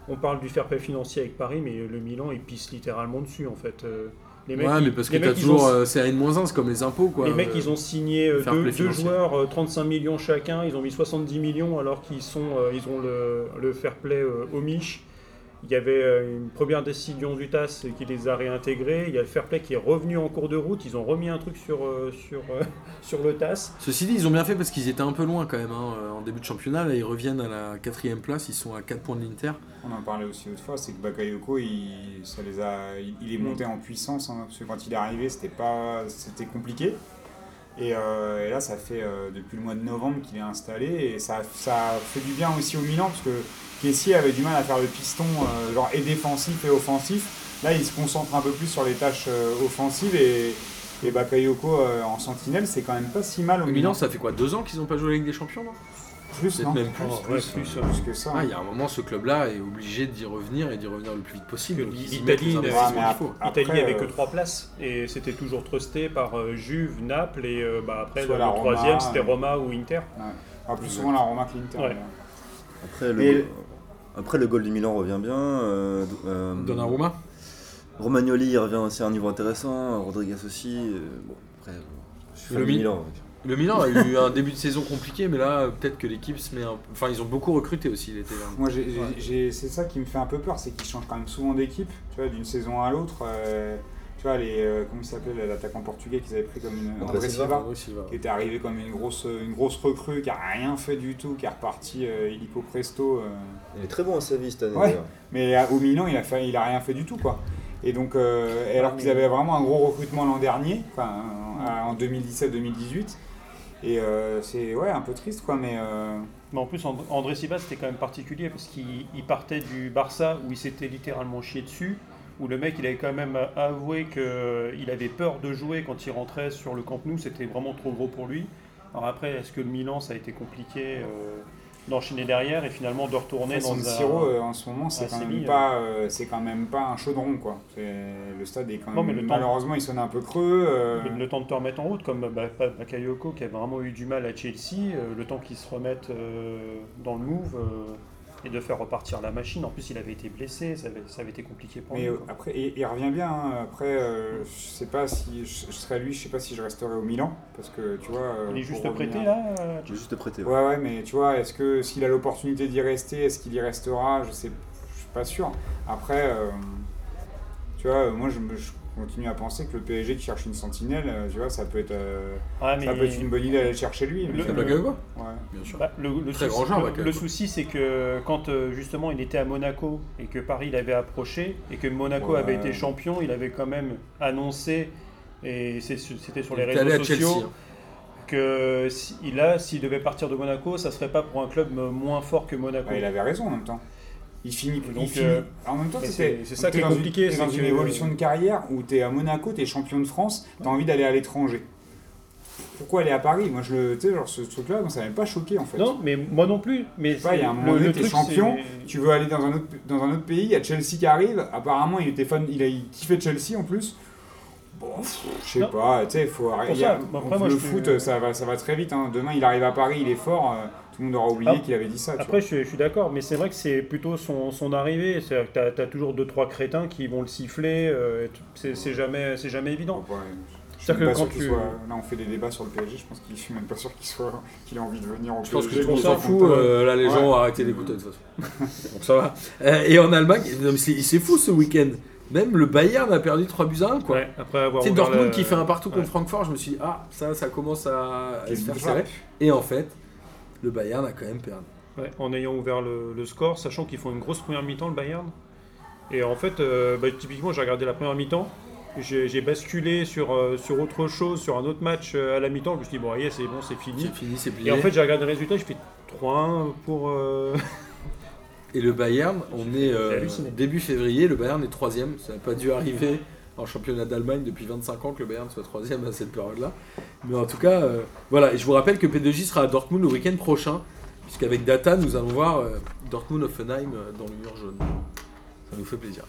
on parle du fair play financier avec Paris, mais le Milan il pisse littéralement dessus en fait. Euh, les mecs, ouais, mais parce que t'as toujours ont- euh, CRN-1, c'est comme les impôts, quoi. les mecs, ils ont signé deux, joueurs, euh, 35 millions chacun. Ils ont mis 70 millions alors qu'ils sont, ils ont le, le fair play euh, au Mich. Il y avait euh, une première décision du TAS qui les a réintégrés. Il y a le fair play qui est revenu en cours de route. Ils ont remis un truc sur, euh, sur, euh, sur le TAS. Ceci dit, ils ont bien fait parce qu'ils étaient un peu loin quand même hein, en début de championnat. Là, ils reviennent à la quatrième place, ils sont à 4 points de l'Inter. On en parlait aussi autrefois, c'est que Bakayoko, il, ça les a, il, il est monté en puissance, hein, parce que quand il est arrivé, c'était pas, c'était compliqué. Et, euh, et là, ça fait euh, depuis le mois de novembre qu'il est installé, et ça, ça fait du bien aussi au Milan, parce que Kessier avait du mal à faire le piston, euh, genre et défensif et offensif. Là, il se concentre un peu plus sur les tâches offensives, et, et Bakayoko en sentinelle, c'est quand même pas si mal au Milan. Milan, ça fait quoi Deux ans qu'ils n'ont pas joué la Ligue des Champions, non plus, non même plus. Oh, plus, ouais, plus, plus, que ça. Ah, il y a un moment, ce club-là est obligé d'y revenir et d'y revenir le plus vite possible. L'Italie investissements Ouais, que euh, trois places et c'était toujours trusté par euh, Juve, Naples et euh, bah, après Soit le, Roma, troisième c'était euh, Roma ou Inter. Ah, plus souvent la Roma que l'Inter. Ouais. Après, le, Et- après, le goal du Milan revient bien. euh, euh, Donnarumma Romagnoli il revient aussi à un niveau intéressant. Rodriguez aussi. euh, bon, après, je suis fan Le du Mi- Milan. Le Milan a eu un début de saison compliqué, mais là, peut-être que l'équipe se met un... Enfin, ils ont beaucoup recruté aussi l'été dernier. Moi, c'est ça qui me fait un peu peur, c'est qu'ils changent quand même souvent d'équipe, tu vois, d'une saison à l'autre. euh, tu vois, les, euh, comment il s'appelait l'attaquant portugais qu'ils avaient pris comme une André André Silva. Silva, André Silva. qui était arrivé comme une grosse, une grosse recrue, qui a rien fait du tout, qui est reparti euh, illico presto. euh. Il est très bon à Séville cette année. Ouais. d'ailleurs. Mais au Milan, il a, fait, il a rien fait du tout, quoi. Et donc, euh, alors qu'ils avaient vraiment un gros recrutement l'an dernier, enfin, en 2017-2018. Et euh, c'est ouais, un peu triste, quoi, mais euh, Mais en plus, And- André Silva, c'était quand même particulier parce qu'il il partait du Barça où il s'était littéralement chié dessus, où le mec, il avait quand même avoué qu'il avait peur de jouer quand il rentrait sur le Camp Nou, c'était vraiment trop gros pour lui. Alors après, est-ce que le Milan, ça a été compliqué euh, d'enchaîner derrière et finalement de retourner dans Siro, un... euh, en ce moment, c'est quand, même pas, euh, c'est quand même pas un chaudron, quoi. Le stade est quand Non, même. mais le malheureusement, il sonne un peu creux. euh, Le, le temps de te remettre en route, comme bah, Bakayoko qui a vraiment eu du mal à Chelsea, euh, le temps qu'il se remette euh, dans le move et de faire repartir la machine. En plus, il avait été blessé, ça avait, ça avait été compliqué pour Mais lui. euh, quoi. après, il, il revient bien. hein. Après, euh, je sais pas si je, je serais lui, je sais pas si je resterais au Milan, parce que tu vois. euh, il est juste revenir- prêté là euh, J'ai juste prêté. ouais. Ouais, ouais, mais tu vois, est-ce que s'il a l'opportunité d'y rester, est-ce qu'il y restera? Je sais, je suis pas sûr. Après, euh, tu vois, moi je, me- je continue à penser que le PSG qui cherche une sentinelle, euh, tu vois, ça peut être, euh, Ouais, mais ça peut être une bonne idée d'aller le chercher lui. Le- mais- ouais. Bien sûr. bah, le, le Très souci, grand joueur, le- Bakayoko. le souci, c'est que quand euh, justement il était à Monaco et que Paris l'avait approché et que Monaco Ouais. avait été champion, il avait quand même annoncé, et c'était sur les Il réseaux Chelsea. sociaux, hein. que si- a, s'il devait partir de Monaco, ça serait pas pour un club moins fort que Monaco. Ouais, il avait raison en même temps. Il finit, Donc, il finit- euh, En même temps, c'est- c'est ça qui est dans compliqué, Une, t'es dans c'est une évolution de carrière où tu es à Monaco, tu es champion de France, tu as envie d'aller à l'étranger. Pourquoi aller à Paris? Moi, je le, tu sais, genre ce truc-là, ça m'avait pas choqué en fait. Non, mais moi non plus. Mais il y a un c'est- moment donné, t'es champion, c'est- Tu veux aller dans un autre, dans un autre pays, il y a Chelsea qui arrive. Apparemment, il était fan, il a il kiffait Chelsea en plus. Bon, je sais pas, tu sais, il faut il y a- ça, après, moi, le foot, suis- ça, va, ça va très vite. hein. Demain, il arrive à Paris, il est fort. euh, tout le monde aura oublié Ah. qu'il avait dit ça. tu Après, je suis, je suis d'accord, mais c'est vrai que c'est plutôt son, son arrivée. C'est-à-dire que t'as as toujours deux trois crétins qui vont le siffler. euh, c'est jamais, c'est jamais évident. Ouais, je suis C'est-à-dire même que pas quand sûr qu'il tu- soit. Là, on fait des débats sur le PSG. Je pense qu'il je suis même pas sûr qu'il soit, qu'il ait envie de venir au Je pense que PSG. tout le monde pour s'en ça, fout. euh, là, les gens Ouais. ont arrêté d'écouter de toute façon. Donc ça va. Euh, et en Allemagne, c'est fou ce week-end. Même le Bayern a perdu 3 buts à 1. Quoi. Ouais, après avoir Dortmund qui fait un partout contre. Francfort. Je me suis dit, ah, ça, ça commence à, à Quel se faire bizarre. serrer. Et en fait, le Bayern a quand même perdu. Ouais, en ayant ouvert le, le score, sachant qu'ils font une grosse première mi-temps, le Bayern. Et en fait, euh, bah, typiquement, j'ai regardé la première mi-temps. J'ai basculé sur, euh, sur autre chose, sur un autre match euh, à la mi-temps. Je me suis dit, bon, allez, c'est bon, c'est fini. C'est fini, c'est plié. Et en fait, j'ai regardé le résultat, je fais 3-1 pour. Et le Bayern, on est début février, le Bayern est troisième. Ça n'a pas dû arriver en championnat d'Allemagne depuis 25 ans que le Bayern soit troisième à cette période-là. Mais en tout cas, euh, voilà. Et je vous rappelle que P2J sera à Dortmund le week-end prochain, puisqu'avec Data, nous allons voir euh, Dortmund-Offenheim euh, dans le mur jaune. Ça nous fait plaisir.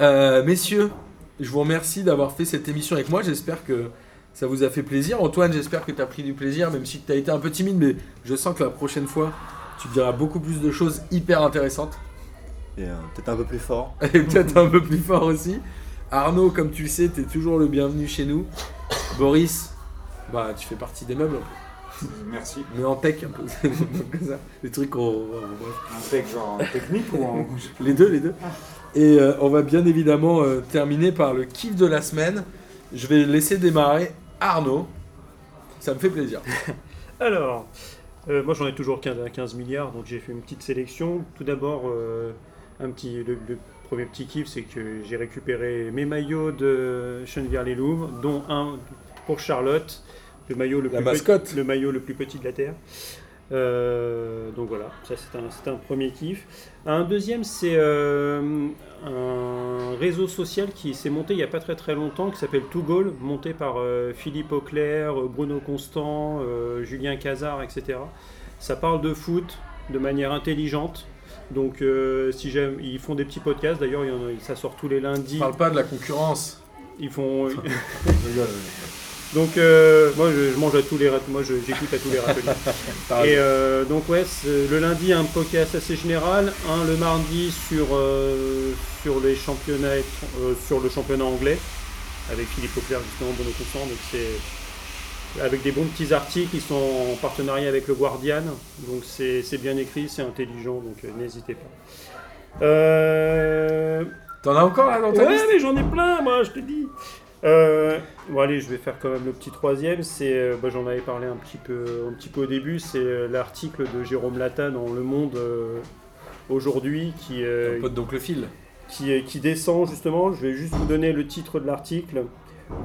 Euh, messieurs, je vous remercie d'avoir fait cette émission avec moi. J'espère que ça vous a fait plaisir. Antoine, j'espère que tu as pris du plaisir, même si tu as été un peu timide, mais je sens que la prochaine fois, tu diras beaucoup plus de choses hyper intéressantes. Et euh, peut-être un peu plus fort. Et peut-être un peu plus fort aussi. Arnaud, comme tu le sais, tu es toujours le bienvenu chez nous. Boris, bah tu fais partie des meubles, un peu. Merci. mais en tech un peu. Donc, comme ça, les trucs. Un tech genre technique ou en. Les deux, les deux. Et euh, on va bien évidemment euh, terminer par le kiff de la semaine. Je vais laisser démarrer Arnaud. Ça me fait plaisir. Alors, euh, moi j'en ai toujours 15, 15 milliards, donc j'ai fait une petite sélection. Tout d'abord, euh, un petit, le, le premier petit kiff, c'est que j'ai récupéré mes maillots de Chenevière-les-Louvres, dont un pour Charlotte, le maillot le, La plus mascotte. Petit, le maillot le plus petit de la Terre. Euh, donc voilà, ça c'est un, premier kiff. Un deuxième, c'est euh, un réseau social qui s'est monté il n'y a pas très très longtemps, qui s'appelle Two Goal, monté par euh, Philippe Auclair, Bruno Constant, Julien Cazard, etc. Ça parle de foot de manière intelligente. Donc euh, si j'aime, ils font des petits podcasts. D'ailleurs, il y en a- ça sort tous les lundis. parle pas de la concurrence. Ils font. Je rigole. Donc euh, moi, je, je mange à tous les, moi je- j'écoute à tous les râteliers. T'as Et euh, donc ouais, c'est- le lundi un podcast assez général, un le mardi sur euh, sur les championnats étr- euh, sur le championnat anglais avec Philippe Auclair justement Bruno Constant, donc c'est avec des bons petits articles qui sont en partenariat avec le Guardian, donc c'est bien écrit, c'est intelligent, donc euh, n'hésitez pas. Euh, T'en as encore là dans ta Ouais, liste mais j'en ai plein, moi, je te dis. Euh, bon, allez, je vais faire quand même le petit troisième. C'est, bah, j'en avais parlé un petit peu, un petit peu au début. C'est l'article de Jérôme Lata dans Le Monde aujourd'hui qui, Un pote d'oncle Phil. qui, qui descend justement. Je vais juste vous donner le titre de l'article.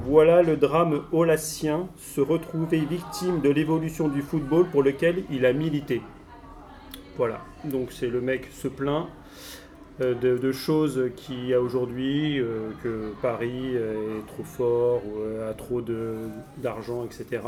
Voilà le drame olassien, se retrouver victime de l'évolution du football pour lequel il a milité. Voilà, donc c'est le mec se plaint euh, de, choses qu'il y a aujourd'hui, euh, que Paris est trop fort, ou euh, a trop d'argent, etc.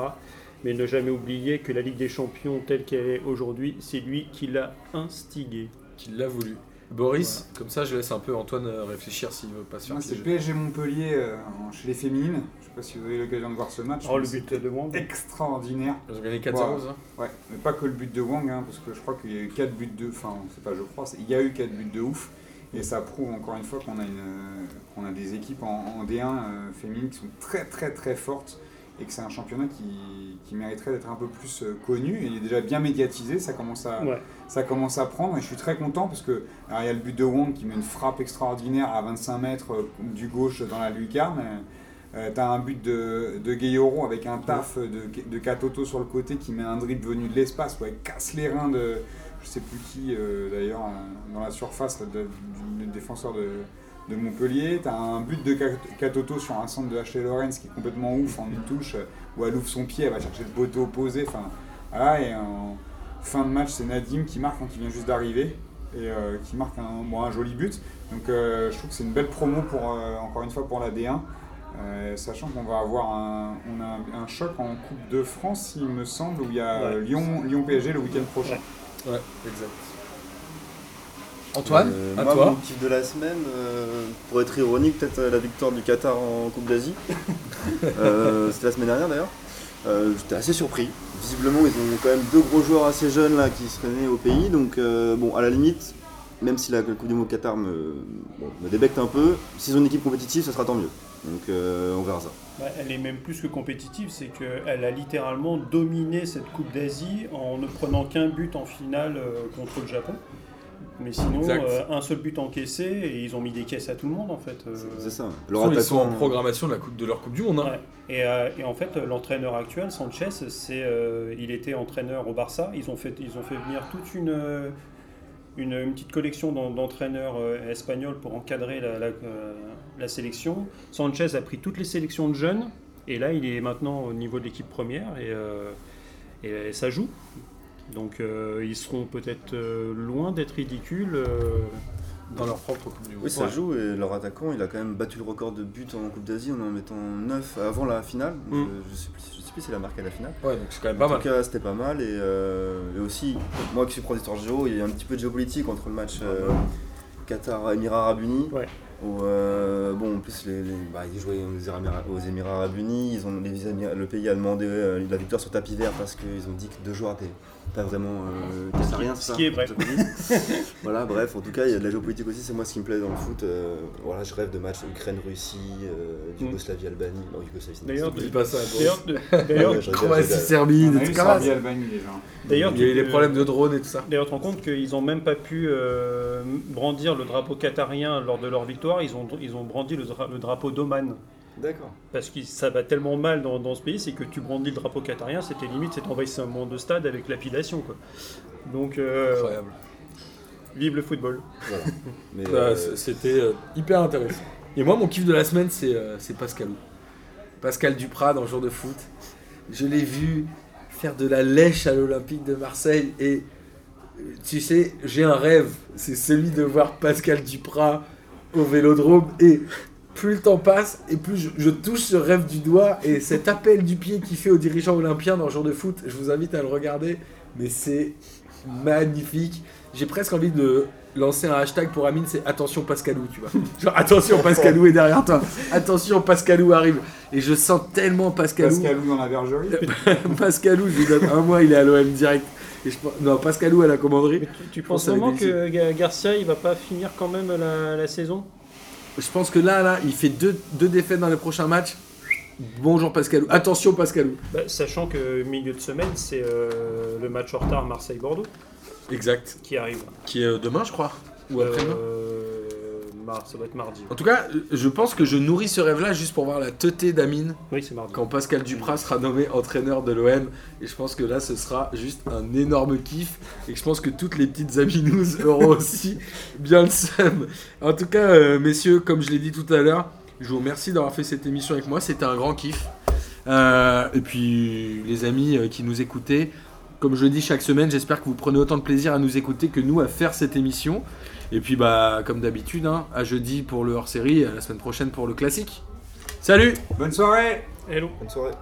Mais ne jamais oublier que la Ligue des Champions telle qu'elle est aujourd'hui, c'est lui qui l'a instigée. Qu'il l'a voulu. Boris, comme ça, je laisse un peu Antoine euh, réfléchir s'il veut pas se faire Moi, c'est. PSG Montpellier euh, chez les féminines. Je sais pas si vous avez eu l'occasion de voir ce match. Oh, le but de Wang. extraordinaire. Ils ont gagné 4-0, Wow. ça Ouais, mais pas que le but de Wang, hein, parce que je crois qu'il y a eu 4 buts de. Enfin, c'est pas je crois, il y a eu 4 buts de ouf. Et ça prouve encore une fois qu'on a, une, euh, qu'on a des équipes en, en D1 euh, féminines qui sont très très très fortes et que c'est un championnat qui, qui mériterait d'être un peu plus euh, connu. Et il est déjà bien médiatisé, ça commence, à, Ouais. ça commence à prendre et je suis très content parce que alors, il y a le but de Wang qui met une frappe extraordinaire à 25 mètres euh, du gauche dans la lucarne. Euh, T'as un but de, de Gayoro avec un taf de, de Katoto sur le côté qui met un dribble venu de l'espace, ouais, casse les reins de je sais plus qui euh, d'ailleurs euh, dans la surface là, de- du, du défenseur de, de Montpellier. T'as un but de Kat- Katoto sur un centre de H.L. Lorenz qui est complètement ouf en une touche où elle ouvre son pied, elle va chercher le poteau opposé. Enfin, voilà, et en fin de match, c'est Nadim qui marque, hein, qui vient juste d'arriver et euh, qui marque un, bon, un joli but. Donc euh, je trouve que c'est une belle promo pour euh, encore une fois pour la D1. Euh, sachant qu'on va avoir un, on a un, choc en Coupe de France, il me semble, où il y a Ouais. Lyon, Lyon PSG le week-end prochain. Ouais, exact. Antoine, Euh, à moi, toi mon kiff de la semaine, euh, pour être ironique, peut-être euh, la victoire du Qatar en Coupe d'Asie. Euh, C'était la semaine dernière d'ailleurs. Euh, J'étais assez surpris. Visiblement, ils ont quand même deux gros joueurs assez jeunes là qui seraient nés au pays. Donc, euh, bon, à la limite, même si la Coupe du Monde Qatar me, bon, me débecte un peu, s'ils ont une équipe compétitive, ça sera tant mieux. Donc, euh, on verra ça. Bah, elle est même plus que compétitive, c'est qu'elle a littéralement dominé cette Coupe d'Asie en ne prenant qu'un but en finale euh, contre le Japon. Mais sinon, euh, un seul but encaissé et ils ont mis des caisses à tout le monde en fait. euh. C'est ça. Sont- ils sont en programmation de, la coupe, de leur Coupe du Monde. hein. Ouais. Et, euh, et en fait, l'entraîneur actuel, Sanchez, c'est, euh, il était entraîneur au Barça. Ils ont fait, ils ont fait venir toute une, une, une petite collection d'en- d'entraîneurs euh, espagnols pour encadrer la, la, la sélection. Sanchez a pris toutes les sélections de jeunes. Et là, il est maintenant au niveau de l'équipe première. Et, euh, et ça joue. Donc, euh, ils seront peut-être euh, loin d'être ridicules. euh, Dans leur propre Coupe du Monde. Oui, ça Ouais. joue et leur attaquant, il a quand même battu le record de buts en Coupe d'Asie en en mettant 9 avant la finale. Mm. Je, je sais plus, je sais plus si c'est la marque à la finale. Ouais, donc c'est quand même En pas tout mal. cas, c'était pas mal. Et, euh, et aussi, moi qui suis pro d'histoire géo, il y a eu un petit peu de géopolitique entre le match euh, Qatar-Émirats Arabes Unis. Ouais. Où, euh, bon, en plus, les, les- bah, ils jouaient aux Émirats, aux Émirats Arabes Unis. Ils ont, les le pays a demandé euh, la victoire sur tapis vert parce qu'ils ont dit que deux joueurs n'étaient pas vraiment euh, qatariens, c'est ce ça qui est vrai. voilà, bref, en tout cas, il y a de la géopolitique aussi, c'est moi ce qui me plaît dans le foot. euh, voilà, je rêve de matchs Ukraine-Russie, euh, Yougoslavie-Albanie. Non, Yougoslavie, D'ailleurs, Dis pas ça. D'ailleurs, de- d'ailleurs, Ouais, je rigole, je Croatie, rigole. Serbie, On des a eu trucs comme ça. Serbie-Albanie déjà. d'ailleurs, Il y a eu tu- des problèmes de drones et tout ça. D'ailleurs, tu te rends compte qu'ils n'ont même pas pu euh, brandir le drapeau qatarien lors de leur victoire. Ils ont, ils ont brandi le, dra- le drapeau d'Oman. D'accord. Parce que ça va tellement mal dans, dans ce pays, c'est que tu brandis le drapeau qatarien, c'était limite cet envahissement de stade avec lapidation. Quoi. Donc, euh, Incroyable. vive le football. Voilà. Mais, Euh, euh, C'était euh, hyper intéressant. Et moi, mon kiff de la semaine, c'est euh, c'est Pascalou. Pascal Duprat dans Jour de foot. Je l'ai vu faire de la lèche à l'Olympique de Marseille. Et tu sais, j'ai un rêve. C'est celui de voir Pascal Duprat au vélodrome. Et plus le temps passe, et plus je, je touche ce rêve du doigt. Et cet appel du pied qu'il fait aux dirigeants olympiens dans Jour de foot, je vous invite à le regarder. Mais c'est magnifique. J'ai presque envie de lancer un hashtag pour Amine, c'est attention Pascalou, tu vois. Genre attention Pascalou est derrière toi. Attention Pascalou arrive. Et je sens tellement Pascalou. Pascalou dans la bergerie. Pascalou, je lui donne un mois, il est à l'OM direct. Et je pense- Non, Pascalou à la commanderie. Mais tu, tu pense penses vraiment que Ga- Garcia, il va pas finir quand même la, la saison? Je pense que là, là, il fait deux, deux défaites dans les prochains matchs. Bonjour Pascalou. Attention Pascalou. Bah, Sachant que milieu de semaine, c'est euh, le match en retard Marseille-Bordeaux Exact. qui arrive. Qui est euh, demain, je crois. Ou après-demain. Euh, mar- ça doit être mardi. En tout cas, je pense que je nourris ce rêve-là juste pour voir la teuté d'Amine Oui, c'est mardi. quand Pascal Duprat sera nommé entraîneur de l'OM. Et je pense que là, ce sera juste un énorme kiff. Et je pense que toutes les petites Aminous auront aussi bien le seum. En tout cas, euh, messieurs, comme je l'ai dit tout à l'heure, je vous remercie d'avoir fait cette émission avec moi. C'était un grand kiff. Euh, et puis, les amis euh, qui nous écoutaient, Comme je le dis chaque semaine, j'espère que vous prenez autant de plaisir à nous écouter que nous à faire cette émission. Et puis bah comme d'habitude, hein, à jeudi pour le hors-série et à la semaine prochaine pour le classique. Salut Bonne soirée Hello Bonne soirée.